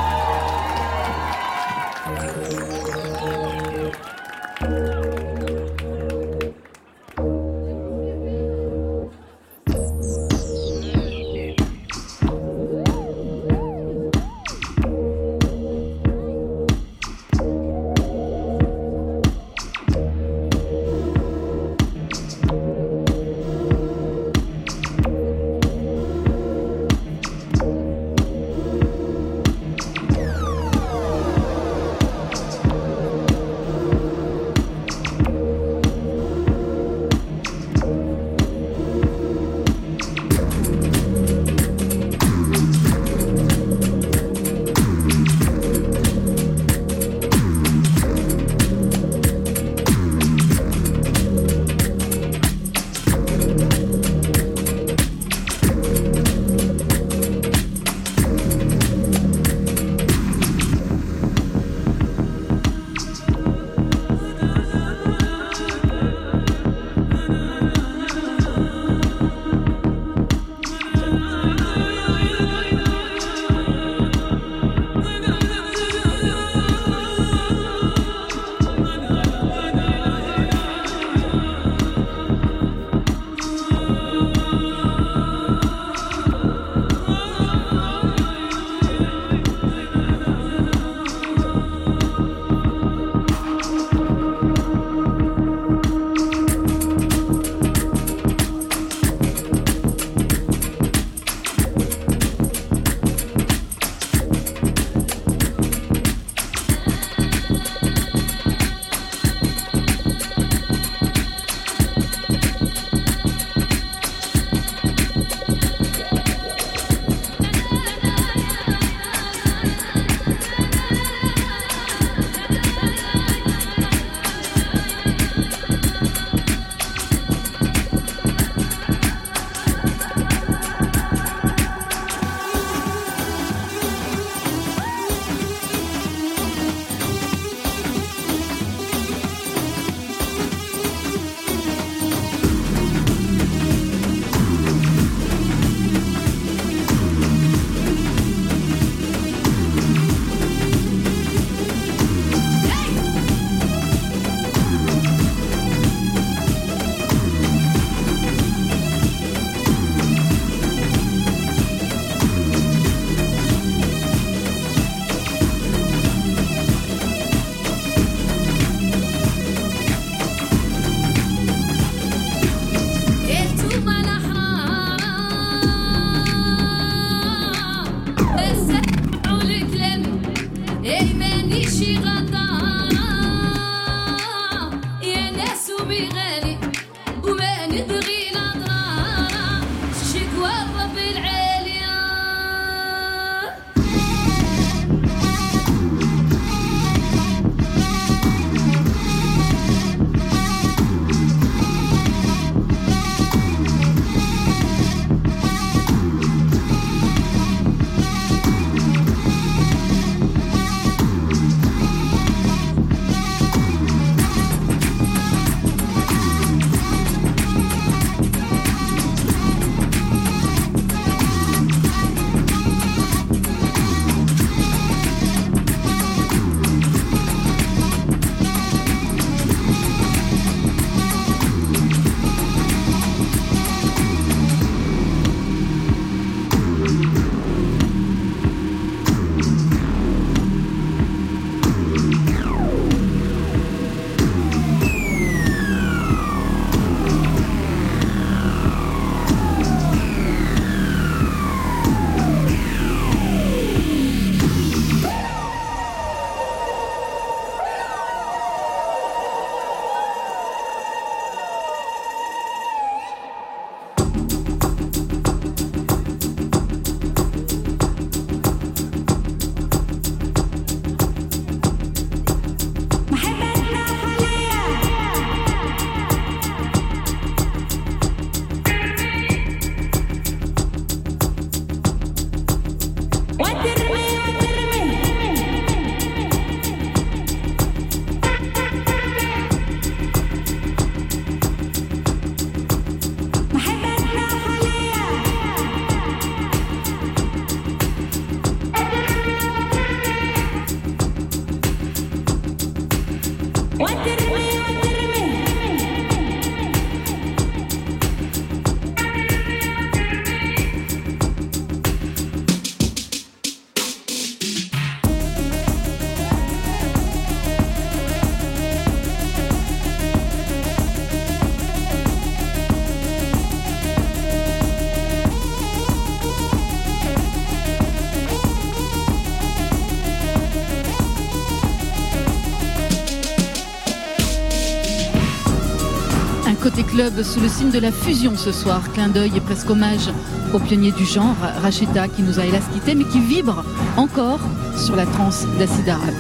Club sous le signe de la fusion ce soir. Clin d'œil et presque hommage au pionnier du genre, Rachida, qui nous a hélas quittés, mais qui vibre encore sur la transe d'acide arabe.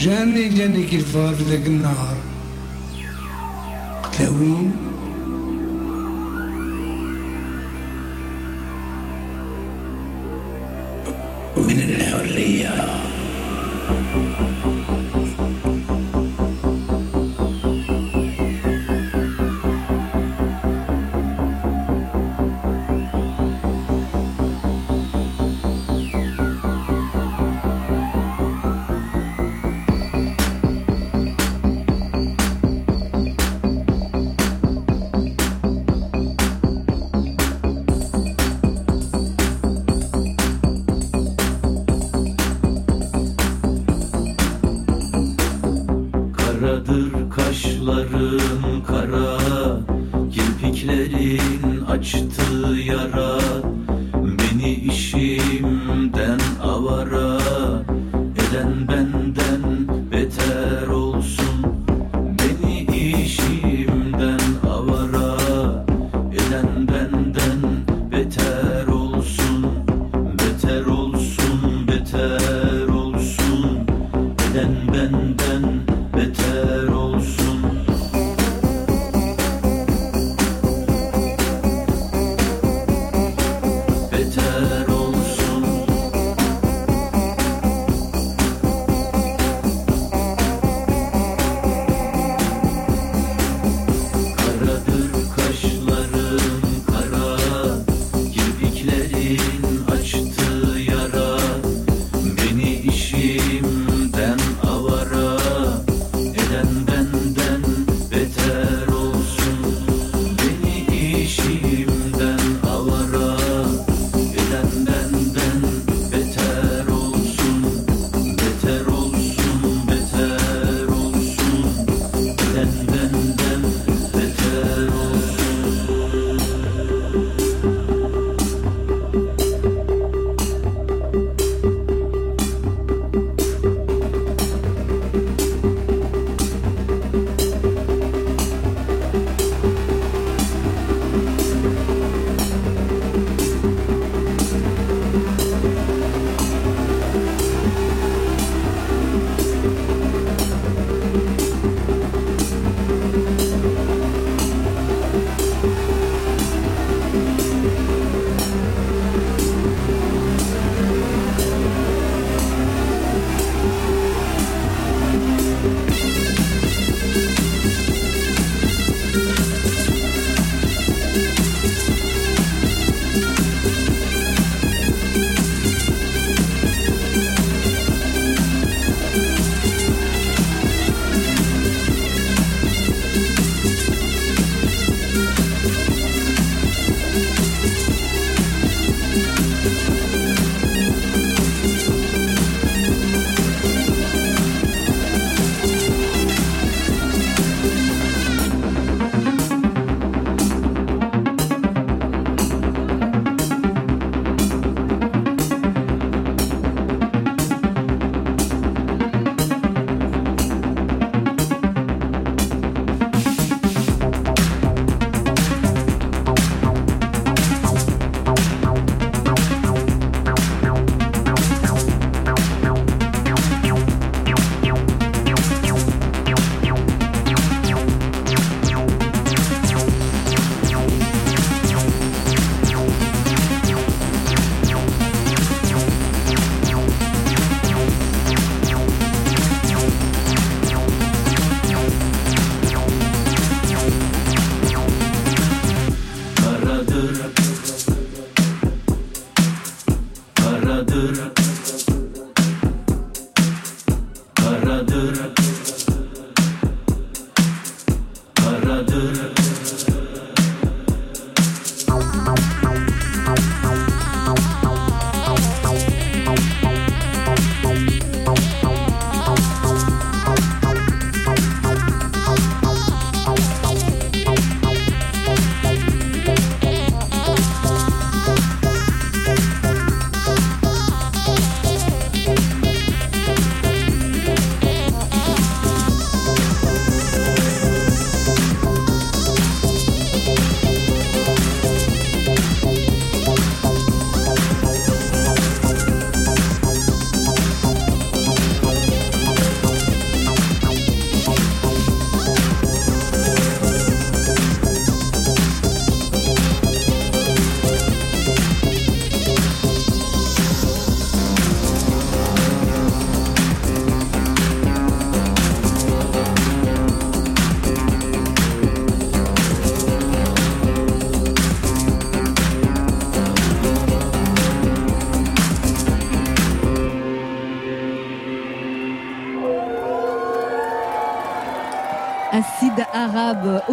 جاني جاني كي الفار النهار. قلت وين؟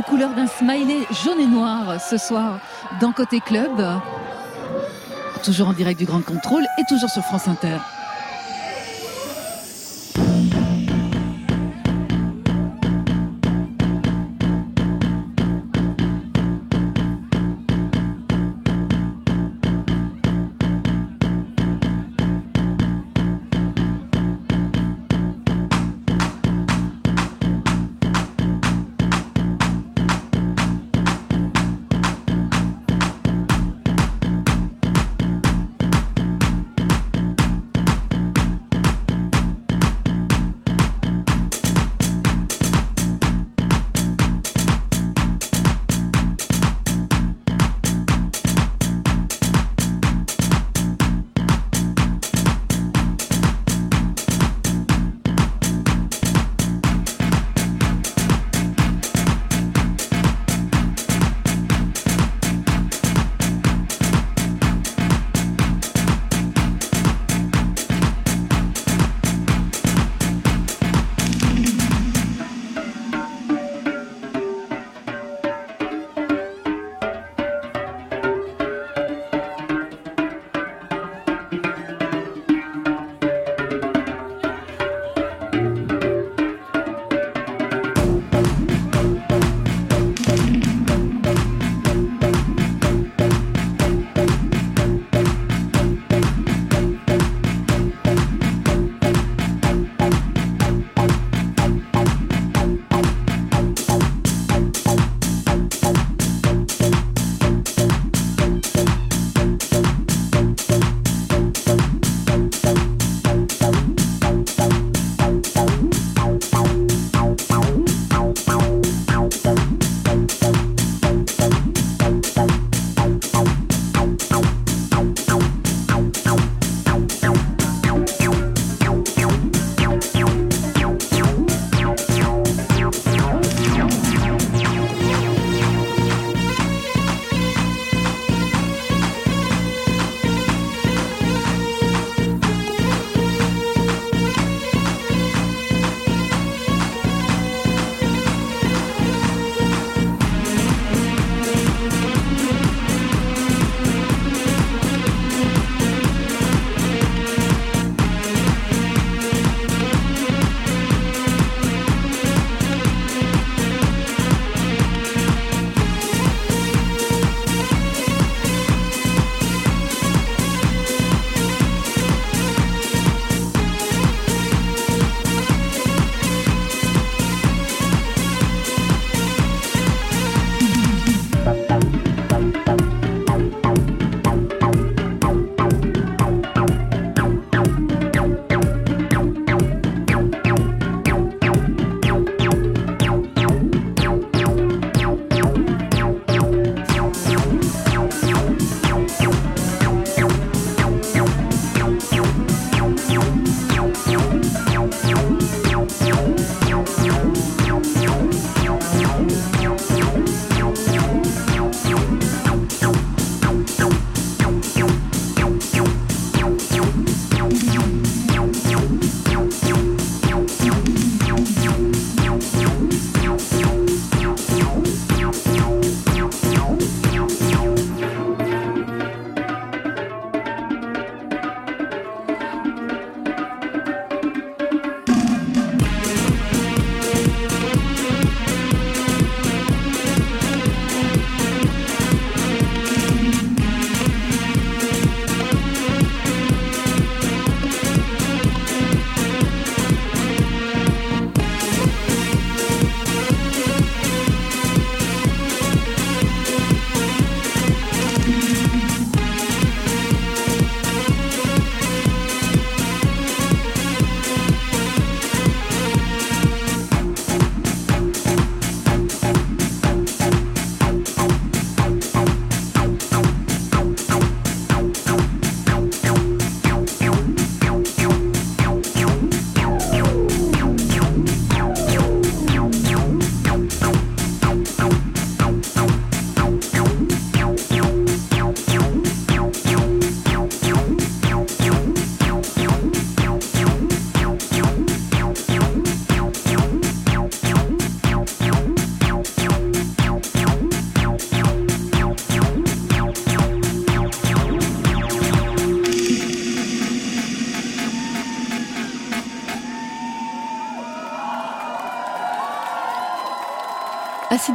Couleurs d'un smiley jaune et noir ce soir dans Côté Club. Toujours en direct du Grand Contrôle et toujours sur France Inter.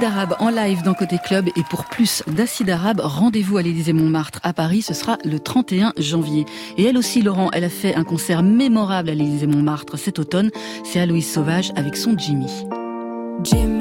Acide Arabe en live dans Côté Club et pour plus d'Acide Arabe, rendez-vous à l'Élysée Montmartre à Paris, ce sera le 31 janvier. Et elle aussi, Laurent, elle a fait un concert mémorable à l'Élysée Montmartre cet automne, c'est Aloïse Sauvage avec son Jimmy. Jimmy.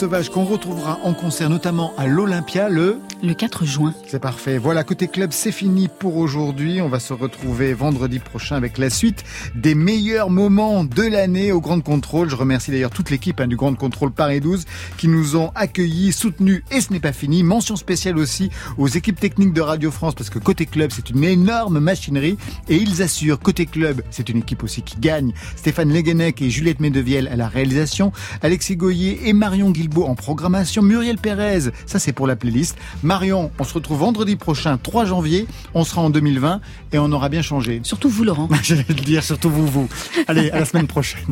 Sauvage qu'on retrouvera en concert notamment à l'Olympia le le 4 juin. C'est parfait. Voilà, côté club, c'est fini pour aujourd'hui. On va se retrouver vendredi prochain avec la suite des meilleurs moments de l'année au Grand Contrôle. Je remercie d'ailleurs toute l'équipe hein, du Grand Contrôle Paris 12 qui nous ont accueillis, soutenus et ce n'est pas fini. Mention spéciale aussi aux équipes techniques de Radio France parce que côté club, c'est une énorme machinerie et ils assurent. Côté club, c'est une équipe aussi qui gagne. Stéphane Leguenec et Juliette Medevielle à la réalisation, Alexis Goyer et Marion Guilbault en programmation, Muriel Pérez, ça c'est pour la playlist. Marion, on se retrouve vendredi prochain, 3 janvier. On sera en 2020 et on aura bien changé. Surtout vous, Laurent. J'allais le dire, surtout vous, vous. Allez, à la semaine prochaine.